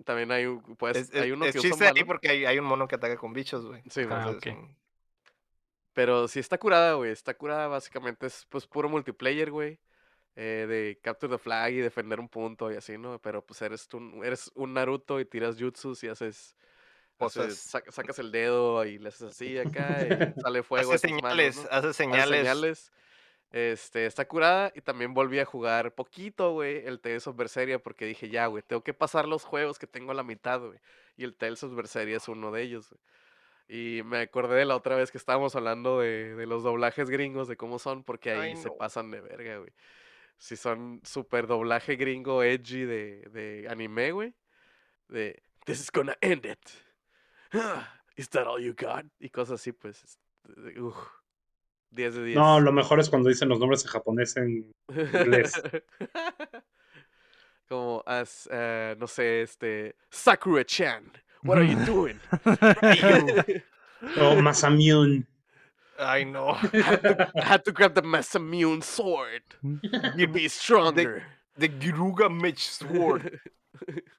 También hay, un- pues, Es, hay uno es que chiste ahí porque hay, hay un mono que ataca con bichos, güey. Sí, Ah, Entonces, mm, Pero sí está curada, güey. Está curada, básicamente es pues puro multiplayer, güey. eh, de capture the flag y defender un punto y así, ¿no? Pero pues eres tú, eres un Naruto y tiras jutsus y haces... Sac- sacas el dedo y le haces así acá y sale fuego. Hace manos, señales, ¿no? hace Hace señales. Este, está curada y también volví a jugar poquito, güey, el Tales of Berseria porque dije, ya, güey, tengo que pasar los juegos que tengo a la mitad, güey. Y el Tales of Berseria es uno de ellos, güey. Y me acordé de la otra vez que estábamos hablando de, de los doblajes gringos, de cómo son, porque ahí Ay, se pasan de verga, güey. Si son súper doblaje gringo edgy de, de anime, güey. De, this is gonna end it. Is that all you got? Y cosas así, pues. uf, 10 de 10. No, lo mejor es cuando dicen los nombres en japonés en inglés. Como, as, eh, no sé, este. Sakura-chan, what are you doing? O. Ay, no. I had to grab the Masamune sword. You'd be stronger. The Giruga Mech Sword.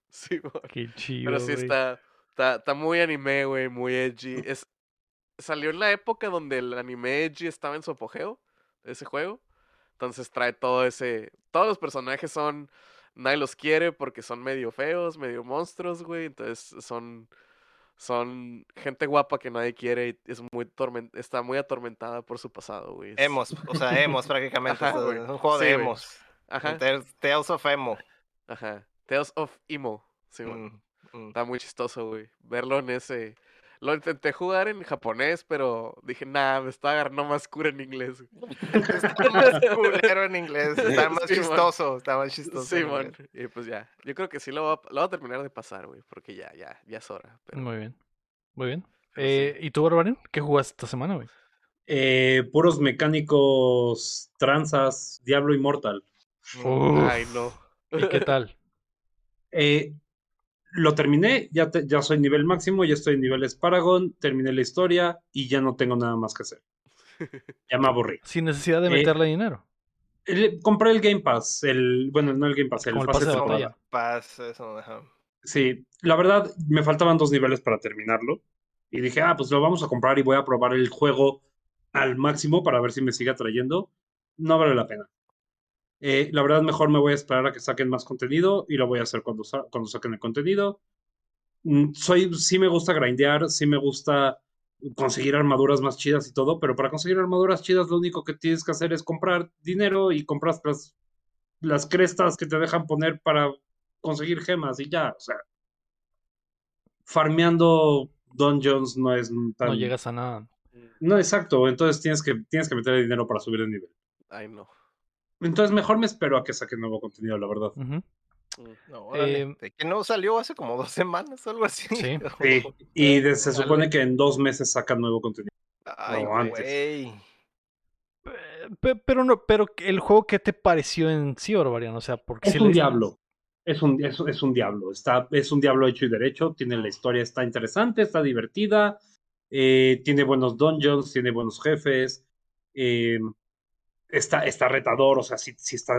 sí, man. Qué chido. Pero sí güey. está, está, está muy anime, güey, muy edgy. Es, salió en la época donde el anime edgy estaba en su apogeo, ese juego. Entonces trae todo ese... Todos los personajes son... Nadie los quiere porque son medio feos, medio monstruos, güey. Entonces son... Son gente guapa que nadie quiere y es muy tormen- está muy atormentada por su pasado, güey. Es- Emos, o sea, emos prácticamente. Ajá, es un juego Sí, de güey. emos. Ajá, Tales, of Emo. ajá. Tales of Emo. Sí. Mm, mm. Está muy chistoso, güey. Verlo en ese. Lo intenté jugar en japonés, pero dije, nah, me está agarrando más cura en inglés. güey". Está más culero en inglés. Está más Sí, man. chistoso. Está más chistoso. Sí, man. Y pues ya. Yo creo que sí lo voy a, lo voy a terminar de pasar, güey. Porque ya, ya, ya es hora. Pero, Muy bien. Muy bien. Eh, ¿Y tú, Barbarian? ¿Qué jugaste esta semana, güey? Eh, puros mecánicos, tranzas, Diablo Immortal. Uf, Ay, no. ¿Y qué tal? Eh, lo terminé, ya, te- ya soy nivel máximo, ya estoy en niveles Paragon, terminé la historia y ya no tengo nada más que hacer. Ya me aburrí. Sin necesidad de Eh, meterle dinero. El- compré el Game Pass, el, bueno, no el Game Pass, el Como el pase pase de batalla. Paz, eso, ajá. Sí, la verdad, me faltaban dos niveles para terminarlo. Y dije, ah, pues lo vamos a comprar y voy a probar el juego al máximo para ver si me sigue atrayendo. No vale la pena. Eh, la verdad, mejor me voy a esperar a que saquen más contenido y lo voy a hacer cuando, sa- cuando saquen el contenido. Mm, Soy, sí me gusta grindear, sí me gusta conseguir armaduras más chidas y todo, pero para conseguir armaduras chidas lo único que tienes que hacer es comprar dinero y comprar las, las crestas que te dejan poner para conseguir gemas y ya, o sea, farmeando dungeons no es tan... No llegas a nada. No, exacto, entonces tienes que, tienes que meter dinero para subir de nivel. Ay, no. Entonces mejor me espero a que saque nuevo contenido, la verdad. No, órale, Eh, de que no salió hace como dos semanas, algo así. Sí. Sí, y de- se supone que en dos meses sacan nuevo contenido. Ay, No, antes. Pero no, pero el juego, ¿qué te pareció en sí, Barbarian? O sea, porque Es si un le- diablo. Es un, es, es un diablo. Está, es un diablo hecho y derecho. Tiene la historia, está interesante, está divertida. eh, tiene buenos dungeons, tiene buenos jefes. eh, está, está retador, o sea, sí, sí está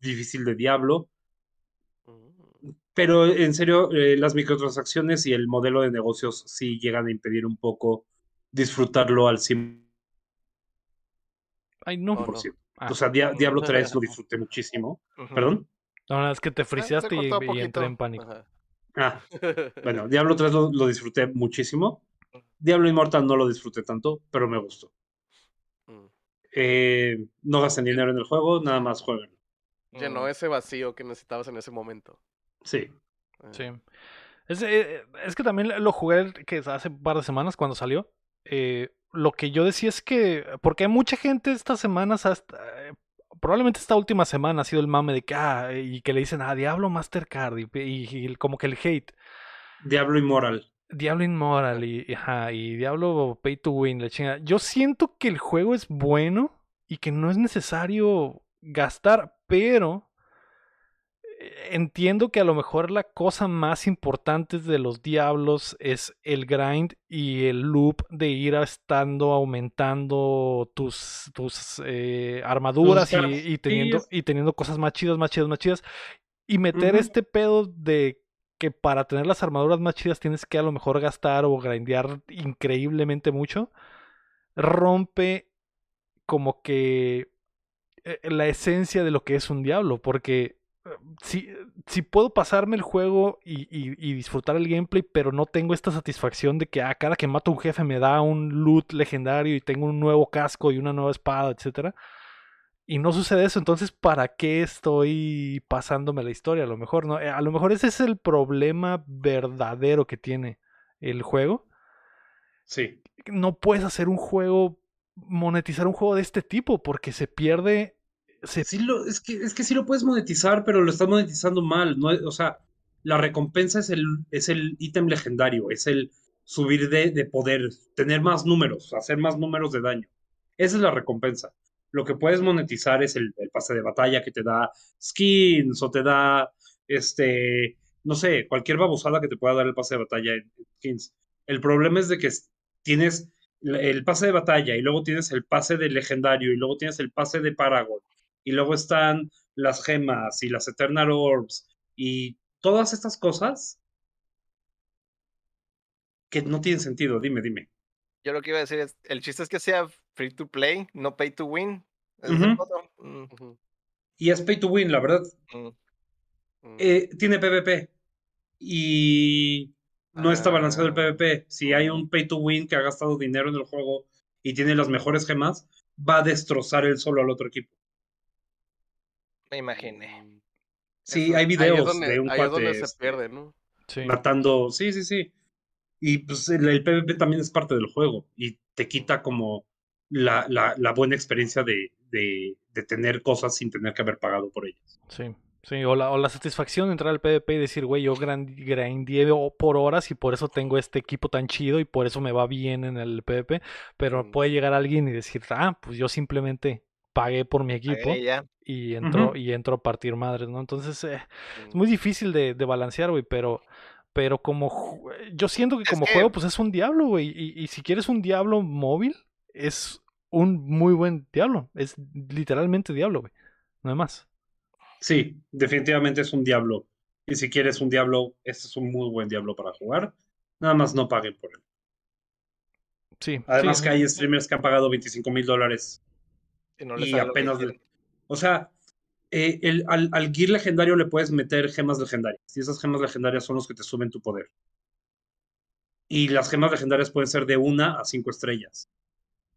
difícil de diablo. Mm. Pero en serio, eh, las microtransacciones y el modelo de negocios sí llegan a impedir un poco disfrutarlo al 100%. Ay, no. Oh, no. Ah. O sea, Dia- Diablo 3 lo disfruté muchísimo. Ujú. ¿Perdón? No, es que te friseaste y, entré en pánico. Ajá. Ah, bueno, Diablo 3 lo, lo disfruté muchísimo. Diablo Immortal no lo disfruté tanto, pero me gustó. Eh, no gasten dinero en el juego, nada más jueguen. Llenó Mm. ese vacío que necesitabas en ese momento. Sí. Ah. Sí. Es, eh, es que también lo jugué que hace un par de semanas cuando salió. Eh, lo que yo decía es que, porque hay mucha gente estas semanas, hasta, eh, probablemente esta última semana ha sido el mame de que, ah, y que le dicen, ah, Diablo Mastercard, y, y- y como que el hate. Diablo Immoral. Diablo Inmoral y, y, ajá, y Diablo Pay to Win, la chingada. Yo siento que el juego es bueno y que no es necesario gastar, pero eh, entiendo que a lo mejor la cosa más importante de los Diablos es el grind y el loop de ir estando aumentando tus, tus eh, armaduras y, y teniendo, y teniendo cosas más chidas, más chidas, más chidas. Y meter este pedo de que para tener las armaduras más chidas tienes que a lo mejor gastar o grindear increíblemente mucho, rompe como que eh, la esencia de lo que es un diablo, porque eh, si, si puedo pasarme el juego y, disfrutar el gameplay, pero no tengo esta satisfacción de que a cada que mato a un jefe me da un loot legendario y tengo un nuevo casco y una nueva espada, etcétera. Y no sucede eso, entonces ¿para qué estoy pasándome la historia? A lo mejor, ¿no? Eh, A lo mejor ese es el problema verdadero que tiene el juego. Sí. No puedes hacer un juego, monetizar un juego de este tipo, porque se pierde. Se... Sí lo, es, que, es que sí lo puedes monetizar, pero lo estás monetizando mal. No, o sea, la recompensa es el, es el ítem legendario, es el subir de, de poder, tener más números, hacer más números de daño. Esa es la recompensa. Lo que puedes monetizar es el, pase de batalla que te da skins o te da, este, no sé, cualquier babosada que te pueda dar el pase de batalla en skins. El problema es de que tienes el pase de batalla y luego tienes el pase de legendario y luego tienes el pase de Paragon y luego están las gemas y las Eternal Orbs y todas estas cosas que no tienen sentido. Dime, dime. Yo lo que iba a decir es, el chiste es que sea free to play, no pay to win. Es el. Mm. Y es pay to win, la verdad. mm. Mm. Eh, tiene PvP y no está balanceado el Ah. PvP. Si hay un pay to win que ha gastado dinero en el juego y tiene las mejores gemas, va a destrozar él solo al otro equipo. Me imaginé. Mm. Sí, Eso- hay ahí es videos donde- de un ahí es donde cuate se este, pierde, ¿no? Sí. matando. Sí, sí, sí. Y pues el, el PvP también es parte del juego y te quita como la, la, la buena experiencia de, de, de tener cosas sin tener que haber pagado por ellas. Sí, sí, o la, o la satisfacción de entrar al PvP y decir, güey, yo o- por horas y por eso tengo este equipo tan chido y por eso me va bien en el PvP, pero Mm. puede llegar alguien y decir, ah, pues yo simplemente pagué por mi equipo y entró, Ujú. y entro a partir madres, ¿no? Entonces, eh, es Mm. muy difícil de, de balancear, güey, pero, pero como, ju- yo siento que Es como que- juego, pues es un diablo, güey, y, y si quieres un diablo móvil, es un muy buen diablo, es literalmente diablo, güey, no hay más. Sí, definitivamente es un diablo. Y si quieres un diablo, este es un muy buen diablo para jugar. Nada más no paguen por él. Sí, Además sí, que hay streamers que han pagado 25 mil dólares Y, no apenas... le-. O sea, eh, el, al, al gear legendario le puedes meter gemas legendarias. Y esas gemas legendarias son los que te suben tu poder. Y las gemas legendarias pueden ser de una a cinco estrellas.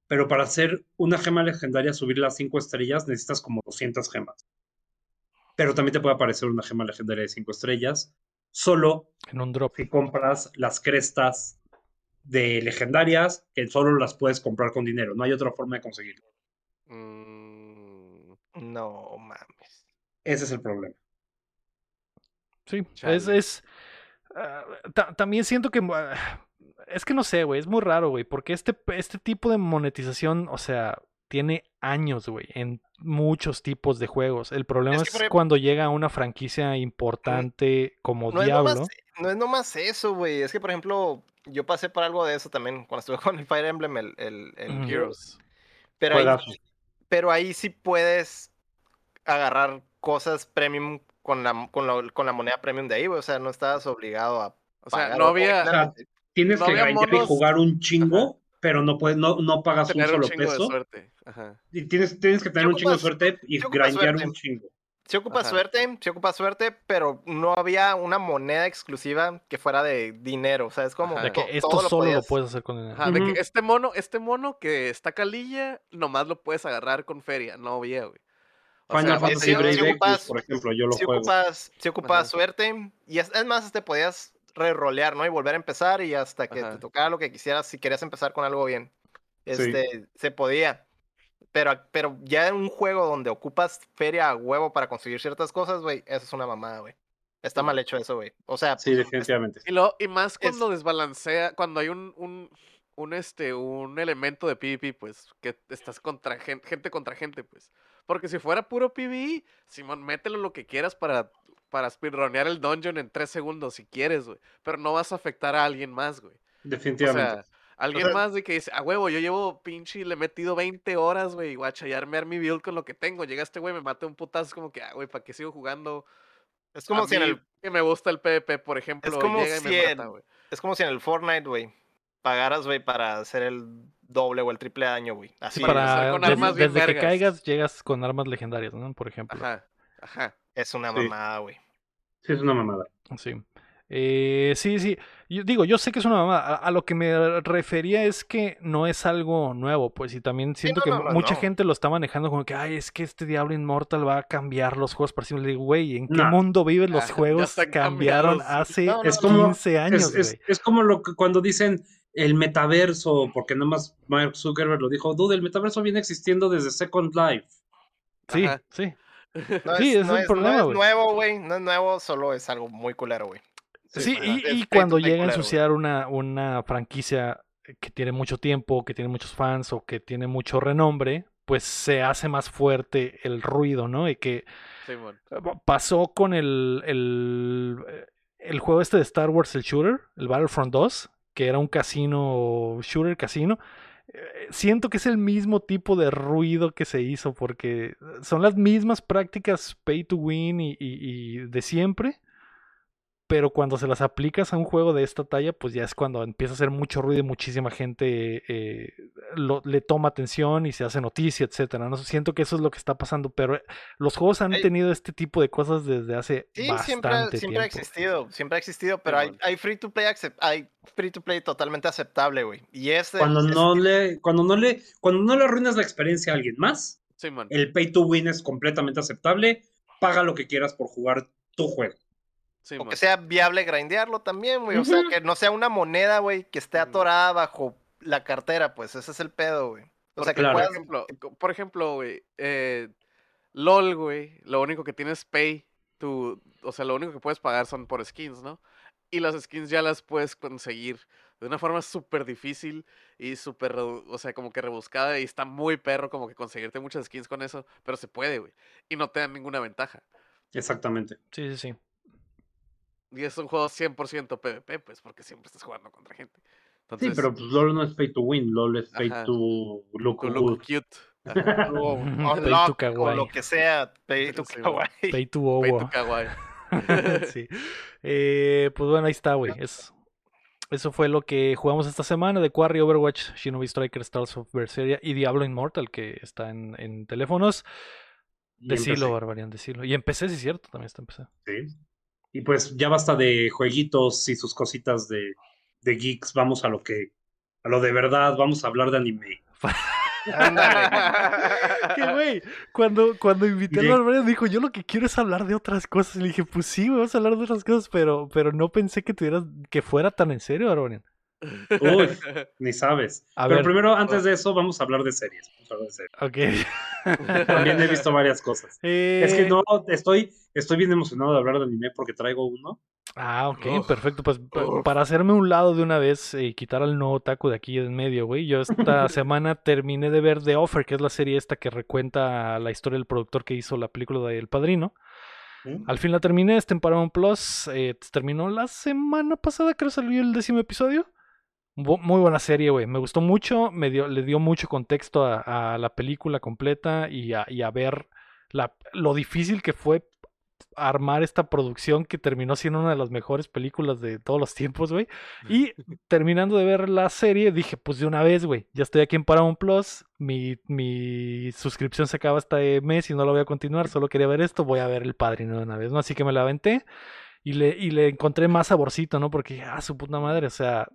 Pero para hacer una gema legendaria, subirla a cinco estrellas, necesitas como 200 gemas. Pero también te puede aparecer una gema legendaria de cinco estrellas. Solo En un drop. si compras las crestas de legendarias, que solo las puedes comprar con dinero. No hay otra forma de conseguirlo. Mm, No mames. Ese es el problema. Sí, es, Chale. es ah, ta- también siento que ah, es que no sé, güey, es muy raro, güey, porque este, este tipo de monetización, o sea, tiene años, güey, en muchos tipos de juegos. El problema Es es, que, ejemplo- cuando llega una franquicia importante como No es, Diablo. nomás, no es nomás eso, güey. Es que, por ejemplo, yo pasé por algo de eso también cuando estuve con el Fire Emblem, el, el. Heroes. Pero ahí. Pero ahí sí puedes agarrar cosas premium con la, con la, con la moneda premium de ahí, güey. O sea, no estabas obligado a O sea, no había originalmente. Tienes No que había grindear y jugar un chingo, pero no puedes, no, no pagas un tener un solo chingo de peso. suerte. Ajá. Y tienes, tienes que tener un chingo de suerte y suerte. un chingo. Sí ocupa Ajá. suerte, sí ocupa suerte, pero no había una moneda exclusiva que fuera de dinero. O sea, es como Ajá. de que to- esto todo solo lo podías- puedes hacer con dinero. Ajá, de que este mono, este mono que está calilla, nomás lo puedes agarrar con feria, no había, güey. O Final sea, Fantasy sí- Brave por ejemplo, yo lo si juego. ocupas, si ocupas Ajá. suerte y es, es más te podías re-rolear, ¿no? Y volver a empezar y hasta que Ajá. te tocara lo que quisieras, si querías empezar con algo bien. Este, se podía. Pero, pero ya en un juego donde ocupas feria a huevo para conseguir ciertas cosas, güey, eso es una mamada, güey. Está mal hecho eso, güey. O sea, Sí, definitivamente. Y, lo, y más Es- cuando desbalancea, cuando hay un, un, un, este, un elemento de PvP, pues, que estás contra gen- gente contra gente, pues. Porque si fuera puro PvE, Simón, mételo lo que quieras para, para speedronear el dungeon en tres segundos si quieres, güey. Pero no vas a afectar a alguien más, güey. O Definitivamente. sea, alguien sea- más de que dice, a huevo, yo llevo pinche, le he metido 20 horas, güey, guacha, y armar mi build con lo que tengo. Llega este güey, me mata un putazo, es como que, ah, güey, ¿para qué sigo jugando? es como a si en el que me gusta el PvP, por ejemplo, como llega y si me en- mata, güey. es como si en el Fortnite, güey, pagaras, güey, para hacer el doble o el triple daño, güey. Así para es. con armas bien desde que caigas llegas con armas legendarias, ¿no? Por ejemplo. Ajá, ajá. es una Sí. mamada, güey. Sí, es una mamada. Sí. Eh, sí, sí. Yo digo, yo sé que es una mamá. A, a lo que me refería es que no es algo nuevo, pues, y también siento no, que no, no, mucha no. gente lo está manejando como que, ay, es que este Diablo Inmortal va a cambiar los juegos para siempre. Le digo, güey, ¿en qué No. mundo vives? Ah, Los ya juegos cambiaron hace No, no, Es como- 15 años, Es, es, güey. es como lo que cuando dicen el metaverso, porque nada más Mark Zuckerberg lo dijo, dude, el metaverso viene existiendo desde Second Life. Sí, Ajá. sí. No Sí, es, es no el es- problema, no es nuevo, güey. No es nuevo, solo es algo muy culero, güey. Sí, y, cuando llega a ensuciar una, una franquicia que tiene mucho tiempo, que tiene muchos fans o que tiene mucho renombre, pues se hace más fuerte el ruido, ¿no? Y que Simón. eh, pasó con el, el, eh, el juego este de Star Wars, el shooter, el Battlefront 2, que era un casino, shooter casino. Eh, Siento que es el mismo tipo de ruido que se hizo porque son las mismas prácticas pay to win y, y- y de siempre, pero cuando se las aplicas a un juego de esta talla, pues ya es cuando empieza a hacer mucho ruido y muchísima gente eh, lo- le toma atención y se hace noticia, etcétera. ¿no? Siento que eso es lo que está pasando, pero eh, los juegos han tenido este tipo de cosas desde hace Sí, bastante siempre, ha- siempre ha existido, siempre ha existido, pero hay, free to play hay free to play totalmente aceptable, güey. Y este Cuando es- no le, cuando no le, cuando no le arruinas la experiencia a alguien más, el pay to win es completamente aceptable. Paga lo que quieras por jugar tu juego. O Simón. que sea viable grindearlo también, güey. O sea, que no sea una moneda, güey, que esté atorada bajo la cartera, pues ese es el pedo, güey. O sea, que Claro. Por puedas ejemplo, por ejemplo, güey, eh, LOL, güey, lo único que tienes pay, tu, o sea, lo único que puedes pagar son por skins, ¿no? Y las skins ya las puedes conseguir de una forma súper difícil y súper, o sea, como que rebuscada y está muy perro como que conseguirte muchas skins con eso, pero se puede, güey, y no te dan ninguna ventaja. Exactamente. Sí, sí, sí. Y es un juego 100% PvP, pues, porque siempre estás jugando contra gente. Sí, pero pues LOL no es pay to win, LOL es pay Ajá. to look tu look good. cute. Ajá. o Pay to unlock o lo que sea, pay to kawaii. Pay to Pay Owo. to kawaii. sí. Eh, pues bueno, ahí está, güey. Es, eso fue lo que jugamos esta semana de Quarry, Overwatch, Shinobi Striker, Stars of Berseria y Diablo Immortal, que está en, en teléfonos. Decilo, empecé. Barbarian, decilo. Y empecé, sí es cierto, también está en PC. Sí. Y pues ya basta de jueguitos y sus cositas de de geeks, vamos a lo que, a lo de verdad, vamos a hablar de anime. que güey, cuando, cuando invité a Barbarian dijo, yo lo que quiero es hablar de otras cosas. Y le dije, pues sí, vamos a hablar de otras cosas, pero, pero no pensé que tuvieras, que fuera tan en serio, Barbarian. Uy, ni sabes. A Pero ver. primero, antes de eso, vamos a hablar de series. Vamos a hablar de series. Ok. También he visto varias cosas. Es que Eh, no, estoy, estoy bien emocionado de hablar de anime porque traigo uno. Ah, ok, Uf. perfecto. Pues Uf. para hacerme un lado de una vez y quitar al no otaku de aquí en medio, güey. Yo esta semana terminé de ver The Offer, que es la serie esta que recuenta la historia del productor que hizo la película de El Padrino. ¿Mm? Al fin la terminé, está en Paramount Plus. eh, terminó la semana pasada, creo salió el décimo episodio. Bu- Muy buena serie, güey. Me gustó mucho, me dio, le dio mucho contexto a, a la película completa y a, y a ver la, lo difícil que fue armar esta producción que terminó siendo una de las mejores películas de todos los tiempos, güey. Y terminando de ver la serie, dije, pues de una vez, güey, ya estoy aquí en Paramount Plus, mi, mi suscripción se acaba este mes y no la voy a continuar, solo quería ver esto, voy a ver El Padrino de una vez, ¿no? Así que me la aventé y le, y le encontré más saborcito, ¿no? Porque, ah, su puta madre, o sea,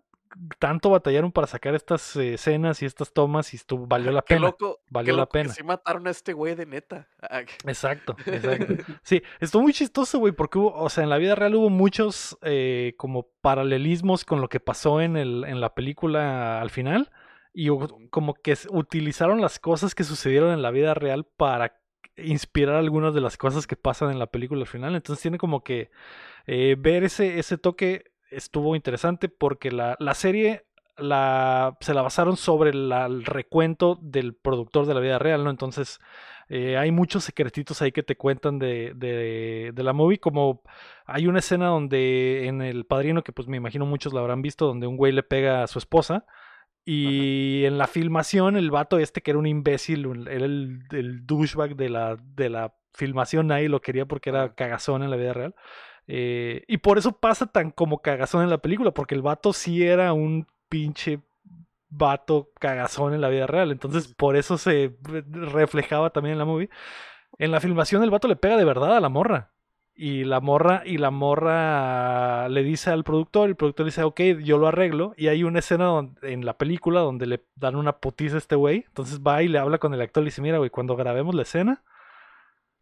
tanto batallaron para sacar estas eh, escenas y estas tomas y estuvo, valió la Qué pena. loco. valió qué la loco que pena. sí mataron a este güey de neta. Exacto, exacto. Sí, estuvo muy chistoso, güey, porque hubo, o sea, en la vida real hubo muchos eh, como paralelismos con lo que pasó en, el, en la película al final y como que utilizaron las cosas que sucedieron en la vida real para inspirar algunas de las cosas que pasan en la película al final. Entonces tiene como que eh, ver ese, ese toque estuvo interesante porque la, la serie la, se la basaron sobre la- el recuento del productor de la vida real, ¿no? Entonces eh, hay muchos secretitos ahí que te cuentan de, de, de la movie, como hay una escena donde en El Padrino, que pues me imagino muchos la habrán visto, donde un güey le pega a su esposa. Y en la filmación, el vato este que era un imbécil, era el, el douchebag de la, de la filmación, nadie lo quería porque era cagazón en la vida real. Eh, y por eso pasa tan como cagazón en la película, porque el vato sí era un pinche vato cagazón en la vida real. Entonces, por eso se re- reflejaba también en la movie. En la filmación, el vato le pega de verdad a la morra. Y la morra, y la morra le dice al productor, el productor dice, ok, yo lo arreglo. Y hay una escena donde- en la película donde le dan una putiza a este güey. Entonces va y le habla con el actor y le dice, mira, güey, cuando grabemos la escena,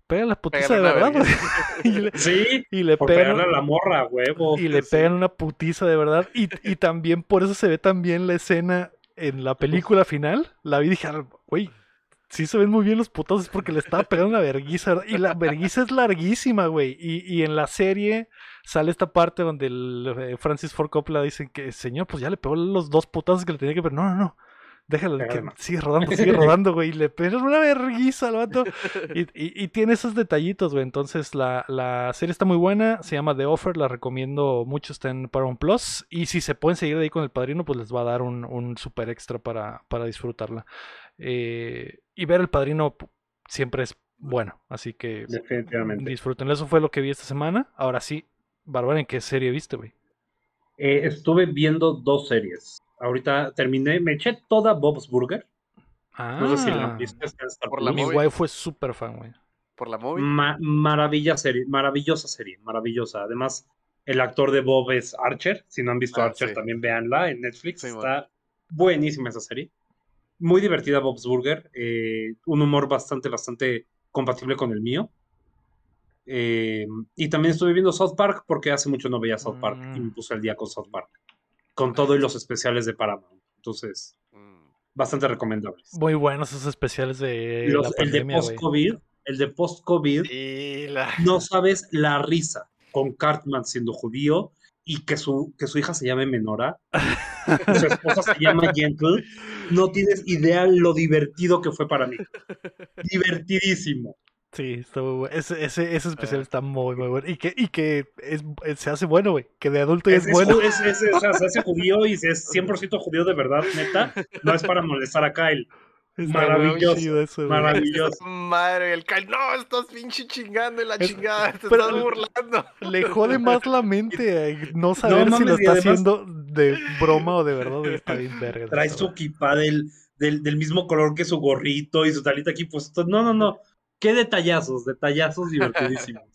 pega la putiza Pégale de verdad. güey". y le, Sí, y le por pegan- a la morra, huevo. y le Sí. pegan una putiza de verdad. Y, y también por eso se ve también la escena en la película final. La vi y dije, "Ah, güey, sí se ven muy bien los putazos porque le estaba pegando una verguiza. ¿verdad? Y la verguiza es larguísima, güey. Y, y en la serie sale esta parte donde el, eh, Francis Ford Coppola dice que, señor, pues ya le pegó los dos putazos que le tenía que pegar. No, no, no. Déjalo, que sigue rodando, sigue rodando, güey. Y le pegan una verguiza al vato. Y, y- y tiene esos detallitos, güey. Entonces, la, la serie está muy buena. Se llama The Offer. La recomiendo mucho. Está en Paramount Plus. Y si se pueden seguir de ahí con el padrino, pues les va a dar un, un super extra para, para disfrutarla. Eh, y ver el padrino siempre es bueno. Así que Definitivamente. disfruten. Eso fue lo que vi esta semana. Ahora sí, Bárbara, ¿en qué serie viste, güey? Eh, estuve viendo dos series. Ahorita terminé, me eché toda Bob's Burger. Ah, No sé si la viste. en Star Por la mi guay fue súper fan, güey. Por la movie. Ma- maravilla serie, maravillosa serie, maravillosa. Además, el actor de Bob es Archer. Si no han visto Ah, Archer, sí. también véanla en Netflix. Sí, Está buenísima esa serie. Muy divertida Bob's Burger. eh, un humor bastante, bastante compatible con el mío. Eh, y también estuve viendo South Park porque hace mucho no veía South Park y Mm. me puse al día con South Park. Con todo y los especiales de Paramount. Entonces, Mm. bastante recomendables. Muy buenos esos especiales de Los- la el de pandemia, post-COVID, el de post-COVID, la... no sabes la risa con Cartman siendo judío y que su, que su hija se llame Menora, y su esposa se llama Gentle. No tienes idea lo divertido que fue para mí. Divertidísimo. Sí, está muy bueno. Ese, ese, ese especial está muy, muy bueno. Y que, y que es, es- se hace bueno, güey. Que de adulto es, bueno. ju- es- es- o sea, se hace judío y es 100% judío de verdad, neta. No es para molestar a Kyle. Está maravilloso, eso. Maravilloso. Madre, el Kyle, no, estás pinche chingando y la Es- chingada, te pero- estás burlando. Le jode más la mente eh, no saber si mames, lo está además- haciendo de broma o de verdad. Está bien verga. Trae su equipa del, del, del mismo color que su gorrito y su talita aquí puesto. No, no, no. Qué detallazos, detallazos divertidísimos.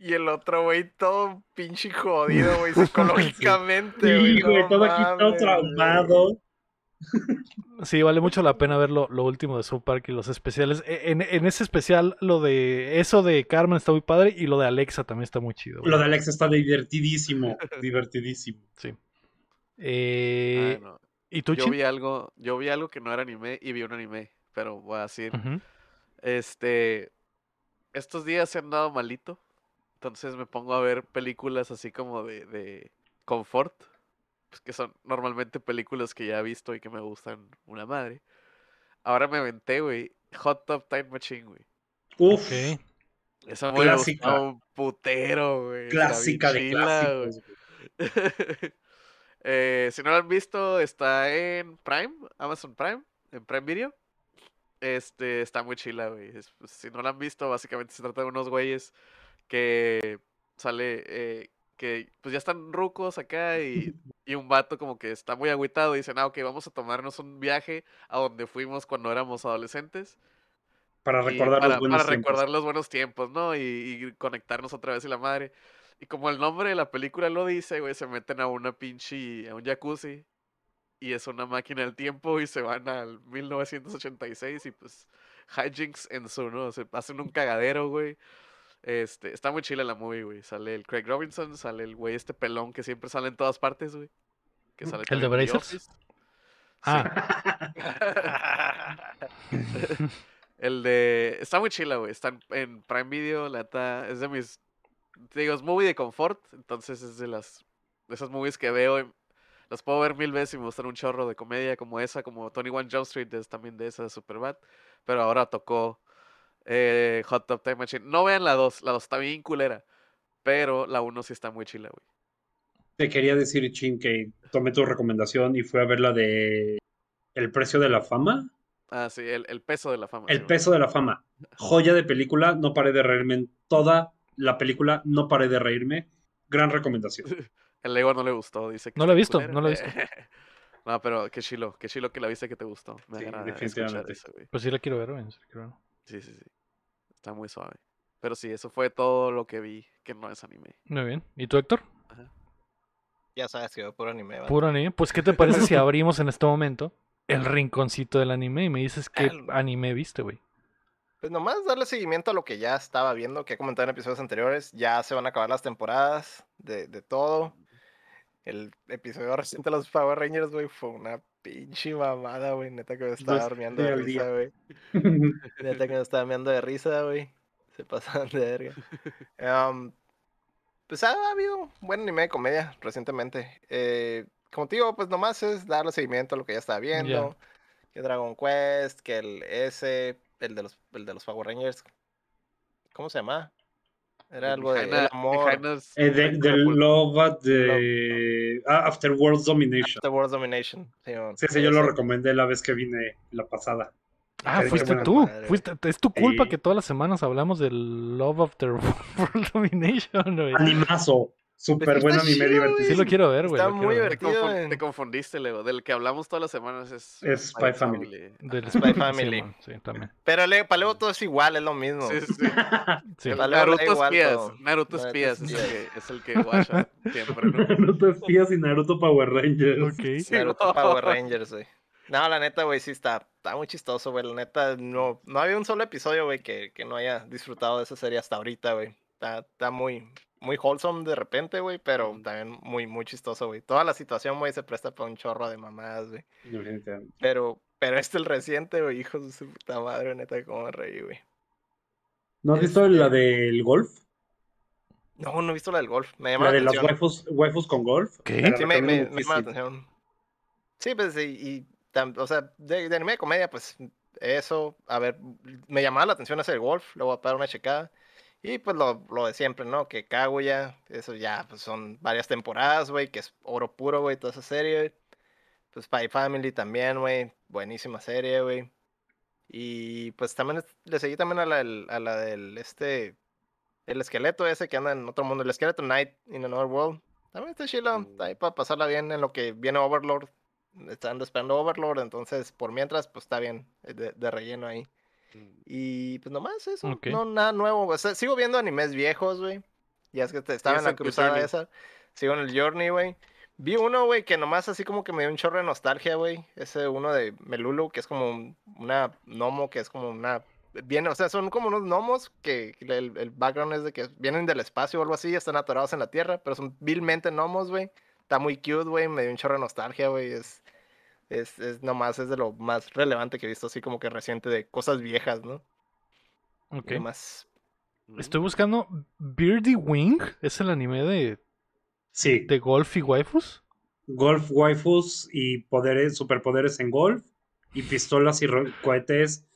Y el otro, güey, todo pinche jodido, güey, psicológicamente, güey. Sí, güey, no todo aquí todo traumado. Sí, vale mucho la pena ver lo, lo último de South Park y los especiales. E- En, en ese especial, lo de eso de Carmen está muy padre y lo de Alexa también está muy chido. güey. Lo de Alex está divertidísimo, divertidísimo. Sí. Eh, Ah, no. ¿Y tú, Yo vi algo, yo vi algo que no era anime y vi un anime, pero voy a decir, Ujú. Este, estos días se han dado malito, entonces me pongo a ver películas así como de, de confort, pues que son normalmente películas que ya he visto y que me gustan una madre. Ahora me aventé, güey, Hot Top Time Machine, güey. Uf, Ok. Esa me Clásica. gustó un putero, güey. clásica de clásicos. güey. Eh, si no lo han visto, está en Prime, Amazon Prime, en Prime Video. Este, está muy chila, güey. Es- pues, si no lo han visto, básicamente se trata de unos güeyes que sale, eh, que pues ya están rucos acá y, y un vato como que está muy agüitado y dicen, ah, ok, vamos a tomarnos un viaje a donde fuimos cuando éramos adolescentes. Para recordar para, los buenos para tiempos. recordar los buenos tiempos, ¿no? Y, y conectarnos otra vez y la madre. Y como el nombre de la película lo dice, güey, se meten a una pinche, a un jacuzzi. Y es una máquina del tiempo y se van al 1986 y pues hijinks en su, ¿no? Se hacen un cagadero, güey. Este, está muy chila la movie, güey. Sale el Craig Robinson, sale el güey este pelón que siempre sale en todas partes, güey. Que sale ¿El de Brazers? Ah, El de. Está muy chila, güey. Está en, Prime Video, la neta. Es de mis. Te digo, es movie de confort. Entonces es de las. De esas movies que veo. Las puedo ver mil veces y me gustan un chorro de comedia como esa, como Tony One Jump Street, es también de esa de Superbad. Pero ahora tocó eh, Hot Top Time Machine. No vean la 2, la 2 está bien culera. Pero la 1 sí está muy chila, güey. Te quería decir, Chin, que tomé tu recomendación y fui a ver la de El precio de la fama. Ah, sí, el, el peso de la fama. El sí, peso de la fama. Joya de película, no paré de reírme en toda la película, no paré de reírme. Gran recomendación. El Lego no le gustó, dice que No la he visto, culera. no la he visto. no, pero qué chilo, qué chilo que la viste que te gustó. Me Sí, definitivamente. eso, güey. pues sí la quiero ver, güey. sí la quiero ver. Sí, sí, sí. Está muy suave. Pero sí, eso fue todo lo que vi que no es anime. Muy bien. ¿Y tú, Héctor? Ya sabes que veo puro anime, ¿va? Puro anime. Pues, ¿qué te parece si abrimos en este momento el rinconcito del anime y me dices qué El- anime viste, güey? Pues nomás darle seguimiento a lo que ya estaba viendo, que he comentado en episodios anteriores. Ya se van a acabar las temporadas de, de todo. El episodio reciente de los Power Rangers, güey, fue una pinche mamada, güey. Neta que me estaba durmiendo de risa, güey. Neta que me estaba meando de risa, güey. Se pasaban de verga. Am, pues ha, habido un buen anime de comedia recientemente. Eh, como te digo, pues nomás es darle seguimiento a lo que ya estaba viendo. Que Dragon Quest, que el S, el de los, el de los Power Rangers. ¿Cómo se llama? Era algo de el amor. Eh, de, de Love de ah, After World Domination. The World Domination. Sí, Sí, ese yo lo recomendé la vez que vine la pasada. Ah, fuiste tú. madre. Fuiste, es tu culpa Sí. que todas las semanas hablamos del Love After World Domination, güey. Animazo. Súper está buen anime chido, divertido. Sí lo quiero ver, güey. Está muy. Te, divertido, te confundiste, Lego. Del que hablamos todas las semanas es, Es Spy Family. Del Spy Family. Sí, también. Pero para Leo todo es igual, es lo mismo. Sí, sí, Naruto igual Espías. todo. Naruto Naruto Espías es el que, es el que guacha siempre, ¿no? Naruto Espías y Naruto Power Rangers. Ok. Sí, Naruto no. Power Rangers, güey. No, la neta, güey, sí está, está muy chistoso, güey. La neta, no, no había un solo episodio, güey, que, que no haya disfrutado de esa serie hasta ahorita, güey. Está, está muy, muy wholesome de repente, güey, pero también muy, muy chistoso, güey. Toda la situación, güey, se presta para un chorro de mamadas, güey. Pero, pero este el reciente, güey, hijos de su puta madre, neta, cómo me reí, güey. ¿No has visto la del golf? No, no he visto la del golf. Me llama La la de las atención. waifus, waifus con golf. ¿Qué? La Sí, me, me, recomiendo me llama la atención. Sí, pues, y, y tam- o sea, de, de anime de comedia, pues, eso, a ver, me llamaba la atención ese del golf, le voy a dar una checada. Y pues lo, lo de siempre, ¿no? Que Kaguya, eso ya, pues son varias temporadas, güey, que es oro puro, güey, toda esa serie. Pues Spy Family también, güey, buenísima serie, güey. Y pues también le seguí también a la, del- a la del, este, el esqueleto ese que anda en otro mundo, el esqueleto Night in Another World. También está chilo, está ahí para pasarla bien en lo que viene Overlord. Están esperando Overlord, entonces por mientras, pues está bien, eh, de, de relleno ahí. Y pues nomás eso, Ok. no nada nuevo. O sea, sigo viendo animes viejos, güey. Ya es que te- estaba es en la cruzada esa. Sigo en el Journey, güey. Vi uno, güey, que nomás así como que me dio un chorro de nostalgia, güey. Ese uno de Melulu, que es como un- una gnomo, que es como una... Viene, o sea, son como unos gnomos que que el, el background es de que vienen del espacio o algo así, están atorados en la tierra, pero son vilmente gnomos, güey. Está muy cute, güey, me dio un chorro de nostalgia, güey. Es, es, es nomás, es de lo más relevante que he visto, así como que reciente de cosas viejas, ¿no? Ok. Nomás Estoy buscando Beardy Wing. ¿Es el anime de, Sí, de golf y waifus? golf waifus y poderes, superpoderes en golf y pistolas y cohetes.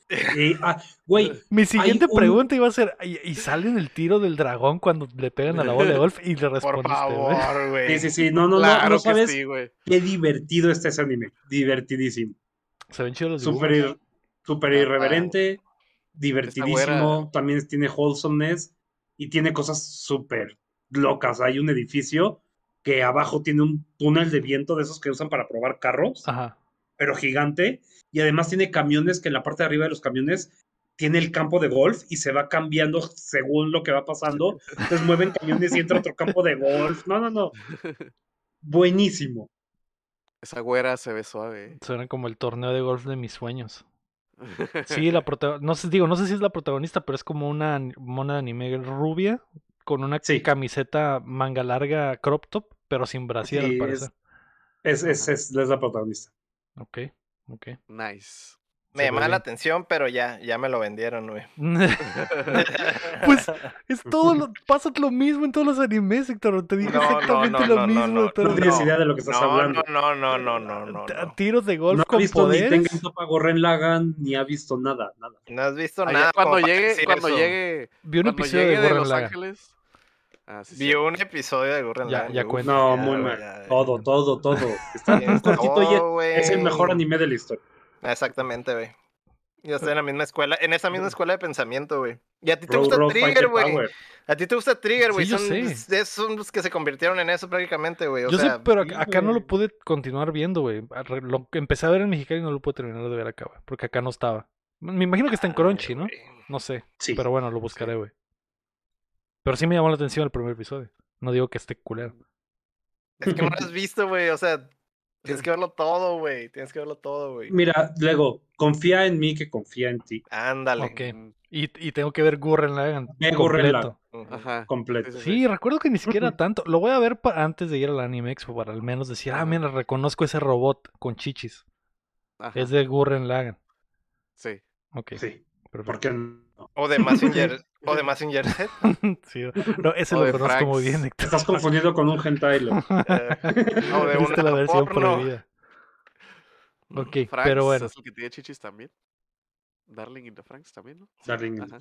Ah, güey, Mi siguiente un- pregunta iba a ser: ¿y, y sale en el tiro del dragón cuando le pegan a la bola de golf? Y le Por respondiste, güey. favor, güey. sí, sí, sí, no, no, no, Claro no que sabes sí, güey. qué divertido está ese anime. Divertidísimo. Se ven chidos los. Súper ir- Ah, irreverente, divertidísimo, también tiene wholesomeness y tiene cosas súper locas. Hay un edificio que abajo tiene un túnel de viento de esos que usan para probar carros, Ajá. Pero gigante, y además tiene camiones que en la parte de arriba de los camiones tiene el campo de golf y se va cambiando según lo que va pasando. Entonces mueven camiones y entra otro campo de golf. No, no, no. Buenísimo. Esa güera se ve suave. Suena como el torneo de golf de mis sueños. Sí, la no sé, digo, no sé si es la protagonista, pero es como una mona de anime rubia con una Sí. camiseta manga larga crop top, pero sin brasier Sí, al es- parecer. Es, es, es, es la protagonista. Ok, ok. Nice. Me llamaba la atención, pero ya, ya me lo vendieron, güey. pues es todo lo, pasa lo mismo en todos los animes, Héctor. Te digo No, exactamente no, lo no, mismo. no, pero No tienes idea de lo que estás no, hablando. No, no, no, no, no, No, Tiros de golf no con visto ni poderes. Tengen Toppa Gurren Lagann, ni ha visto nada, nada. No has visto Allá- nada. cuando llegue, cuando eso. llegue, Vi un cuando episodio llegue de de Los. Ángeles. Ah, sí, Vi sí. un episodio de Gurren Ya- ya güey. cuenta. No, muy güey, mal. Todo, todo, todo. Está un cortito y todo, es el mejor anime de la historia. Exactamente, güey. Yo estoy en la misma escuela, en esa misma escuela de pensamiento, güey. Y a ti te gusta Trigger, güey. A ti te gusta Trigger, güey. Son, los que se convirtieron en eso prácticamente, güey. O Yo sea, sé, pero sí, acá, no lo pude continuar viendo, güey. Lo empecé a ver en Mexicali y no lo pude terminar de ver acá, güey. Porque acá no estaba. Me imagino que está en ay, Crunchy, ¿no? No sé. Sí. Pero bueno, lo buscaré, güey. Pero sí me llamó la atención el primer episodio. No digo que esté culero. Es que no lo has visto, güey. O sea, tienes que verlo todo, güey. Tienes que verlo todo, güey. Mira, luego, confía en mí que confía en ti. Ándale. Ok. Mm, Y, y tengo que ver Gurren Lagann Ve Gurren. Ujú. Ajá. Completo. Sí, Sí, recuerdo que ni siquiera tanto. Lo voy a ver antes de ir al Anime Expo para al menos decir, ah, mira, reconozco ese robot con chichis. Ajá. Es de Gurren Lagann. Sí. Ok. Sí, perfecto. porque no. O de Massinger. o de Massinger Z. Sí, no, ese O lo conozco muy Franks. bien, Te Héctor. estás confundiendo con un hentai. lo- eh, o de Viste una la versión porno. prohibida. Ok, Franks pero bueno. Es el que tiene chichis también. Darling in the Franks también, ¿no? Darling in the ajá.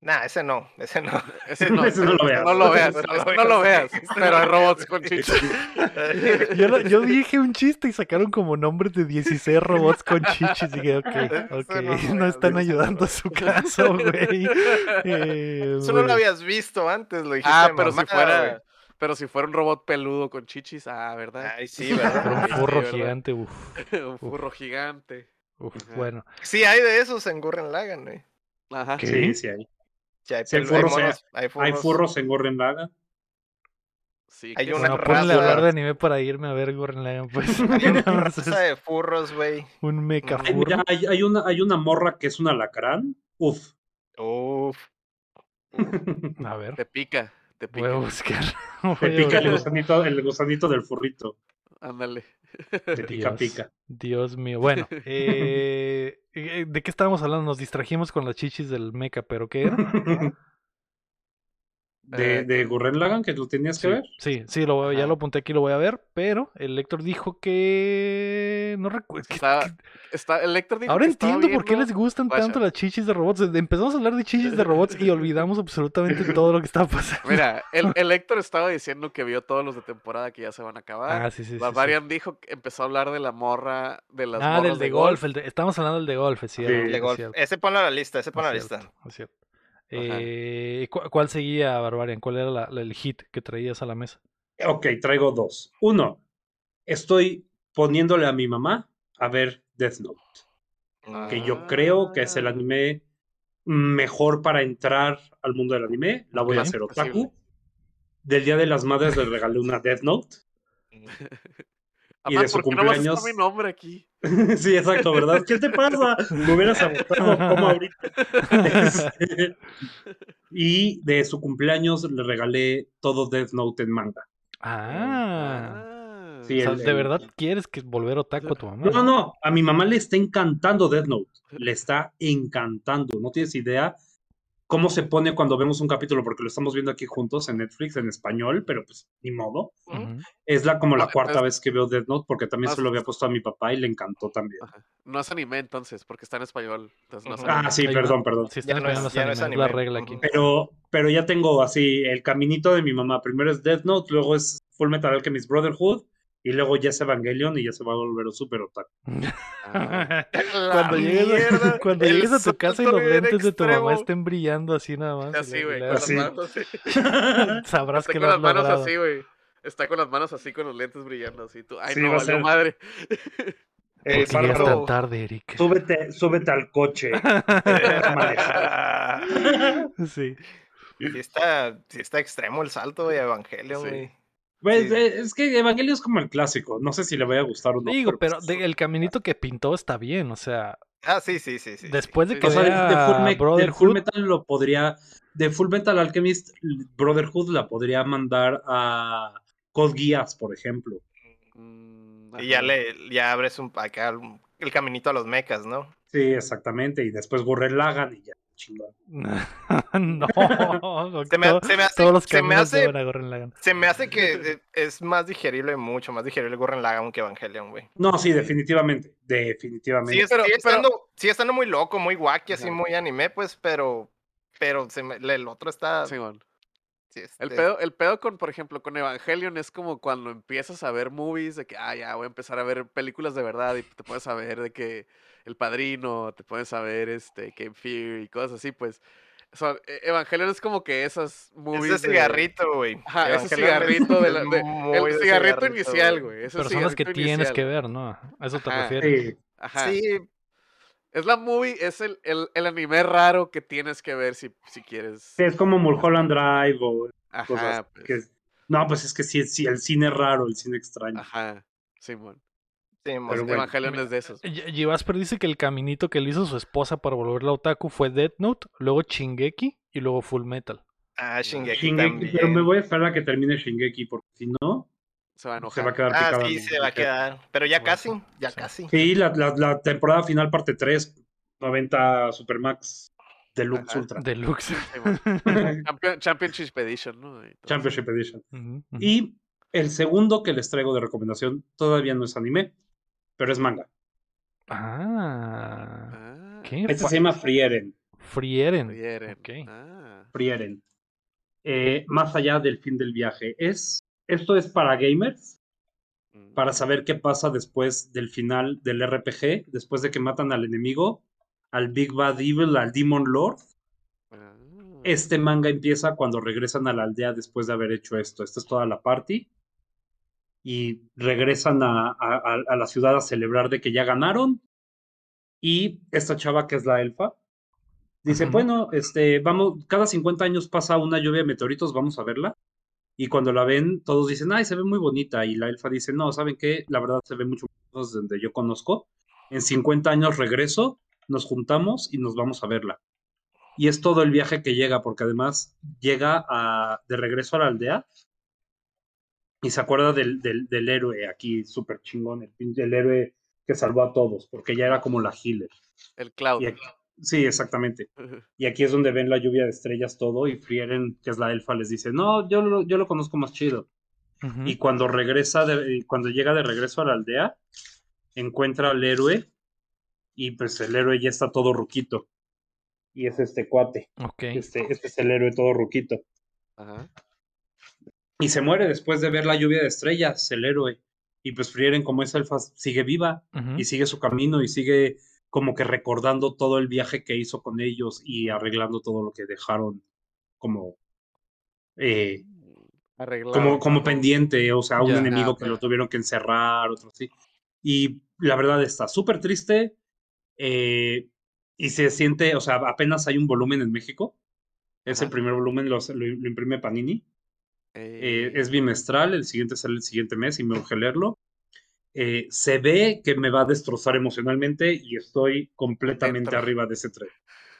Nah, ese no. Ese no. Ese no, Ese no lo veas. No lo veas, No lo. Pero hay robots con chichis. Yo, dije un chiste y sacaron como nombres de 16 robots con chichis. Y dije, ok, ok, no están ayudando a su caso, güey. Eh, Eso no lo habías visto antes, lo dijiste. Ah, pero si fuera. Pero si fuera un robot peludo con chichis, ah. ¿verdad? Ay, sí, ¿verdad? Pero un furro gigante, uf, un furro gigante. uf, bueno. Sí, hay de esos en Gurren Lagann, güey. Ajá. ¿Qué? Sí, sí hay. Hay, hay hay furros, eh, monos, hay furros. Hay furros en Gurren Lagann. Sí, Hay ¿qué una Bueno, raza- hablar de anime para irme a ver Gurren Lagann, pues. Hay una raza de furros, güey. un Ay, furro. hay, hay una, hay una morra que es un alacrán. Uf. Uf. A ver, Te pica, te voy a pica. buscar. Te a pica el gusanito, el gusanito del furrito. Ándale. Pica, Dios, pica. Dios mío. Bueno, eh, ¿de qué estábamos hablando? Nos distrajimos con las chichis del mecha, pero ¿qué era? De, Eh, de Gurren Lagann, que lo tenías que ver. sí, sí, lo voy- ya lo apunté aquí, lo voy a ver, pero el lector dijo que no recuerdo. Está, el Héctor dijo Ahora que entiendo por qué les gustan tanto las chichis de robots. Empezamos a hablar de chichis de robots y olvidamos absolutamente todo lo que estaba pasando. Mira, el, el Héctor estaba diciendo que vio todos los de temporada que ya se van a acabar. Ah, sí, sí, sí. sí. Barbarian dijo que empezó a hablar de la morra, de las Ah, del de golf. el de- estamos hablando del de golf, es cierto. Sí, es De golf. cierto, Ese ponlo a la lista, ese ponlo a la lista. es cierto. Eh, ¿cu- ¿Cuál seguía, Barbarian? ¿Cuál era la- la- el hit que traías a la mesa? Ok, traigo dos. Uno, estoy poniéndole a mi mamá a ver Death Note, que yo creo que es el Ah. anime mejor para entrar al mundo del anime. La voy a Ok. hacer otaku. Posible. del Día de las Madres le regalé una Death Note. Y de su ¿por qué no vas a cumpleaños- estar mi nombre aquí? sí, exacto, ¿verdad? ¿Qué te pasa? Me hubieras agotado como ahorita. Este, y de su cumpleaños le regalé todo Death Note en manga. Ah. Sí, O sea, el- ¿de el- verdad quieres que volver otaku a tu mamá? No, no, no. A mi mamá le está encantando Death Note. Le está encantando. No tienes idea cómo se pone cuando vemos un capítulo, porque lo estamos viendo aquí juntos en Netflix en español, pero pues ni modo. Es la como la cuarta es- vez que veo Death Note, porque también se lo había puesto a mi papá y le encantó también. Ajá. No es anime entonces, porque está en español. Entonces no es Ujú. anime. Ah, sí, perdón, perdón. Si están Ya no es- ya es anime, la regla aquí. Pero, pero ya tengo así el caminito de mi mamá. Primero es Death Note, luego es Full Metal Alchemist Brotherhood, y luego ya es Evangelion y ya se va a volver súper otaku. Ah. cuando llegues, mierda, cuando llegues a tu casa y los lentes de tu mamá estén brillando así nada más. Así, güey. las manos. Sabrás Está que con lo las has manos logrado. así, güey. Está con las manos así, con los lentes brillando así. Tú, ay, Sí, no, va a valió ser- madre. Eh, ¿Por qué llegas Bárbaro, tan tarde, Eric? súbete, súbete al coche. Sí. Sí está, sí está extremo el salto de Evangelion, Sí. Pues, Sí. eh, es que Evangelio es como el clásico. No sé si le vaya a gustar o no. Digo, pero de- el caminito que pintó está bien, o sea, Ah, sí, sí, sí, sí. sí. después de que O sea, de, Full Me- del Full Brotherhood, Metal lo podría. De Full Metal Alchemist, Brotherhood la podría mandar a Code Geass, por ejemplo. Mm, Y ya le, ya abres un, acá el, caminito a los mechas, ¿no? Sí, exactamente. Y después Gurren Lagann y ya, chingón. no, Se me, todo- se me hace, todos los se me caminos hace, llevan a Gurren Lagann. se me hace que eh, es más digerible, mucho más digerible Gurren Lagann que Evangelion, güey. No, sí, definitivamente. Definitivamente. Sí, es- Pero- sigue, pero- estando, muy loco, muy wacky, así muy anime, pues, pero, pero se me- el otro está... Sí, El este, pedo, el pedo con, por ejemplo, con Evangelion es como cuando empiezas a ver movies de que, ah, ya voy a empezar a ver películas de verdad y te puedes saber de que El Padrino, te puedes saber este, Cape Fear y cosas así, pues. son- e- Evangelion es como que esas movies. Ese de- cigarrito, güey. Ajá, ese Evangelion es- cigarrito de la- de- el de cigarrito inicial, güey. Personas que tienes inicial. que ver, ¿no? ¿A eso te Ajá. refieres? Sí. Ajá. Sí, Es la movie, es el, el, el anime raro que tienes que ver si, si quieres. Sí, es como Mulholland Drive o Ajá, cosas pues, que- No, pues es que sí, sí, el cine es raro, el cine extraño. Ajá, Simón. sí, mo- bueno. Evangelion es de esos. Yivasper dice que el caminito que le hizo su esposa para volverla otaku fue Death Note, luego Shingeki y luego Full Metal. Ah, Shingeki, Shingeki, también. pero me voy a esperar a que termine Shingeki, porque si no, Se va a se enojar. va a quedar Ah, picada. sí, mi se va a mujer. quedar. Pero ya Bueno, casi, ya sí. casi. Sí, la, la, la temporada final, parte 3, 90 Supermax Deluxe Ajá. Ultra. Deluxe. Champion- Championship Edition, ¿no? Championship Edition. Y el segundo que les traigo de recomendación todavía no es anime, pero es manga. Ah. Ah, ¿Qué? Este se llama Frieren. Frieren. Frieren. Ah, Frieren. Eh, más allá del fin del viaje. Es, esto es para gamers, mm, para saber qué pasa después del final del RPG, después de que matan al enemigo, al Big Bad Evil, al Demon Lord. ah. Este manga empieza cuando regresan a la aldea después de haber hecho esto. Esta es toda la party. Y regresan a, a- a- a la ciudad a celebrar de que ya ganaron. Y esta chava que es la elfa dice, bueno, este, vamos, cada 50 años pasa una lluvia de meteoritos, vamos a verla. Y cuando la ven, todos dicen, ay, se ve muy bonita. Y la elfa dice, no, ¿saben qué? La verdad se ve mucho más desde donde yo conozco. En 50 años regreso, nos juntamos y nos vamos a verla. Y es todo el viaje que llega, porque además llega a, de regreso a la aldea y se acuerda del, del, del héroe aquí, súper chingón, el, héroe que salvó a todos, porque ella era como la healer. El Cloud. Y aquí- sí, exactamente. Y aquí es donde ven la lluvia de estrellas todo y Frieren, que es la elfa, les dice, no, yo lo, yo lo conozco más chido. Y cuando regresa, de, cuando llega de regreso a la aldea, encuentra al héroe y pues el héroe ya está todo ruquito. Y es este cuate. Ok. Este, este es el héroe todo ruquito. Ajá. Y se muere después de ver la lluvia de estrellas, el héroe. Y pues Frieren, como es elfa, sigue viva y sigue su camino y sigue como que recordando todo el viaje que hizo con ellos y arreglando todo lo que dejaron como eh, como, como pendiente, o sea, un enemigo Ah, que lo tuvieron que encerrar, otro así. Y la verdad está súper triste eh, y se siente, o sea, apenas hay un volumen en México. Es el Ajá. primer volumen, los- lo, lo imprime Panini. Eh, es bimestral, el siguiente sale el siguiente mes y me urge leerlo. Eh, se ve que me va a destrozar emocionalmente y estoy completamente arriba de ese tren.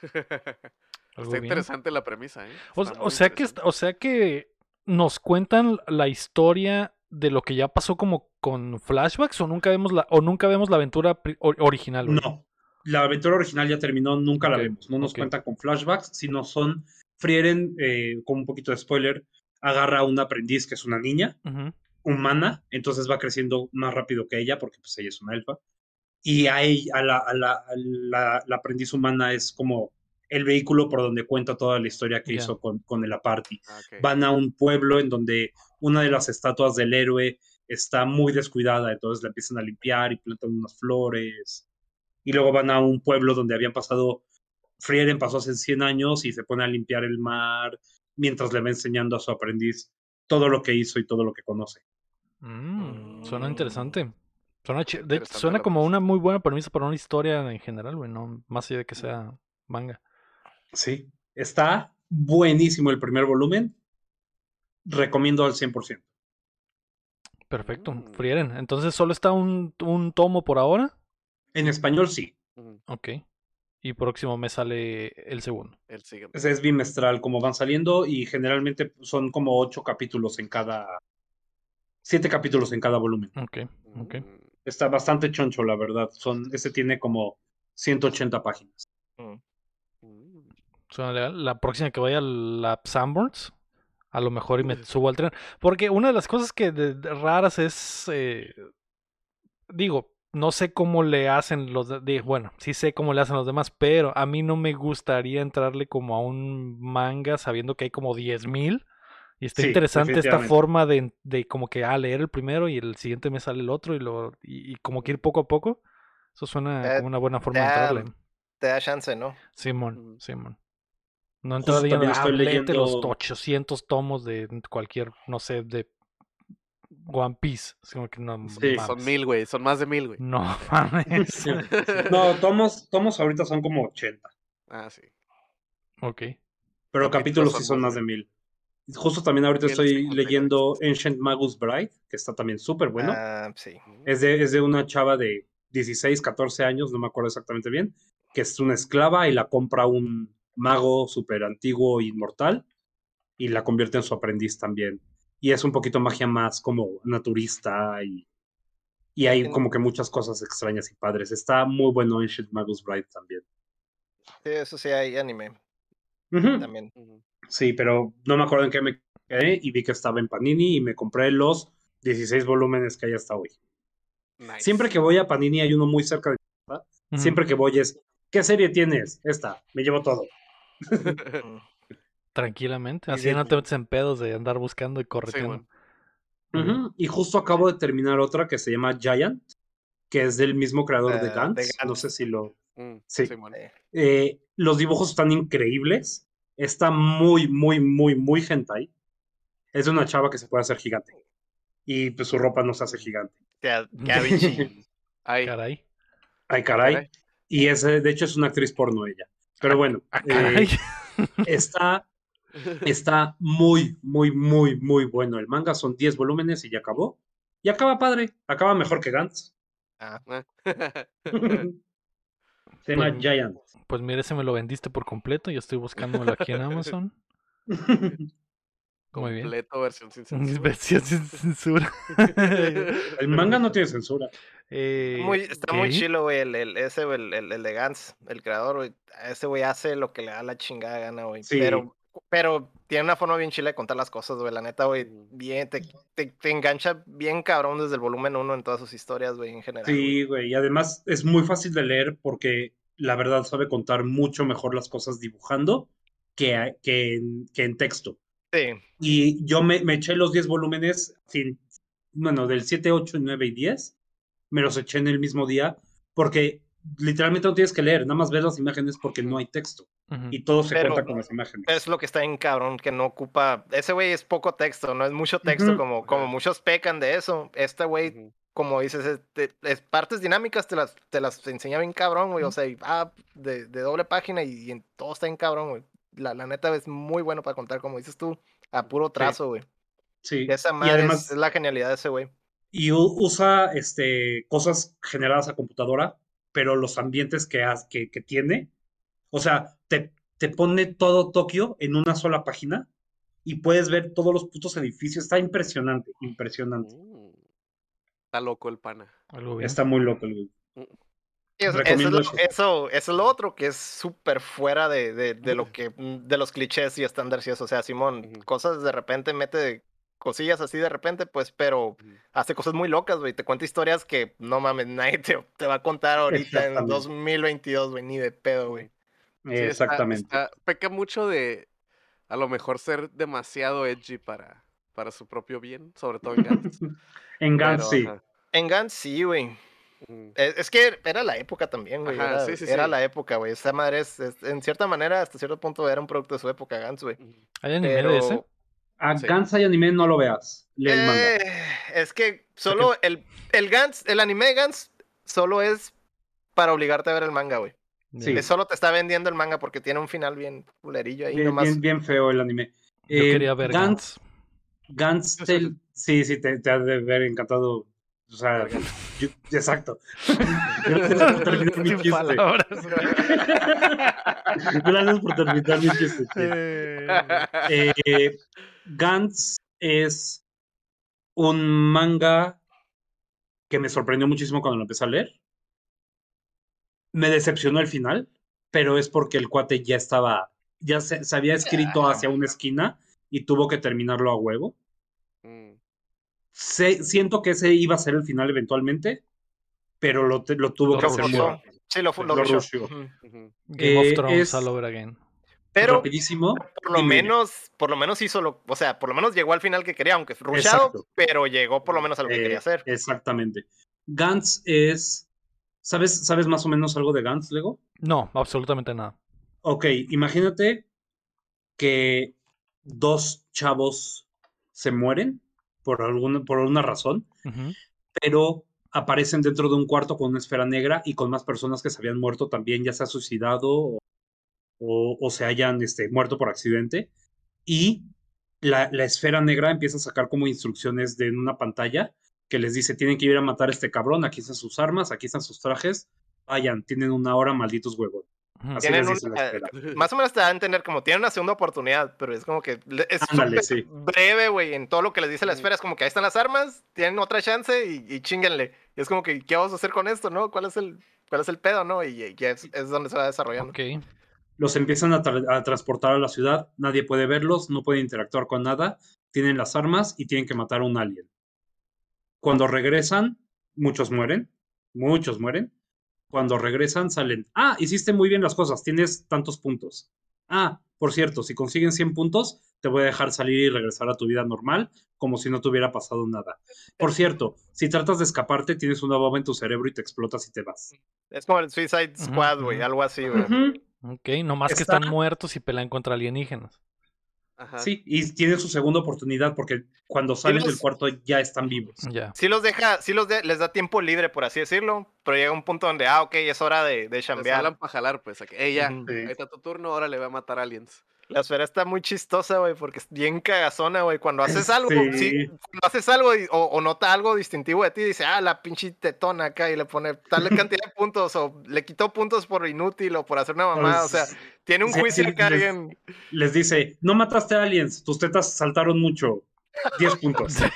Está bien. interesante la premisa, ¿eh? O, sea que, o sea que nos cuentan la historia de lo que ya pasó como con flashbacks o nunca vemos la o nunca vemos la aventura original. No, la aventura original ya terminó, nunca la vemos. No nos ok. cuentan con flashbacks, sino son. Frieren, eh, con un poquito de spoiler, agarra a un aprendiz que es una niña Ujú. Humana, entonces va creciendo más rápido que ella, porque pues ella es una elfa. Y a, ella- a la, a la- a la- la aprendiz humana es como el vehículo por donde cuenta toda la historia que hizo con, con el Aparty. Ah. Van a un pueblo en donde una de las estatuas del héroe está muy descuidada, entonces la empiezan a limpiar y plantan unas flores. Y luego van a un pueblo donde habían pasado, Frieren pasó hace 100 años y se pone a limpiar el mar mientras le va enseñando a su aprendiz todo lo que hizo y todo lo que conoce. Mm, suena Mm. interesante. Suena, de- Interesante suena como una muy buena premisa para una historia en general, güey, no más allá de que sea manga. Sí, está buenísimo el primer volumen. Recomiendo al 100%. Perfecto, Mm. Frieren. Entonces solo está un, un tomo por ahora. En español sí, Ok. Y próximo mes sale el segundo. El siguiente. es, es bimestral como van saliendo y generalmente son como ocho capítulos en cada, siete capítulos en cada volumen. Ok, ok. Mm, Está bastante choncho, la verdad. Son, este tiene como 180 páginas. Mm. mm. Suena legal. La próxima que vaya a la Sanborns, a lo mejor y me subo al tren. Porque una de las cosas que de- de raras es, eh, digo, no sé cómo le hacen los, de- de- bueno, sí sé cómo le hacen los demás, pero a mí no me gustaría entrarle como a un manga sabiendo que hay como 10.000. Y está Sí, interesante esta forma de, de como que, ah, leer el primero y el siguiente me sale el otro y, lo, y, y como que ir poco a poco. Eso suena como una buena forma de entrarle. Te da chance, ¿no? Simón, Ujú. Simón. No entrar leyendo, también ah, léete los leyendo- 800 tomos de cualquier, no sé, de One Piece. Es como que no Sí, mames. Son mil, güey. Son más de mil, güey. No mames. No, tomos, tomos ahorita son como 80, Ah, sí. ok. pero Capítulos capítulos sí son más más de de mil. Justo también ahorita estoy leyendo Ancient Magus Bride, que está también súper bueno. Ah, sí. Es de, es de una chava de 16, 14 años, no me acuerdo exactamente bien, que es una esclava y la compra un mago súper antiguo e inmortal y la convierte en su aprendiz también. Y es un poquito magia más como naturista y, y hay como que muchas cosas extrañas y padres. Está muy bueno Ancient Magus Bride también. Sí, eso sí hay anime Ujú. también. Ujú. Sí, pero no me acuerdo en qué me quedé y vi que estaba en Panini y me compré los 16 volúmenes que hay hasta hoy. Nice. Siempre que voy a Panini hay uno muy cerca de mi casa. Ujú. Siempre que voy es, ¿qué serie tienes? Esta, me llevo todo. Tranquilamente. Así de- no te metes en pedos de andar buscando y Sí, correteando. bueno. Ujú, Y justo acabo de terminar otra que se llama Giant, que es del mismo creador de Ah, Gantz. de No Gantz. sé si lo... Mm, Sí. bueno. Eh, Eh, los dibujos están increíbles. Está muy, muy, muy, muy hentai. Es de una chava que se puede hacer gigante. Y pues su ropa no se hace gigante. Ay, Caray. Ay, caray. caray. Y es, de hecho es una actriz porno ella. Pero bueno, Ah, eh, está, está muy, muy, muy, muy bueno. El manga son 10 volúmenes y ya acabó. Y acaba padre. Acaba mejor que Gantz. Ah, Se llama Pues- Giant. Pues mire, ese me lo vendiste por completo. Yo estoy buscándolo aquí en Amazon. Muy bien. Completo versión sin censura. Versión sin censura. El manga no tiene censura. Eh, muy, está muy chilo, güey. El, el, ese, el, el, el de Gantz, el creador, güey. Ese güey hace lo que le da la chingada gana, güey. Sí. Pero, pero tiene una forma bien chila de contar las cosas, güey. La neta, güey. Bien, te, te, te engancha bien cabrón desde el volumen 1 en todas sus historias, güey, en general. Sí, güey. Y además es muy fácil de leer porque la verdad sabe contar mucho mejor las cosas dibujando que, que, en, que en texto. Sí. Y yo me, me eché los 10 volúmenes, sin, bueno, del 7, 8, 9 y 10, me los eché en el mismo día, porque literalmente no tienes que leer, nada más ves las imágenes porque no hay texto. Y todo se Pero- cuenta con las imágenes. Es lo que está en cabrón, que no ocupa. Ese güey es poco texto, no es mucho texto, como, como muchos pecan de eso. Este güey, como dices, es, te- es partes dinámicas te las, te las enseña bien cabrón, güey. O sea, y, ah, de, de doble página y, en todo está en cabrón, güey. La, la neta es muy bueno para contar, como dices tú, a puro trazo, güey. Sí. Y esa Y madre además, es, es la genialidad de ese güey. y usa este, cosas generadas a computadora, pero los ambientes que, has- que, que tiene, o sea, te, te pone todo Tokio en una sola página y puedes ver todos los putos edificios. Está impresionante, impresionante. Mm. Está loco el pana. Algo bien. Está muy loco el güey. Y Eso, eso es eso. eso, eso es lo otro que es súper fuera de, de, de lo que mm, de los clichés y estándares y eso. O sea, Simón, cosas de repente mete cosillas así de repente, pues, pero hace cosas muy locas, güey. Te cuenta historias que no mames, nadie te, te va a contar ahorita en Exactamente. 2022, güey, ni de pedo, güey. Sí, está- Exactamente. está- peca mucho de a lo mejor ser demasiado edgy para, para su propio bien, sobre todo en Gantz. En Pero, Gantz, sí. ajá, En Gantz sí, güey. ujú. Es, es que era la época también, güey. Ajá, Era, sí, sí, era sí. la época, güey. Esta madre es, es- en cierta manera, hasta cierto punto, era un producto de su época, Gantz, güey. ¿Hay anime de ese? A Sí. Gantz hay anime, no lo veas. Lee el manga. Eh, es que solo el, el Gantz, el anime de Gantz, solo es para obligarte a ver el manga, güey. Sí. Que Solo te está vendiendo el manga porque tiene un final bien culerillo ahí Bien, nomás. bien, bien feo el anime. Yo Eh, quería ver Gantz, Gantz. Gantz, sí, sí, te, te ha de haber encantado. O sea, yo- exacto. Gracias por terminar mi chiste. Gracias por terminar mi chiste. Eh, Eh, Gantz es un manga que me sorprendió muchísimo cuando lo empecé a leer. Me decepcionó el final, pero es porque el cuate ya estaba, ya se, se había escrito hacia una esquina y tuvo que terminarlo a huevo. Mm. Sé- siento que ese iba a ser el final eventualmente, pero lo, tuvo Lo que hacer muy. Sí, lo, lo. Game of Eh, Thrones es- all over again. Pero Rapidísimo. por lo menos, por lo menos hizo lo, o sea, por lo menos llegó al final que quería, aunque rushado, Exacto. pero llegó por lo menos a lo que Eh, quería hacer. Exactamente. Gantz es. ¿Sabes, ¿Sabes más o menos algo de Gantz, Lego? No, absolutamente nada. Ok, imagínate que dos chavos se mueren por alguna, por alguna razón, pero aparecen dentro de un cuarto con una esfera negra y con más personas que se habían muerto también, ya se ha suicidado o, o- o se hayan este, muerto por accidente. Y la, la esfera negra empieza a sacar como instrucciones de una pantalla que les dice, tienen que ir a matar a este cabrón, aquí están sus armas, aquí están sus trajes, vayan, tienen una hora, malditos huevos. Ujú. Así Tienen les dice una- la esfera. Más o menos te da a entender como tiene una segunda oportunidad, pero es como que es Ándale, sí. breve, güey, en todo lo que les dice la esfera. Es como que ahí están las armas, tienen otra chance y, y chinguenle. Y es como que, ¿qué vamos a hacer con esto, no? ¿Cuál es el, cuál es el pedo, no? Y, y es, es donde se va desarrollando. Ok. Los empiezan a, tra- a transportar a la ciudad, nadie puede verlos, no pueden interactuar con nada, tienen las armas y tienen que matar a un alien. Cuando regresan, muchos mueren, muchos mueren. Cuando regresan, salen, ah, hiciste muy bien las cosas, tienes tantos puntos. Ah, por cierto, si consiguen 100 puntos, te voy a dejar salir y regresar a tu vida normal, como si no te hubiera pasado nada. Por cierto, si tratas de escaparte, tienes una bomba en tu cerebro y te explotas y te vas. Es como el Suicide Squad, güey, algo así, güey. Ok, nomás que Está- están muertos y pelean contra alienígenas. Ajá. Sí, y tienen su segunda oportunidad porque cuando salen del los- cuarto ya están vivos. Ya. Sí los deja, sí los de- les da tiempo libre, por así decirlo, pero llega un punto donde, ah, ok, es hora de, de Les chambear. hablan para jalar, pues. a que, "Ey, ya. Sí. ahí está tu turno, ahora le voy a matar aliens. La esfera está muy chistosa, güey, porque es bien cagazona, güey. Cuando haces algo, Sí. sí, cuando haces algo o, o nota algo distintivo de ti, dice, ah, la pinche tetona acá y le pone tal cantidad de puntos o le quitó puntos por inútil o por hacer una mamada. O sea, tiene un sí, juicio acá les- bien. les dice, no mataste a aliens, tus tetas saltaron mucho. 10 puntos.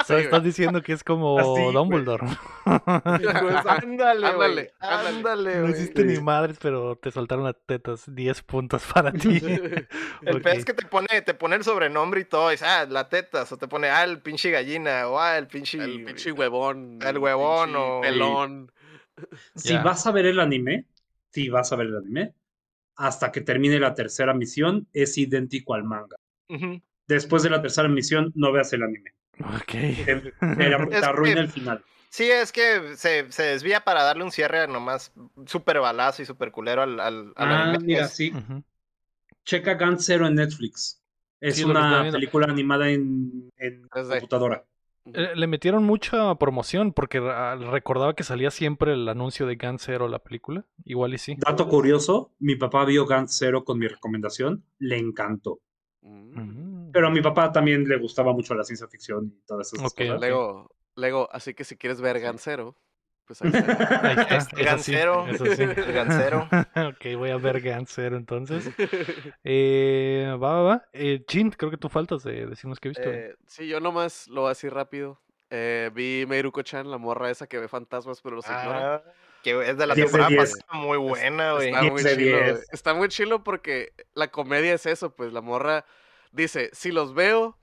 O sea, estás diciendo que es como Así, güey. Dumbledore. Pues ándale, Ándale, güey. ándale. No hiciste ni Sí. madres, pero te soltaron las tetas. 10 puntos para ti. El Ok. peor es que te pone, te pone el sobrenombre y todo. Dice, ah, la tetas. O te pone, ah, el pinche gallina. O ah, el pinche. El pinche huevón. El huevón pinche o- Pelón. Si vas a ver el anime, si vas a ver el anime, hasta que termine la tercera misión, es idéntico al manga. Ujú. Después de la tercera misión, no veas el anime. Ok. Te, te- te Es arruina el final. Sí, es que se, se desvía para darle un cierre nomás súper balazo y súper culero al, al, al Ah, anime. mira, sí. Ujú. Checa Gun Zero en Netflix. Es Sí, una película animada en, en 3D. computadora. Le metieron mucha promoción porque ah, recordaba que salía siempre el anuncio de Gun Zero la película. Igual y sí. Dato curioso, mi papá vio Gun Zero con mi recomendación, le encantó. Mm. Pero a mi papá también le gustaba mucho la ciencia ficción y todas esas cosas. Lego, Lego, así que si quieres ver Gancero, pues ahí está. Ahí está. Eso sí, Gansero. eso sí. Gansero. ok, voy a ver Gansero entonces. Eh, va, va, va. Eh, Chin, creo que tú faltas de decirnos qué viste. güey. Eh, sí, yo nomás lo voy a decir rápido. Eh, vi Meiruko-chan, la morra esa que ve fantasmas pero los ignora. Ah, que es de la 10 de temporada 10. pasada, muy buena, güey. Está 10 muy chilo, 10. güey. Está muy chilo porque la comedia es eso, pues la morra dice, si los veo,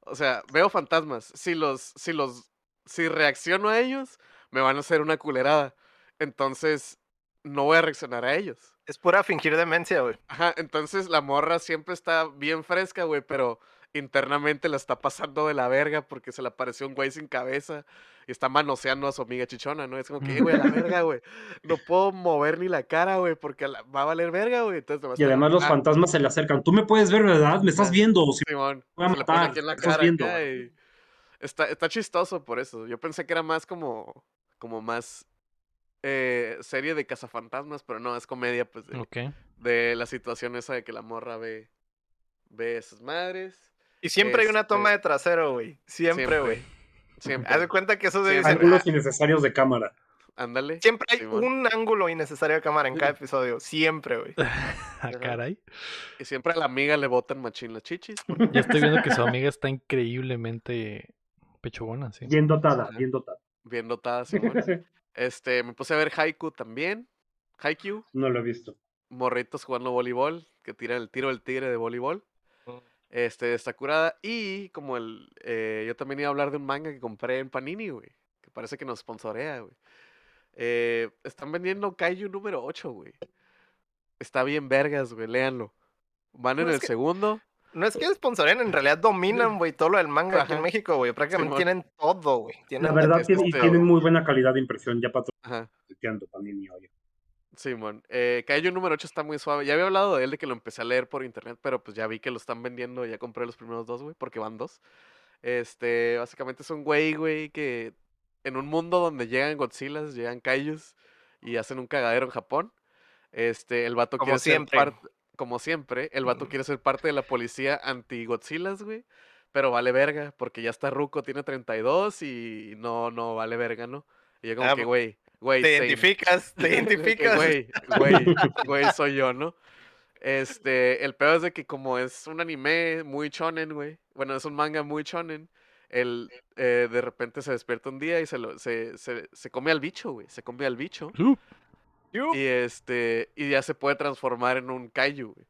o sea, veo fantasmas, si los, si los, si reacciono a ellos, me van a hacer una culerada. Entonces, no voy a reaccionar a ellos. Es pura fingir demencia, güey. Ajá, entonces la morra siempre está bien fresca, güey, pero internamente la está pasando de la verga porque se le apareció un güey sin cabeza y está manoseando a su amiga chichona, ¿no? Es como que, "Eh, güey, a la verga, güey. No puedo mover ni la cara, güey, porque la- va a valer verga, güey. Entonces, Y además los "Ah, fantasmas se le acercan. Tú me puedes ver, ¿verdad? Me estás Ah. viendo. Si Simón, voy a se le pone aquí en la ¿qué estás cara viendo? acá y está, está chistoso por eso. Yo pensé que era más como, como más eh, serie de cazafantasmas, pero no, es comedia, pues, de, Ok. de la situación esa de que la morra ve, ve esas madres. Y siempre hay una toma Este, de trasero, güey. Siempre, güey. Siempre. Haz de cuenta que eso debe ser. ángulos innecesarios de cámara. Ándale. Siempre hay Simón. un ángulo innecesario de cámara en cada episodio. Siempre, güey. Ah, caray. Y siempre a la amiga le botan machín las chichis. porque- Ya estoy viendo que su amiga está increíblemente pechugona, sí. Bien dotada, bien dotada. Bien dotada, Simón. Este, me puse a ver Haiku también. Haiku, No lo he visto. morritos jugando voleibol, que tiran el tiro del tigre de voleibol. Este, está curada. Y como el. eh, yo también iba a hablar de un manga que compré en Panini, güey. Que parece que nos sponsorea, güey. Eh, están vendiendo Kaiju número 8, güey. Está bien vergas, güey. Léanlo. Van en No, es el que- segundo. No es que sponsoren, en realidad dominan, güey, todo lo del manga aquí en. México, güey. Prácticamente tienen todo, güey. La Tienen verdad, y tienen muy buena calidad de impresión. Ya Ajá. patrocinando también mi Simón. Eh, Kaiju número 8 está muy suave. Ya había hablado de él de que lo empecé a leer por internet, pero pues ya vi que lo están vendiendo. Ya compré los primeros dos, güey, porque van dos. Este, básicamente es un güey, güey, que en un mundo donde llegan Godzillas, llegan Kaijus y hacen un cagadero en Japón. Este, el vato Como quiere siempre. ser parte, como siempre, el vato quiere ser parte de la policía anti-Godzillas, güey. Pero vale verga, porque ya está ruco, tiene 32 y no, no vale verga, ¿no? Y yo como Ah, que, güey, güey, Te identificas, te identificas. Güey, güey, güey, soy yo, ¿no? Este, el peor es de que como es un anime muy shonen, güey. Bueno, es un manga muy shonen. Él eh, de repente se despierta un día y se, lo, se, se, se come al bicho, güey. Se come al bicho. Uh, Yup. Y este, y ya se puede transformar en un kaiju, güey.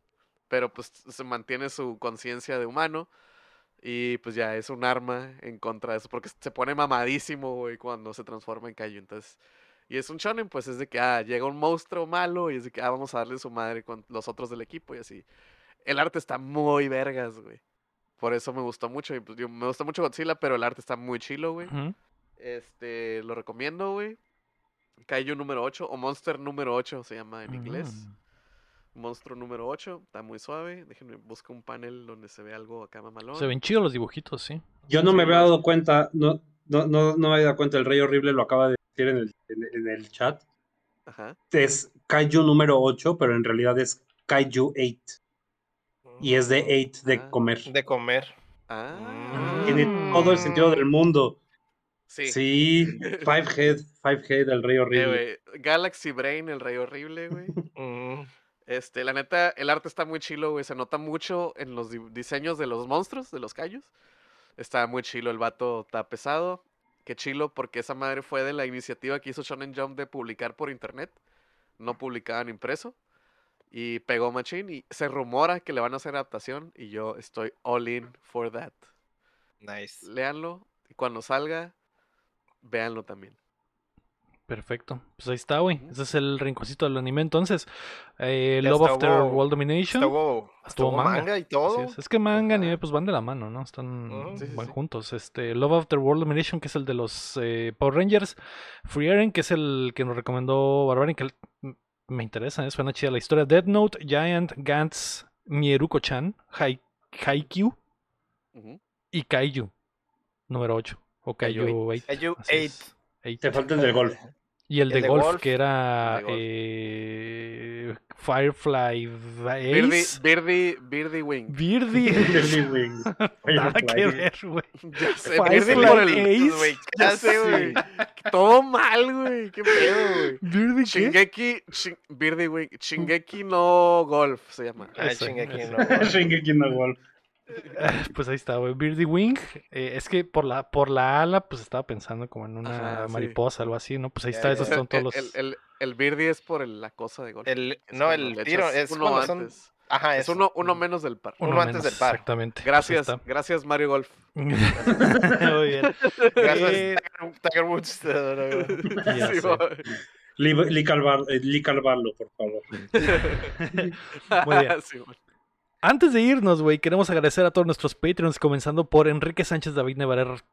Pero pues se mantiene su conciencia de humano. Y pues ya es un arma en contra de eso. Porque se pone mamadísimo, güey, cuando se transforma en kaiju. Entonces, y es un shonen, pues es de que, ah, llega un monstruo malo y es de que, ah, vamos a darle su madre con los otros del equipo y así. El arte está muy vergas, güey. Por eso me gustó mucho. Y pues yo, me gusta mucho Godzilla, pero el arte está muy chilo, güey. Este, lo recomiendo, güey. Kaiju número 8 o Monster número 8 se llama en inglés. Mm. Monstruo número 8, está muy suave. Déjenme buscar un panel donde se ve algo acá mamalón. Se ven chidos los dibujitos, sí. Yo no me había dado cuenta, no, no, no, no me había dado cuenta, el Rey Horrible lo acaba de en el, en, en el chat. Ajá. Es Kaiju número 8, pero en realidad es Kaiju 8. Y es de 8 de Ah. comer. De comer. Ah. Tiene todo el sentido del mundo. Sí. Sí, Five Head, Five Head, el Rey Eh, Horrible. güey, Galaxy Brain, el rey horrible, güey. Mm. Este, la neta, el arte está muy chilo, güey. Se nota mucho en los di- diseños de los monstruos, de los callos. Está muy chilo, el vato está pesado. Qué chilo, porque esa madre fue de la iniciativa que hizo Shonen Jump de publicar por internet. No publicaban impreso. Y pegó machín. Y se rumora que le van a hacer adaptación. Y yo estoy all in for that. Nice. Léanlo. Y cuando salga, véanlo también. Perfecto. Pues ahí está, güey. Ese es el rinconcito del anime. Entonces, eh, Love After. World Domination. Estuvo, Estuvo manga. manga. y todo. es. Es que manga y anime pues van de la mano, ¿no? Están. Sí, van sí. juntos. Este, Love After World Domination, que es el de los eh, Power Rangers. Free Eren, que es el que nos recomendó Barbarian, que me interesa, ¿eh? suena chida la historia. Dead Note, Giant, Gantz, Mieruko-chan, Hai- Haikyuu Ujú. y Kaiju, número 8. O Kaiju Kaiju 8. Kaiju Así 8. Eight. Te falta el del golf. Y el de, El de golf, golf. que era de golf. eh, Firefly Ace. Birdie, Birdie Wing. Birdie. Birdie Wings. Nada que Firefly. ver, güey. Ya sé, Firefly Birdie por el. Ace. güey, Ya sé, güey. Todo mal, güey. Qué pedo, güey. ¿Birdie qué? Shingeki, Shin- Birdie Wing. Shingeki no Golf se llama. Aquí, ese. no. güey. Shingeki no Wolf. Pues ahí está, güey. Birdie Wing. eh, es que por la, por la ala, pues estaba pensando como en una Ajá, sí. mariposa, algo así, ¿no? Pues ahí está, esos son todos el, los. el, el, el Birdie es por el- la cosa de golf. No, el tiro es uno cuando son. antes. Ajá, Es eso. uno, uno menos del par. uno antes menos, del par. Exactamente. Gracias, gracias Mario Golf. Muy bien. Gracias, Eh, Tiger, Woods. Sí, sé. güey. Lee, Lee Calvar- eh, Lee Calvarlo, por favor. Muy bien. Sí. Antes de irnos, güey, queremos agradecer a todos nuestros Patreons, comenzando por Enrique Sánchez, David Nevares,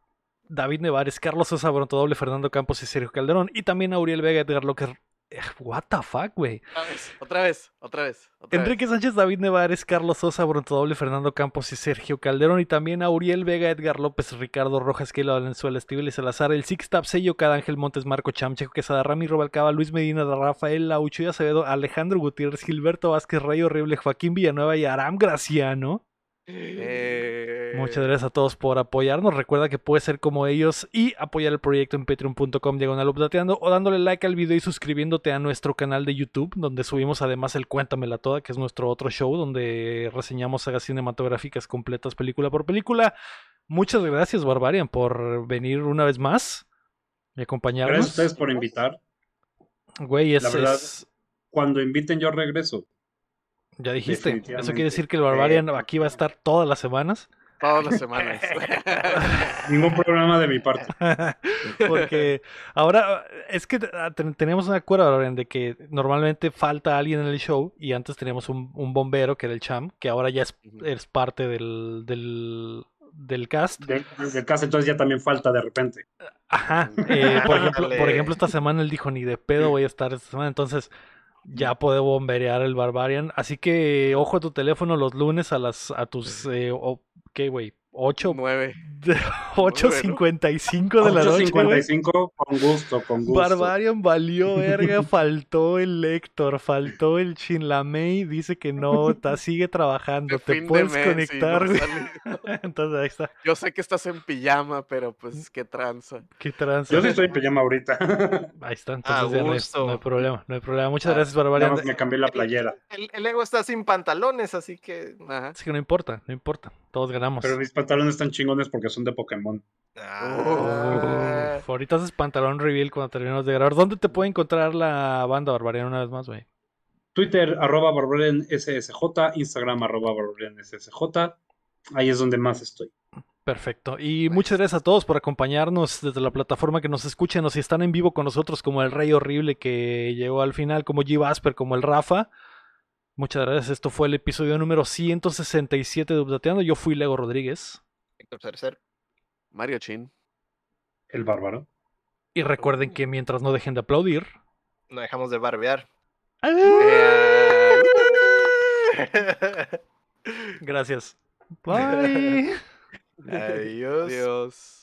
David Nevares, Carlos Sosa, Bronto Doble, Fernando Campos y Sergio Calderón. Y también a Uriel Vega, Edgar Locker. What the fuck, güey. Otra vez, otra vez, otra vez. Enrique Sánchez, David Nevares, Carlos Sosa, Bronto Doble, Fernando Campos y Sergio Calderón. Y también a Uriel Vega, Edgar López, Ricardo Rojas, Keila Valenzuela, Estíbal y Salazar, el Six Tap, Sello, Ángel Montes, Marco Chamcheco, Quesada, Ramiro Balcaba, Luis Medina, Rafael Laucho y Acevedo, Alejandro Gutiérrez, Gilberto Vázquez, Rey Horrible, Joaquín Villanueva y Aram Graciano. Eh, Muchas gracias a todos por apoyarnos. Recuerda que puedes ser como ellos y apoyar el proyecto en patreon.com diagonal updateando o dándole like al video y suscribiéndote a nuestro canal de YouTube, donde subimos además el Cuéntamela Toda, que es nuestro otro show, donde reseñamos sagas cinematográficas completas película por película. Muchas gracias, Barbarian, por venir una vez más y Gracias a acompañarnos. ustedes por invitar. Güey, es, La verdad- es- Cuando inviten, yo regreso. Ya dijiste. Eso quiere decir que el Barbarian aquí va a estar todas las semanas. Todas las semanas. Ningún problema de mi parte. Porque ahora es que ah, ten- tenemos un acuerdo Barbarian, de que normalmente falta alguien en el show y antes teníamos un, un bombero que era el Cham, que ahora ya es, parte del, del, del cast. De- Desde casa, entonces ya también falta de repente. Ajá. eh, por, ejemplo, por ejemplo, esta semana él dijo ni de pedo voy a estar esta semana, entonces ya puede bomberear el Barbarian. Así que ojo a tu teléfono los lunes a las a tus eh, o- ¿qué güey? 8 Nueve. 8.55 de la noche, güey. 8.55, con gusto, con gusto. Barbarian valió verga, faltó el Héctor, faltó el Chinlamey, dice que no, ta- sigue trabajando, De te puedes mes, sí, conectar, no güey. sale. Entonces ahí está, Yo sé que estás en pijama, pero pues qué tranza. qué tranza. Yo sí estoy en pijama ahorita. Ahí está, entonces ya no hay, no hay problema, no hay problema. Muchas Ah, gracias, Barbarian. me cambié la playera. El, el ego está sin pantalones, así que. Ajá. Así que no importa, no importa, todos ganamos. Pero mis pantalones están chingones porque son de Pokémon. Ah, Uf, ahorita haces pantalón reveal cuando terminemos de grabar. ¿Dónde te puede encontrar la banda Barbarian una vez más, güey? Twitter, arroba Barbarian SSJ, Instagram, arroba Barbarian SSJ. Ahí es donde más estoy. Perfecto. Y muchas gracias a todos por acompañarnos desde la plataforma que nos escuchen o si están en vivo con nosotros, como el Rey Horrible que llegó al final, como G. Asper, como el Rafa. Muchas gracias. Esto fue el episodio número 167 de Updateando. Yo fui Lego Rodríguez. Héctor Cercer. Mario Chin. El bárbaro. Y recuerden que mientras no dejen de aplaudir. No dejamos de barbear. Eh, Gracias. Bye. Adiós. Dios.